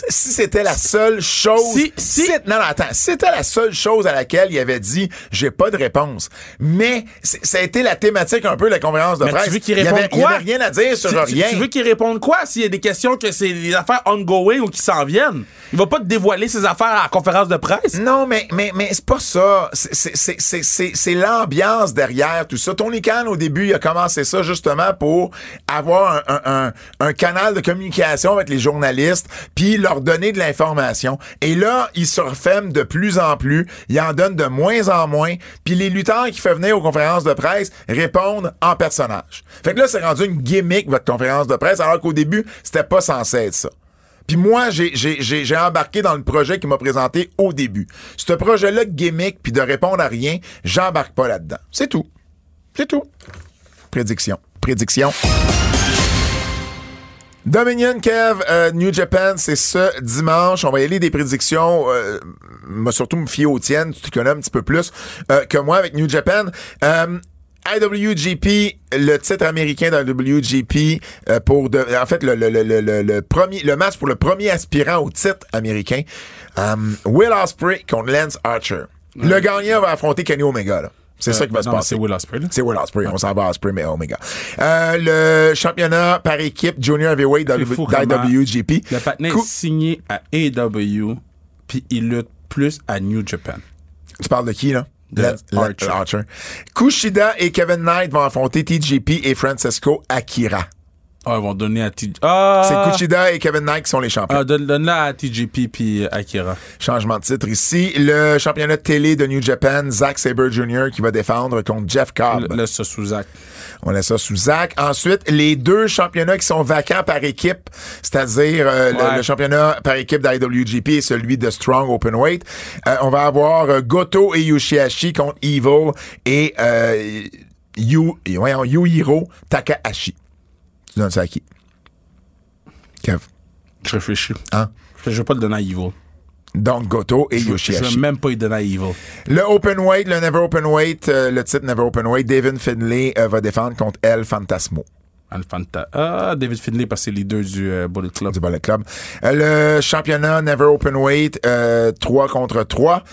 Si c'était la seule chose. Si- si- non, non, attends. C'était la seule chose à laquelle il avait dit, j'ai pas de réponse. Mais ça a été la thématique un peu de la conférence de Mais presse. tu veux qu'il réponde il quoi? avait rien à dire sur Tu- tu, rien. tu veux qu'il réponde quoi s'il y a des questions que c'est des affaires ongoing ou qui s'en viennent? Il va pas te dévoiler ses affaires à la conférence de presse? Non, mais, mais, mais c'est pas ça. C'est- c'est- c'est- C'est c'est- c'est l'ambiance derrière tout ça. Tony Khan, au début, il a commencé ça justement pour avoir un, un- un- un canal de communication avec les journalistes, puis leur donner de l'information. Et là, il se referme de plus en plus. Il en donne de moins en moins. Puis les lutteurs qui font venir aux conférences de presse répondent en personnage. Fait que là, c'est rendu une gimmick, votre conférence de presse, alors qu'au début, c'était pas censé être ça. Puis moi, j'ai- embarqué dans le projet qu'il m'a présenté au début. Ce projet-là de gimmick puis de répondre à rien, j'embarque pas là-dedans. C'est tout. C'est tout. Prédiction. Prédiction. Dominion Kev, euh, New Japan, c'est ce dimanche. On va y aller des prédictions. Euh, surtout me fier aux tiennes. Tu te connais un petit peu plus euh, que moi avec New Japan. Euh, IWGP, le titre américain d'IWGP euh, pour de, en fait le, le, le, le, le- le premier le match pour le premier aspirant au titre américain. Will Ospreay contre Lance Archer. Le gagnant va affronter Kenny Omega. là. C'est ça qui va se Euh, passer. C'est Will Ospreay. C'est Will Ospreay. On s'en va à Ospreay, mais Omega. Euh, le championnat par équipe Junior Heavyweight d'IWGP. Le patinet Cou- est signé à AEW, puis il lutte plus à New Japan. Tu parles de qui, là? De. Archer. Kushida et Kevin Knight vont affronter TJP et Francesco Akira. Ah, ils vont donner à TJP. Ah! C'est Kushida et Kevin Knight qui sont les champions. Ah, donne- donne-la à TJP puis Akira. Changement de titre ici. Le championnat de télé de New Japan, Zack Sabre Jr. qui va défendre contre Jeff Cobb. Là, ça sous Zach. On laisse ça sous Zach. Ensuite, les deux championnats qui sont vacants par équipe, c'est-à-dire euh, le- Ouais. le, championnat par équipe d'IWGP et celui de Strong Openweight. Euh, on va avoir euh, Goto et Yoshihashi contre Evil et euh, Yu, Yuhiro Takahashi. Donnes ça à qui? Kev. Je réfléchis. Hein? Je vais pas le donner à Evil. Donc Goto et Je vais Yoshihashi. même pas y donner à Evil. Le Openweight, le Never Openweight, euh, le titre Never Openweight, David Finlay euh, va défendre contre El Fantasmo. Alfanta. Ah, David Finlay, parce que c'est leader du euh, Bullet Club. du Bullet Club. Le championnat Never Openweight, euh, 3 contre 3.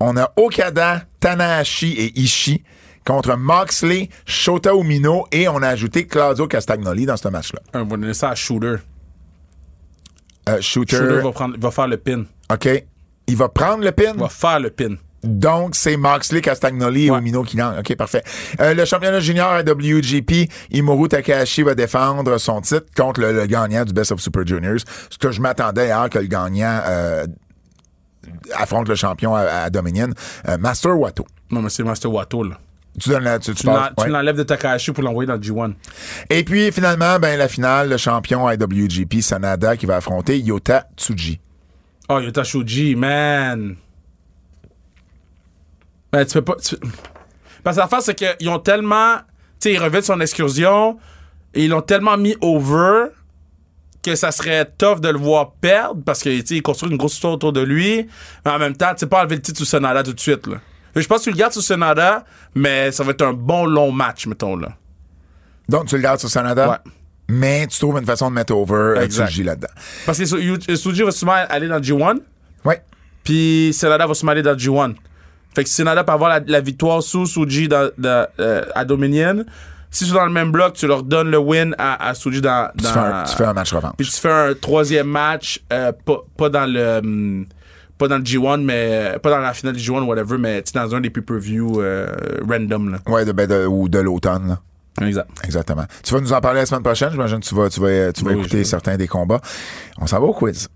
On a Okada, Tanahashi et Ishii contre Moxley, Shota Umino et on a ajouté Claudio Castagnoli dans ce match-là. On va donner ça à Shooter. Euh, shooter, Shooter va, prendre, va faire le pin. OK. Il va prendre le pin? Va faire le pin. Donc, c'est Moxley, Castagnoli et. Umino qui gagnent. OK, parfait. Euh, le championnat junior à WGP, Imoru Takahashi va défendre son titre contre le, le gagnant du Best of Super Juniors. Ce que je m'attendais à que le gagnant euh, affronte le champion à, à Dominion. Euh, Master Wato. Non, mais c'est Master Wato, là. Tu donnes la, tu, tu Tu parles- l'en- tu ouais. l'enlèves de Takahashi pour l'envoyer dans le G1. Et puis, finalement, ben, la finale, le champion IWGP, Sanada, qui va affronter Yota Tsuji. Oh, Yota Shoji, man. Ben, tu peux pas. tu- Parce que l'affaire, c'est qu'ils ont tellement. Tu sais, ils reviennent son excursion et ils l'ont tellement mis over que ça serait tough de le voir perdre parce que, tu sais, il construit une grosse histoire autour de lui. Mais en même temps, tu sais, pas enlever le titre sous Sonada tout de suite, là. Je pense que tu le gardes sous Sonada, mais ça va être un bon long match, mettons, là. Donc, tu le gardes sur Sanada? Ouais. Mais tu trouves une façon de mettre over euh. Tsuji là-dedans. Parce que Su- Yu- Suji va sûrement aller dans le G1. Ouais. Puis Senada va se mêler dans le G1. Fait que Senada peut avoir la, la victoire sous Suji dans, dans, euh, à Dominion. Si c'est dans le même bloc, tu leur donnes le win à, à Suji dans. Tu, dans- fais un, tu fais un match revanche. Puis tu fais un troisième match, euh, pas, pas dans le. Pas dans le G1, mais. Pas dans la finale du G1 ou whatever, mais dans un des pay-per-view euh, random, là. Ouais, de, ben, de- ou de l'automne. là. Exact. Exactement. Tu vas nous en parler la semaine prochaine. J'imagine que tu vas, tu vas, tu vas Oui, écouter certains des combats. On s'en va au quiz.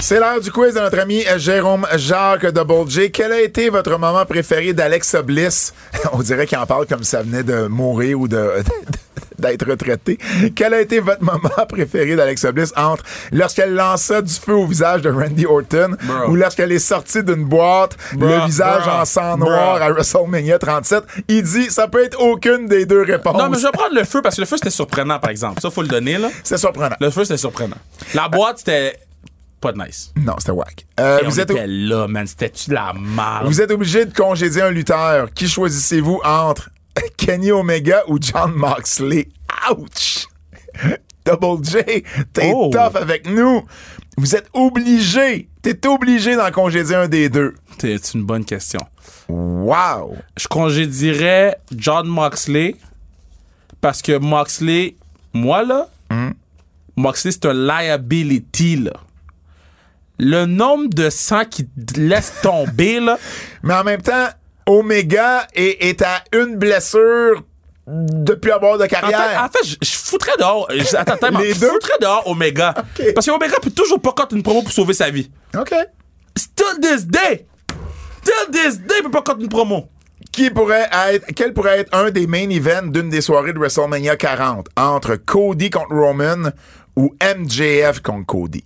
C'est l'heure du quiz de notre ami Jérôme Jacques Double J. Quel a été votre moment préféré d'Alexa Bliss? *laughs* On dirait qu'il en parle comme si ça venait de mourir ou de, *laughs* d'être retraité. Quel a été votre moment *laughs* préféré d'Alexa Bliss entre lorsqu'elle lança du feu au visage de Randy Orton Bro. ou lorsqu'elle est sortie d'une boîte, Bro, le visage bro, en sang noir à WrestleMania 37? Il dit, ça peut être aucune des deux réponses. Non, mais je vais prendre le feu parce que le feu, c'était surprenant, par exemple. Ça, faut le donner, là. C'est surprenant. Le feu, c'était surprenant. La boîte, c'était pas de nice. Non, c'était whack. Euh, vous, on êtes, était là, man. C'était-tu de la merde? vous êtes obligé de congédier un lutteur. Qui choisissez-vous entre *laughs* Kenny Omega ou John Moxley? Ouch! Double J, t'es Oh. tough avec nous. Vous êtes obligé, t'es obligé d'en congédier un des deux. C'est une bonne question. Wow! Je congédierais John Moxley parce que Moxley, moi, là, Moxley, c'est un liability, là. Le nombre de sang qui te laisse tomber, là. *laughs* Mais en même temps, Omega est, est à une blessure de plus avoir de En fait, carrière. en fait, je, je foutrais dehors. je- attends, attends, *laughs* Les je deux? foutrais dehors Omega. Parce que Omega peut toujours pas contre une promo pour sauver sa vie. OK. Still this day! Still this day, il peut pas contre une promo. Qui pourrait être, quel pourrait être un des main events d'une des soirées de WrestleMania 40 entre Cody contre Roman ou MJF contre Cody?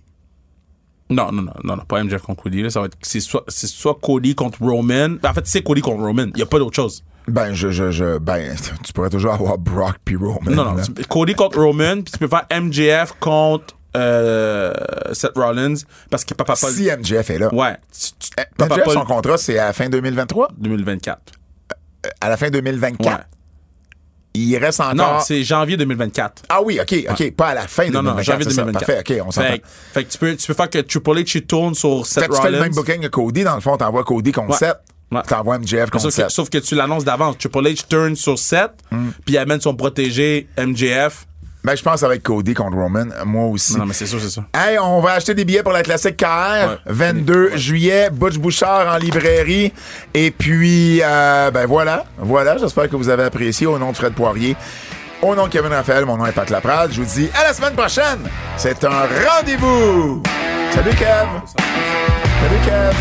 Non, non, non, non, non, pas MJF contre Cody. Là, ça va être, c'est soit, c'est soit Cody contre Roman. En fait, c'est Cody contre Roman. Il y a pas d'autre chose. Ben, je, je, je, ben, *laughs* tu pourrais toujours avoir Brock puis Roman. Non, non. là. Cody contre Roman, puis tu peux faire MJF contre euh, Seth Rollins parce que Papa Paul. Si MJF est là. Ouais. tu- tu- Eh, Papa MJF, Paul son contrat, c'est à la fin 2023? 2024. À la fin 2024. Ouais. Il reste encore... Non, c'est janvier 2024. Ah oui, OK, OK. Pas à la fin Non, 2024. non, janvier c'est ça. 2024. Parfait, OK, on s'entend. Fait, fait que tu peux, tu peux faire que Triple H tourne sur Seth Fait que tu fais le même booking que Cody. Dans le fond, t'envoies Cody contre Ouais. Seth. Ouais. T'envoies MJF contre Sauf que, Seth. sauf que tu l'annonces d'avance. Triple H turn sur Seth, Mm. puis il amène son protégé MJF. Ben, je pense ça être Cody contre Roman. Moi aussi. Non, mais c'est sûr, c'est sûr. Hey, on va acheter des billets pour la classique KR. Ouais. 22 juillet, Butch Bouchard en librairie. Et puis, euh, ben voilà. Voilà, j'espère que vous avez apprécié au nom de Fred Poirier. Au nom de Kevin Raphaël, mon nom est Pat Laprade. Je vous dis à la semaine prochaine. C'est un rendez-vous. Salut Kev. Salut Kev.